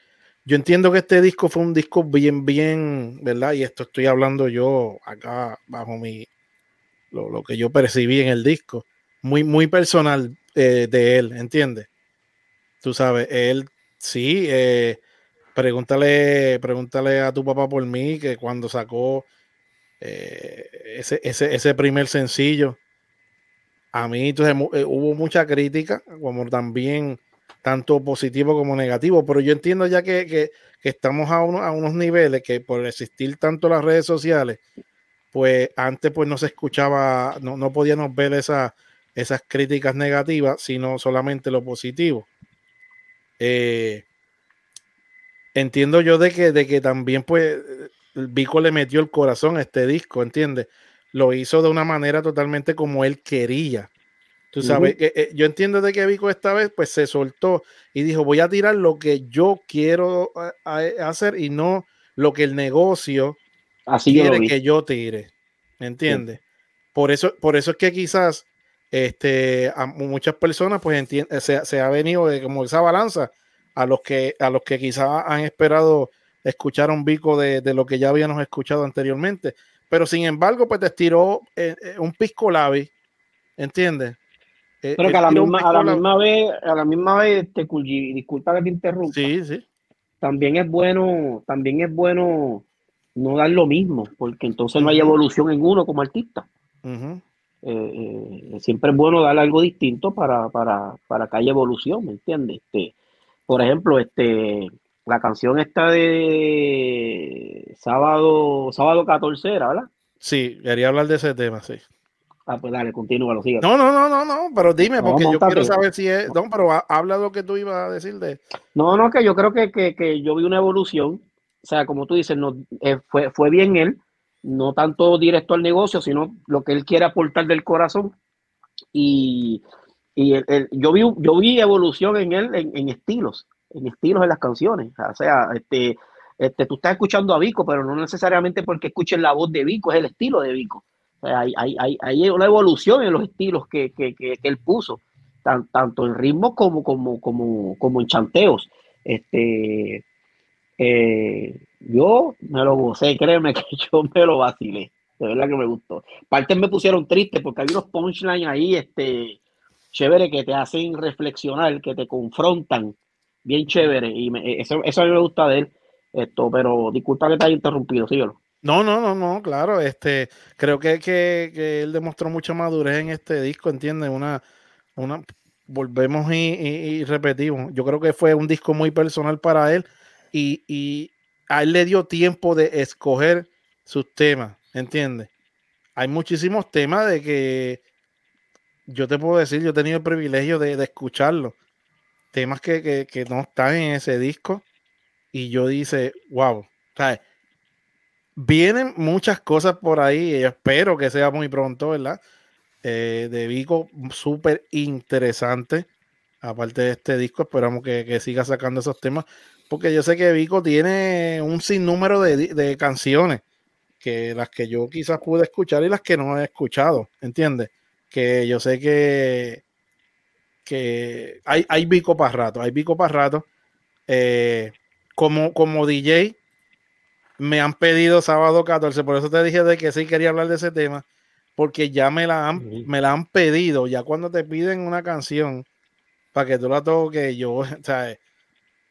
Yo entiendo que este disco fue un disco bien, bien, ¿verdad? Y esto estoy hablando yo acá bajo mi, lo, que yo percibí en el disco, muy, muy personal eh, de él, ¿entiendes? Tú sabes, él sí, eh, pregúntale, pregúntale a tu papá por mí que cuando sacó eh, ese, ese, ese, primer sencillo, a mí entonces, hubo mucha crítica, como también tanto positivo como negativo, pero yo entiendo ya que, que, estamos a, a, unos niveles que por existir tanto las redes sociales, pues antes pues no se escuchaba, no, no podíamos ver esa, esas críticas negativas, sino solamente lo positivo. Eh, entiendo yo de que, de que también pues Vico le metió el corazón a este disco, ¿entiendes? Lo hizo de una manera totalmente como él quería. Tú sabes, que eh, yo entiendo de que Vico esta vez pues se soltó y dijo, voy a tirar lo que yo quiero hacer y no lo que el negocio Así quiere que yo tire. ¿Me entiendes? Por, eso, por eso es que quizás este, a muchas personas pues se, se, ha venido de como esa balanza a los que, a los que quizás han esperado escuchar un bico de, de, lo que ya habíamos escuchado anteriormente. Pero sin embargo, pues te estiró eh, eh, un pisco labi, ¿entiendes? Eh, Pero que a la, misma, a la misma vez, a la misma vez, te, disculpa que te interrumpa. Sí, sí. También es bueno, también es bueno no dar lo mismo, porque entonces no hay evolución en uno como artista. Eh, eh, siempre es bueno dar algo distinto para, para, para que haya evolución, ¿me entiendes? Este, por ejemplo, este, la canción esta de sábado, sábado 14 era, ¿verdad? Sí, quería hablar de ese tema, sí. Ah, pues dale, continúa, lo sigue. No, no, no, no, no, pero dime, porque yo quiero saber si es. No, pero habla lo que tú ibas a decir de. No, no, que yo creo que, que, que yo vi una evolución. O sea, como tú dices, no, eh, fue, fue bien él, no tanto directo al negocio, sino lo que él quiere aportar del corazón. Y, y yo, vi, yo vi evolución en él en, en, estilos, en estilos de las canciones. O sea, este, este, tú estás escuchando a Vico, pero no necesariamente porque escuches la voz de Vico, es el estilo de Vico. Hay, hay, hay, hay, una evolución en los estilos que, que, que, él puso, tanto en ritmo como, como, como, como en chanteos. Este, eh, yo me lo gocé, créeme que yo me lo vacilé, de verdad que me gustó. Partes me pusieron triste porque hay unos punchlines ahí, este, chévere, que te hacen reflexionar, que te confrontan, bien chévere, y eso, eso a mí me gusta de él, esto, pero disculpa que te haya interrumpido, síguelo. No, no, no, no, claro, este, creo que, que, él demostró mucha madurez en este disco, ¿entiendes? Una, una, volvemos y, repetimos, yo creo que fue un disco muy personal para él y, y a él le dio tiempo de escoger sus temas, ¿entiendes? Hay muchísimos temas de que yo te puedo decir, yo he tenido el privilegio de, de escucharlo, temas que, que, que, no están en ese disco y yo dice, wow, ¿sabes? Vienen muchas cosas por ahí espero que sea muy pronto, ¿verdad? Eh, de Vico, súper interesante. Aparte de este disco, esperamos que, siga sacando esos temas, porque yo sé que Vico tiene un sinnúmero de, canciones, que las que yo quizás pude escuchar y las que no he escuchado, ¿entiendes? Que yo sé que, que hay, hay Vico para rato, hay Vico para rato. Eh, como, como DJ, me han pedido sábado 14, por eso te dije de que sí quería hablar de ese tema, porque ya me la han, me la han pedido, ya cuando te piden una canción para que tú la toques, yo, o sea,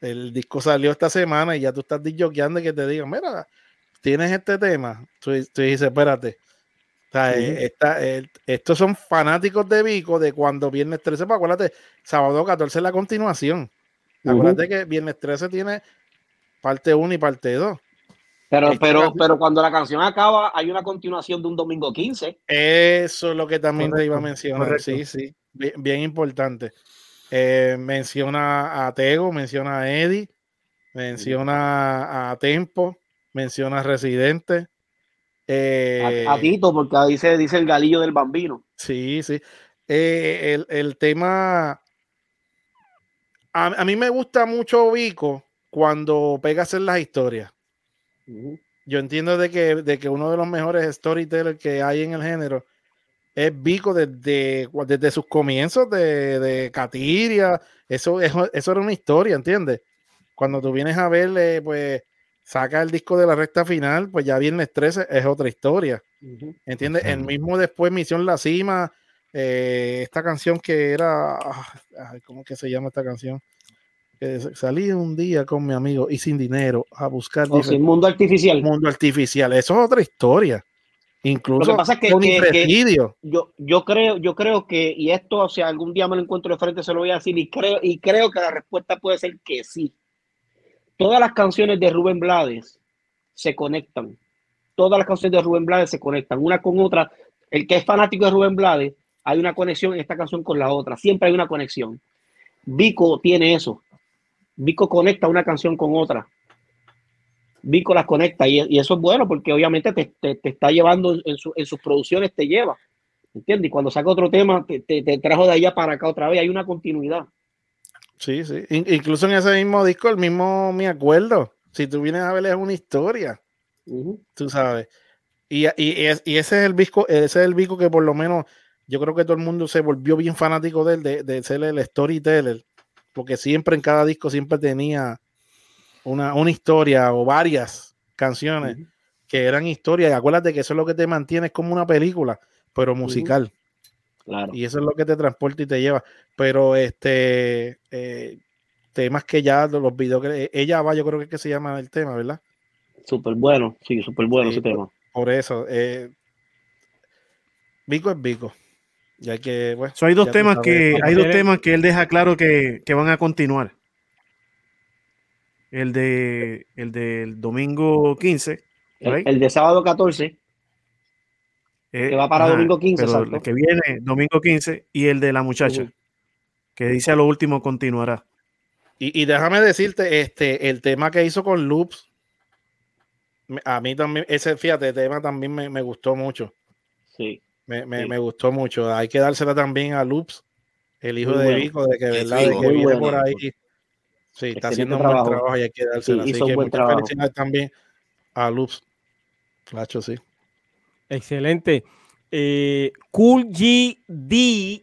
el disco salió esta semana y ya tú estás disjoqueando y que te digan, mira, tienes este tema, tú, dices, espérate, o sea, eh, estos son fanáticos de Vico de cuando Viernes 13, pues acuérdate, sábado 14 es la continuación. Acuérdate que Viernes 13 tiene parte 1 y parte 2. Pero, pero, pero cuando la canción acaba, hay una continuación de un domingo 15. Eso es lo que también te iba a mencionar. Sí, sí, bien, importante. Eh, menciona a Tego, menciona a Eddie, menciona a Tempo, menciona a Residente. Eh, a, Tito, porque dice, dice el galillo del bambino. Sí, sí. Eh, el, tema. A, a, mí me gusta mucho Vico cuando pega a hacer las historias. Yo entiendo de que, de que uno de los mejores storytellers que hay en el género es Vico desde, desde sus comienzos de, de Catiria. Eso, eso, eso era una historia, ¿entiendes? cuando tú vienes a ver, pues saca el disco de la recta final, pues ya Viernes 13 es otra historia. ¿Entiendes? El mismo después Misión La Cima, eh, esta canción que era, ¿cómo que se llama esta canción? Que salí un día con mi amigo y sin dinero a buscar. Oh, mundo artificial. Mundo artificial, eso es otra historia. Incluso lo que pasa es que, yo, yo creo, yo creo que, y esto, o sea, algún día me lo encuentro de frente, se lo voy a decir, y creo, y creo que la respuesta puede ser que sí. Todas las canciones de Rubén Blades se conectan. Todas las canciones de Rubén Blades se conectan, una con otra. El que es fanático de Rubén Blades, hay una conexión en esta canción con la otra. Siempre hay una conexión. Vico tiene eso. Vico conecta una canción con otra. Vico las conecta y, eso es bueno porque obviamente te, está llevando en, sus producciones, te lleva. ¿Entiendes? Y cuando saca otro tema, te, trajo de allá para acá otra vez. Hay una continuidad. Sí, sí. incluso en ese mismo disco, el mismo me acuerdo. Si tú vienes a ver, es una historia. Tú sabes. Y, y, ese es el disco, ese es el Vico que por lo menos yo creo que todo el mundo se volvió bien fanático de él, de, de ser el storyteller. Porque siempre en cada disco siempre tenía una, historia o varias canciones que eran historias. Y acuérdate que eso es lo que te mantiene, como una película, pero musical. Claro. Y eso es lo que te transporta y te lleva. Pero este eh, temas que ya los videos que ella va, yo creo que, es que se llama el tema, ¿verdad? Súper bueno, sí, súper bueno ese tema. Por eso, eh, Vico es Vico. Ya que, bueno, hay dos temas que hay dos temas que él deja claro que, que van a continuar el de el del domingo 15. El, de sábado 14. Eh, que va para domingo 15. el que viene domingo 15 y el de la muchacha, que dice a lo último continuará. Y, déjame decirte, este, el tema que hizo con Loops, a mí también, ese, fíjate, el tema también me, gustó mucho. Sí. Me, gustó mucho. Hay que dársela también a Loops, el hijo de Vico, de que, ¿verdad? de que viene por ahí Sí, está haciendo un buen trabajo y hay que dársela. Así que muchas felicidades también a Luz. Clacho, sí. Excelente. Eh, cool GD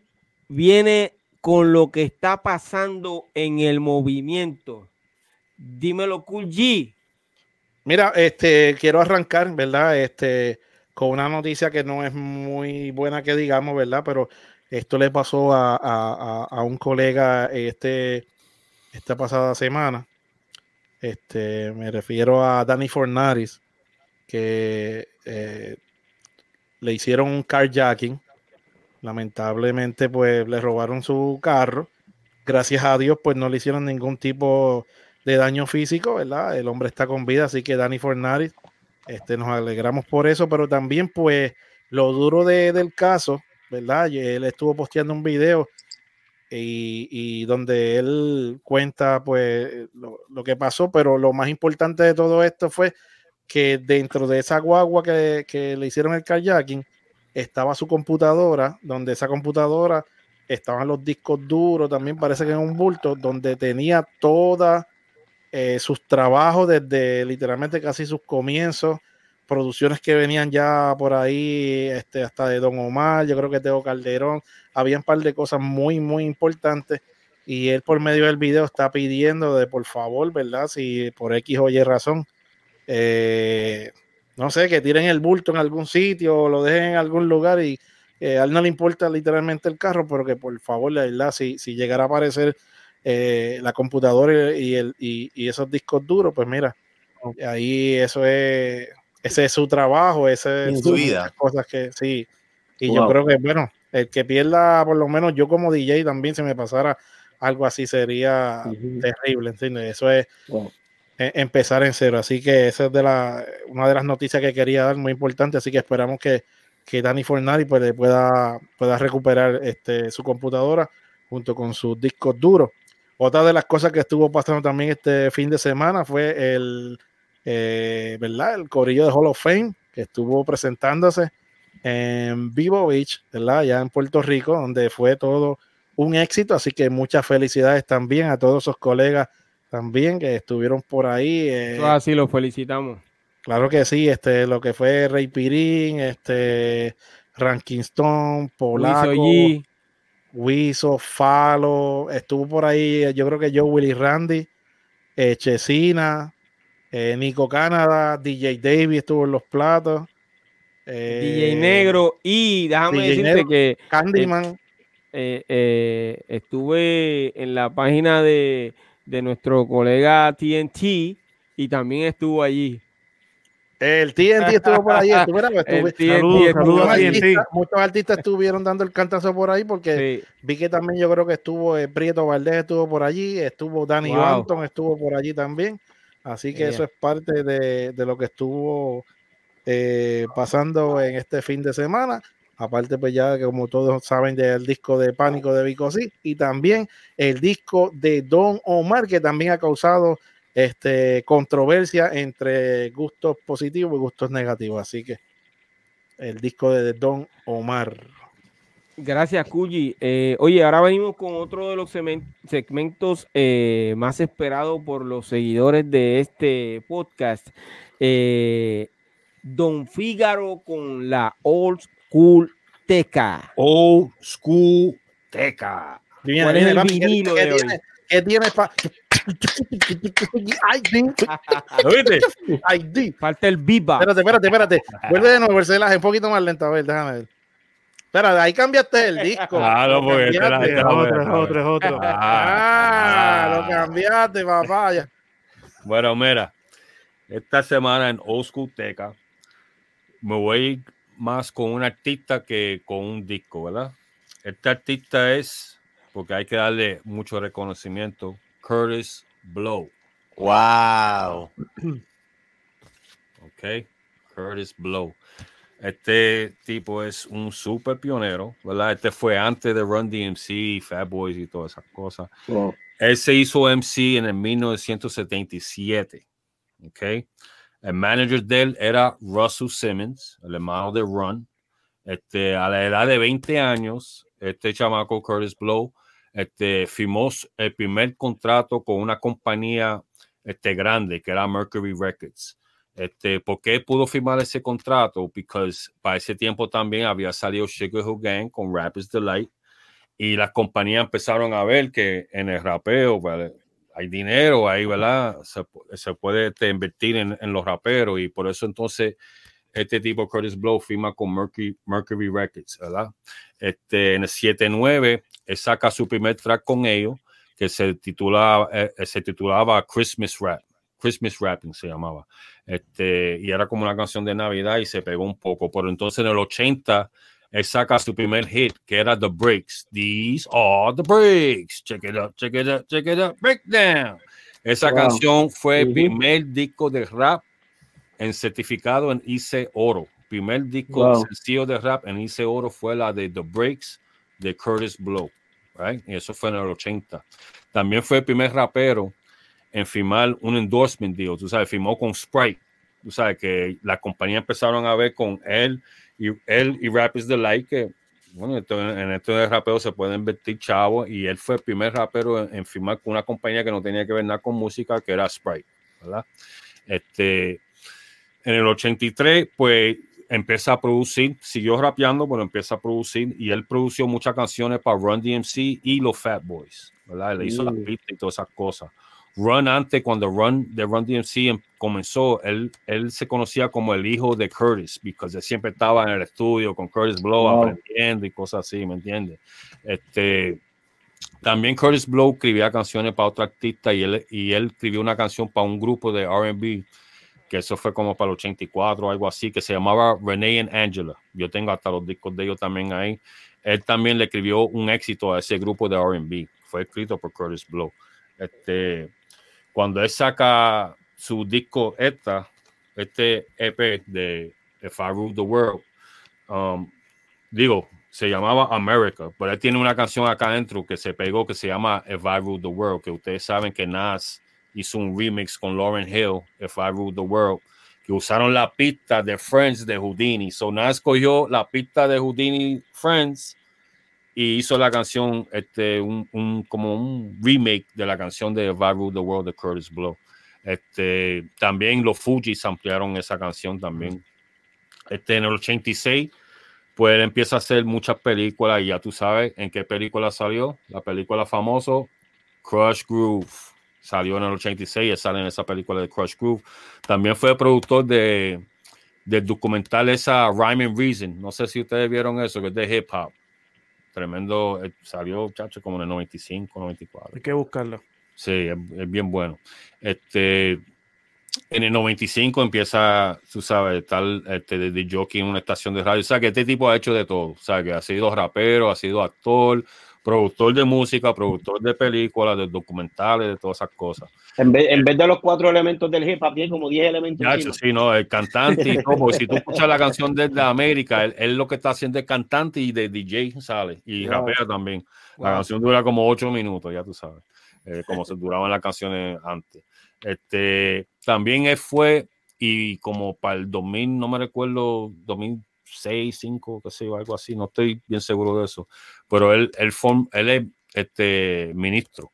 viene con lo que está pasando en el movimiento. Dímelo, Cool G. Mira, este, quiero arrancar, ¿verdad? Este, con una noticia que no es muy buena que digamos, ¿verdad? Pero esto le pasó a, a, a un colega, este, esta pasada semana. Este, me refiero a Danny Fornaris, que eh, le hicieron un carjacking. Lamentablemente, pues le robaron su carro. Gracias a Dios, pues no le hicieron ningún tipo de daño físico, ¿verdad? El hombre está con vida, así que Danny Fornaris, este, nos alegramos por eso, pero también, pues, lo duro del caso, ¿verdad? Él estuvo posteando un video y, donde él cuenta pues lo, que pasó, pero lo más importante de todo esto fue que dentro de esa guagua que, le hicieron el kayaking estaba su computadora, donde esa computadora estaban los discos duros, también parece que en un bulto, donde tenía todos eh, sus trabajos desde literalmente casi sus comienzos, producciones que venían ya por ahí, este, hasta de Don Omar, yo creo que Teo Calderón, había un par de cosas muy, muy importantes y él por medio del video está pidiendo de por favor, ¿verdad? Si por X o Y razón, eh, no sé, que tiren el bulto en algún sitio o lo dejen en algún lugar y eh, a él no le importa literalmente el carro, pero que por favor, la verdad, si, si llegara a aparecer eh, la computadora y, el, y esos discos duros, pues mira, ahí eso es ese es su trabajo, ese es su vida. Cosas que sí. Y yo creo que, bueno, el que pierda, por lo menos yo como DJ también, si me pasara algo así, sería terrible, ¿entiendes? Eso es e, empezar en cero. Así que esa es de la, una de las noticias que quería dar, muy importante. Así que esperamos que, que Dani Fornari pues, pueda, pueda recuperar este, su computadora junto con sus discos duros. Otra de las cosas que estuvo pasando también este fin de semana fue el eh, ¿verdad? El corillo de Hall of Fame que estuvo presentándose en Vivo Beach, ¿verdad? Ya en Puerto Rico, donde fue todo un éxito. Así que muchas felicidades también a todos esos colegas también que estuvieron por ahí. Eh, así lo felicitamos. Claro que sí, este, lo que fue Rey Pirín, este, Ranking Stone, Polaco, Wiso, Falo, estuvo por ahí, yo creo que yo, Willy Randy, eh, Chesina, eh, Nico Canadá, DJ Davis estuvo en los platos. DJ Negro y déjame decirte que Candyman. estuve en la página de, de nuestro colega TNT y también estuvo allí. El TNT estuvo por ahí. muchos, artistas, estuvieron dando el cantazo por ahí porque vi que también yo creo que estuvo eh, Prieto Valdés estuvo por allí, estuvo Danny Banton estuvo por allí también. Así que eso es parte de, lo que estuvo eh, pasando en este fin de semana. Aparte, pues ya que como todos saben del disco de Pánico de Vico y también el disco de Don Omar, que también ha causado este, controversia entre gustos positivos y gustos negativos. Así que el disco de Don Omar. Gracias, Cuyi. Eh, oye, ahora venimos con otro de los segmentos eh, más esperados por los seguidores de este podcast. Eh, Don Fígaro con la Old School Teca. Old School Teca. ¿Cuál es el vinilo de hoy? ¿Qué tiene para Ay, di. Falta el viva. Espérate, espérate, espérate. Vuelve de nuevo el un poquito más lento. A ver, déjame ver. Espera, ahí cambiaste el disco. Ah, no, porque este es otro, es otro, es otro. Ah, lo cambiaste, papá. Bueno, mira, esta semana en Old School Teca me voy más con un artista que con un disco, ¿verdad? Este artista es, porque hay que darle mucho reconocimiento, Curtis Blow. Wow. Ok, Curtis Blow. Este tipo es un super pionero, ¿verdad? Este fue antes de Run DMC, Fat Boys y todas esas cosas. Él se hizo MC en el 1977. Ok. El manager de él era Russell Simmons, el hermano de Run. Este, a la edad de 20 años, este chamaco Curtis Blow este, firmó el primer contrato con una compañía este, grande que era Mercury Records. Este, ¿Por qué pudo firmar ese contrato? Porque para ese tiempo también había salido Sugar Hill Gang con Rapper's Delight y las compañías empezaron a ver que en el rapeo hay dinero ahí, ¿verdad? Se, puede este, invertir en, en, los raperos y por eso entonces este tipo Curtis Blow firma con Mercury, Mercury Records, ¿verdad? Este, en el 7-9, él saca su primer track con ellos, que se, titula, eh, eh, se titulaba Christmas Rap. Christmas Rapping se llamaba. Este, y era como una canción de Navidad y se pegó un poco. Pero entonces en el 80, él saca su primer hit, que era The Breaks. These are the breaks. Check it out, check it out, check it out. Breakdown. Esa canción fue el primer disco de rap en certificado en IC Oro. Primer disco sencillo de rap en IC Oro fue la de The Breaks de Curtis Blow. Right? Y eso fue en el 80. También fue el primer rapero en firmar un endorsement deal. Tú sabes, firmó con Sprite. Tú sabes que la compañía empezaron a ver con él y él y Rap is the que bueno, en esto de se pueden invertir chavos y él fue el primer rapero en, en, firmar con una compañía que no tenía que ver nada con música, que era Sprite, ¿verdad? Este, en el 83, pues empieza a producir, siguió rapeando, pero empieza a producir y él produjo muchas canciones para Run DMC y los Fat Boys, ¿verdad? Le hizo las mm. pistas y todas esas cosas. Run antes, cuando Run de Run DMC em, comenzó, él, él se conocía como el hijo de Curtis, porque siempre estaba en el estudio con Curtis Blow aprendiendo y cosas así, ¿me entiendes? Este, también Curtis Blow escribía canciones para otro artista y él, y él escribió una canción para un grupo de RB que eso fue como para el 84 o algo así, que se llamaba Renee and Angela. Yo tengo hasta los discos de ellos también ahí. Él también le escribió un éxito a ese grupo de RB. Fue escrito por Curtis Blow. Este, cuando él saca su disco esta, este EP de If I Rule the World, um, digo, se llamaba America, pero él tiene una canción acá adentro que se pegó que se llama If I Rule the World, que ustedes saben que Nas hizo un remix con Lauren Hill, If I Rule the World, que usaron la pista de Friends de Houdini. So Nas cogió la pista de Houdini Friends y hizo la canción, este, un, un, como un remake de la canción de If I Rule the World de Curtis Blow. Este, también los Fujis ampliaron esa canción también. Este, en el 86, pues él empieza a hacer muchas películas y ya tú sabes en qué película salió. La película famosa Crush Groove salió en el 86, sale en esa película de Crush Groove. También fue productor de, del documental esa Rhyme and Reason. No sé si ustedes vieron eso, que es de hip hop. Tremendo, eh, salió, chacho, como en el 95, 94. Hay que buscarlo. Sí, es, bien bueno. Este, en el 95 empieza, tú sabes, tal este, de, jockey en una estación de radio. O sea, que este tipo ha hecho de todo. O sea, que ha sido rapero, ha sido actor, productor de música, productor de películas, de documentales, de todas esas cosas. En vez, en vez de los cuatro elementos del hip hop, tiene como 10 elementos. Ya, sí, no, el cantante y todo. si tú escuchas la canción de, América, él, lo que está haciendo es cantante y de DJ, sale, y rapea también. La canción dura como 8 minutos, ya tú sabes, eh, como se duraban las canciones antes. Este, también él fue, y como para el 2000, no me recuerdo, 2000 6, 5, qué sé yo, algo así, no estoy bien seguro de eso, pero él, él, él es este, ministro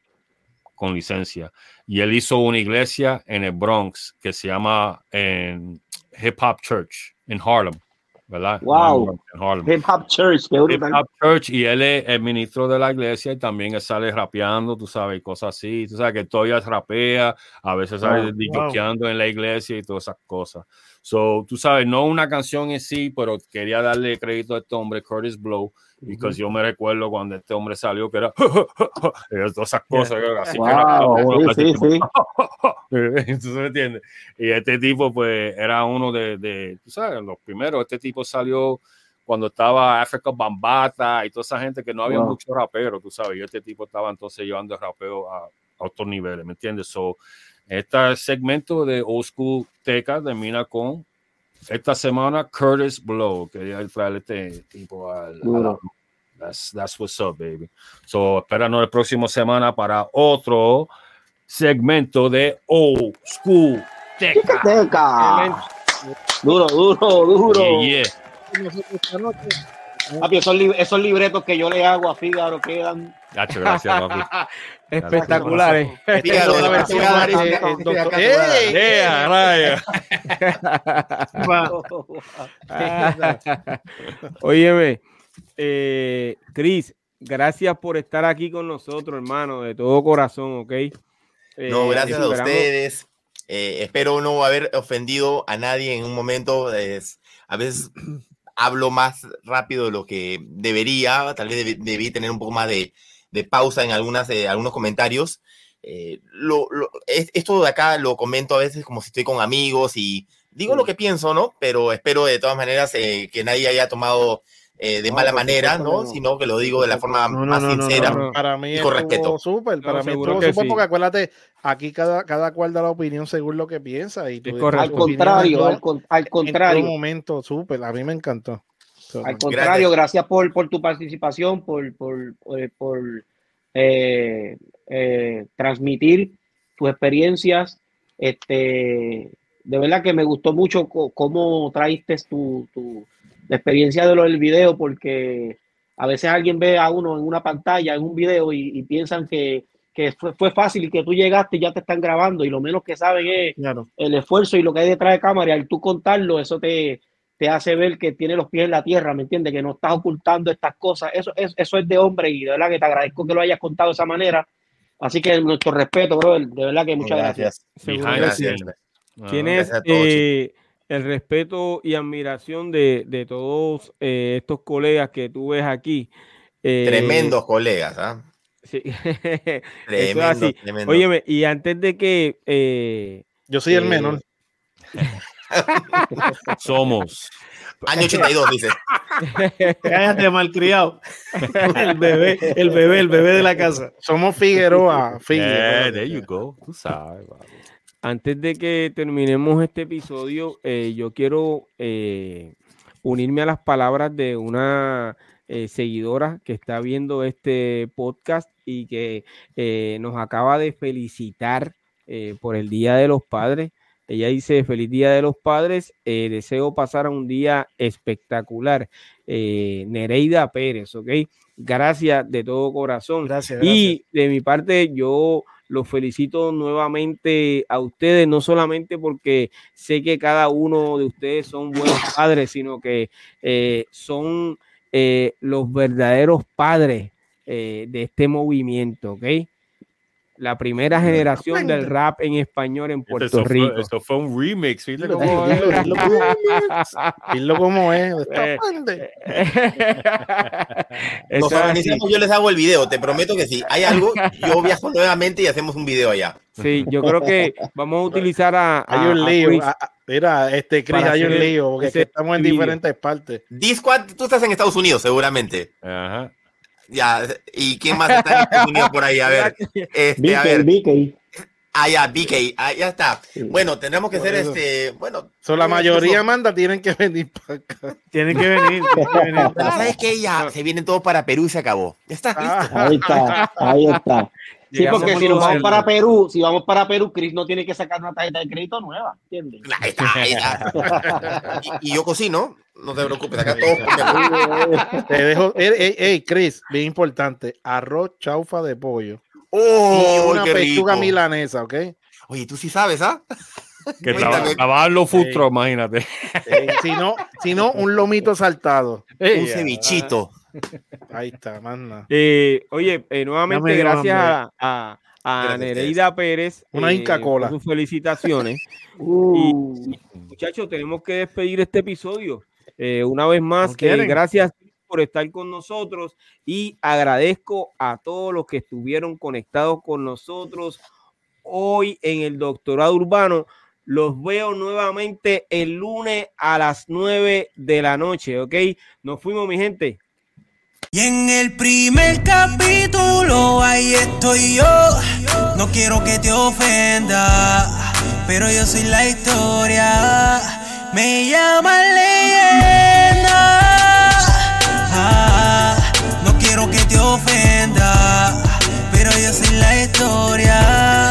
con licencia y él hizo una iglesia en el Bronx que se llama en Hip Hop Church en Harlem. ¿Verdad? Wow. Hip Hop Church, Hip Hop Church, y él es el ministro de la iglesia y también él sale rapeando, tú sabes, cosas así. Tú sabes que todavía rapea, a veces sale wow. en la iglesia y todas esas cosas. So, tú sabes, no una canción en sí, pero quería darle crédito a este hombre, Curtis Blow, porque yo me recuerdo cuando este hombre salió que era todas esas cosas así que sí, sí, sí. me entiendes y este tipo pues era uno de, de, tú sabes los primeros. Este tipo salió cuando estaba Africa Bambata y toda esa gente que no había mucho rapero tú sabes. Y este tipo estaba entonces llevando el rapeo a, a otros niveles ¿me entiendes? so este segmento de Old School Teca termina con esta semana Curtis Blow. Quería traerle este tipo al, that's, that's, what's up, baby. So, espéranos la próxima semana para otro segmento de Old School Teca. Teca. Duro, duro, duro. Yeah, Papi, esos, esos, libretos que yo le hago a Fígaro quedan. gracias, papi. Espectaculares. Óyeme, eh, Cris, gracias por estar aquí con nosotros, hermano, de todo corazón, ¿ok? no, eh, gracias a ustedes. Eh, espero no haber ofendido a nadie en un momento. a veces hablo más rápido de lo que debería, tal vez debí tener un poco más de, de pausa en algunas, eh, algunos comentarios. Eh, lo, esto de acá lo comento a veces como si estoy con amigos y digo lo que pienso, ¿no? Pero espero de todas maneras eh, que nadie haya tomado de mala manera, ¿no? Sino que lo digo de la forma más sincera para mí y con respeto. Súper, para mí estuvo súper porque acuérdate, aquí cada, cada cual da la opinión según lo que piensa y al contrario, al, al, contrario. En un momento súper, a mí me encantó. Al contrario, gracias, por, por, tu participación, por, por, eh, por eh, eh, transmitir tus experiencias. Este, de verdad que me gustó mucho cómo traíste tu, tu experiencia de lo del video, porque a veces alguien ve a uno en una pantalla, en un video, y, piensan que, que fue, fue, fácil y que tú llegaste y ya te están grabando, y lo menos que saben es el esfuerzo y lo que hay detrás de cámara, y al tú contarlo, eso te, te hace ver que tiene los pies en la tierra, ¿me entiendes? Que no estás ocultando estas cosas. Eso, es, eso es de hombre y de verdad que te agradezco que lo hayas contado de esa manera. Así que nuestro respeto, bro, de verdad que muchas gracias. gracias. Tienes eh, el respeto y admiración de, de todos eh, estos colegas que tú ves aquí. Eh, tremendos colegas, ¿ah? Sí. tremendo, tremendo. Óyeme, y antes de que... Yo soy el menor. Somos. Año 82, dice. Cállate, malcriado. El bebé, el bebé, el bebé de la casa. Somos Figueroa. Figueroa. there you go. Tú sabes, Antes de que terminemos este episodio, eh, yo quiero eh, unirme a las palabras de una eh, seguidora que está viendo este podcast y que nos acaba de felicitar por el Día de los Padres. Ella dice, feliz día de los padres, deseo pasar un día espectacular. Nereida Pérez, ¿ok? Gracias de todo corazón. Gracias, Y de mi parte, yo los felicito nuevamente a ustedes, no solamente porque sé que cada uno de ustedes son buenos padres, sino que eh, son los verdaderos padres de este movimiento, ¿ok? La primera generación del rap en español en Puerto Rico. eso fue un remix, fíjate cómo es. Dilo cómo es. yo les hago el video, te prometo que si hay algo, yo viajo nuevamente y hacemos un video allá. Sí, yo creo que vamos a utilizar a. hay un lío. mira, este Chris, hay un lío, porque estamos en diferentes partes. Disco, tú estás en Estados Unidos, seguramente. Ajá. Ya, ¿y quién más está en por ahí? A ver. Este, a ver. Ah, ya, BK, ah, ya está. Bueno, tenemos que hacer este, bueno. So, la mayoría manda, tienen que venir para acá. Tienen que venir. ¿Sabes qué? Ya se vienen todos para Perú y se acabó. Ya está, ah, Ahí está, ahí está. Sí, porque si nos vamos para Perú, si vamos para Perú, Chris no tiene que sacar una tarjeta de crédito nueva, ¿entiendes? Ahí está, ahí está. y, y yo cocino, no te preocupes, acá todos Te dejo, ey, ey, Chris, bien importante, arroz chaufa de pollo. Oh, y una pechuga milanesa, ¿ok? Oye, tú sí sabes, ¿ah? Que trabajan los futros, imagínate. si, no, si no, un lomito saltado. un cevichito. Ahí está, manda. Eh, oye, eh, nuevamente gracias a, a, Nereida Pérez. Una eh, Inca Cola. Sus felicitaciones. Uh. Y, muchachos, tenemos que despedir este episodio. Eh, una vez más, eh, gracias por estar con nosotros y agradezco a todos los que estuvieron conectados con nosotros hoy en el doctorado urbano. Los veo nuevamente el lunes a las 9 de la noche, ¿ok? Nos fuimos, mi gente. Y en el primer capítulo ahí estoy yo. No quiero que te ofenda, pero yo soy la historia me llama leyenda. Ah, no quiero que te ofenda, pero yo soy la historia.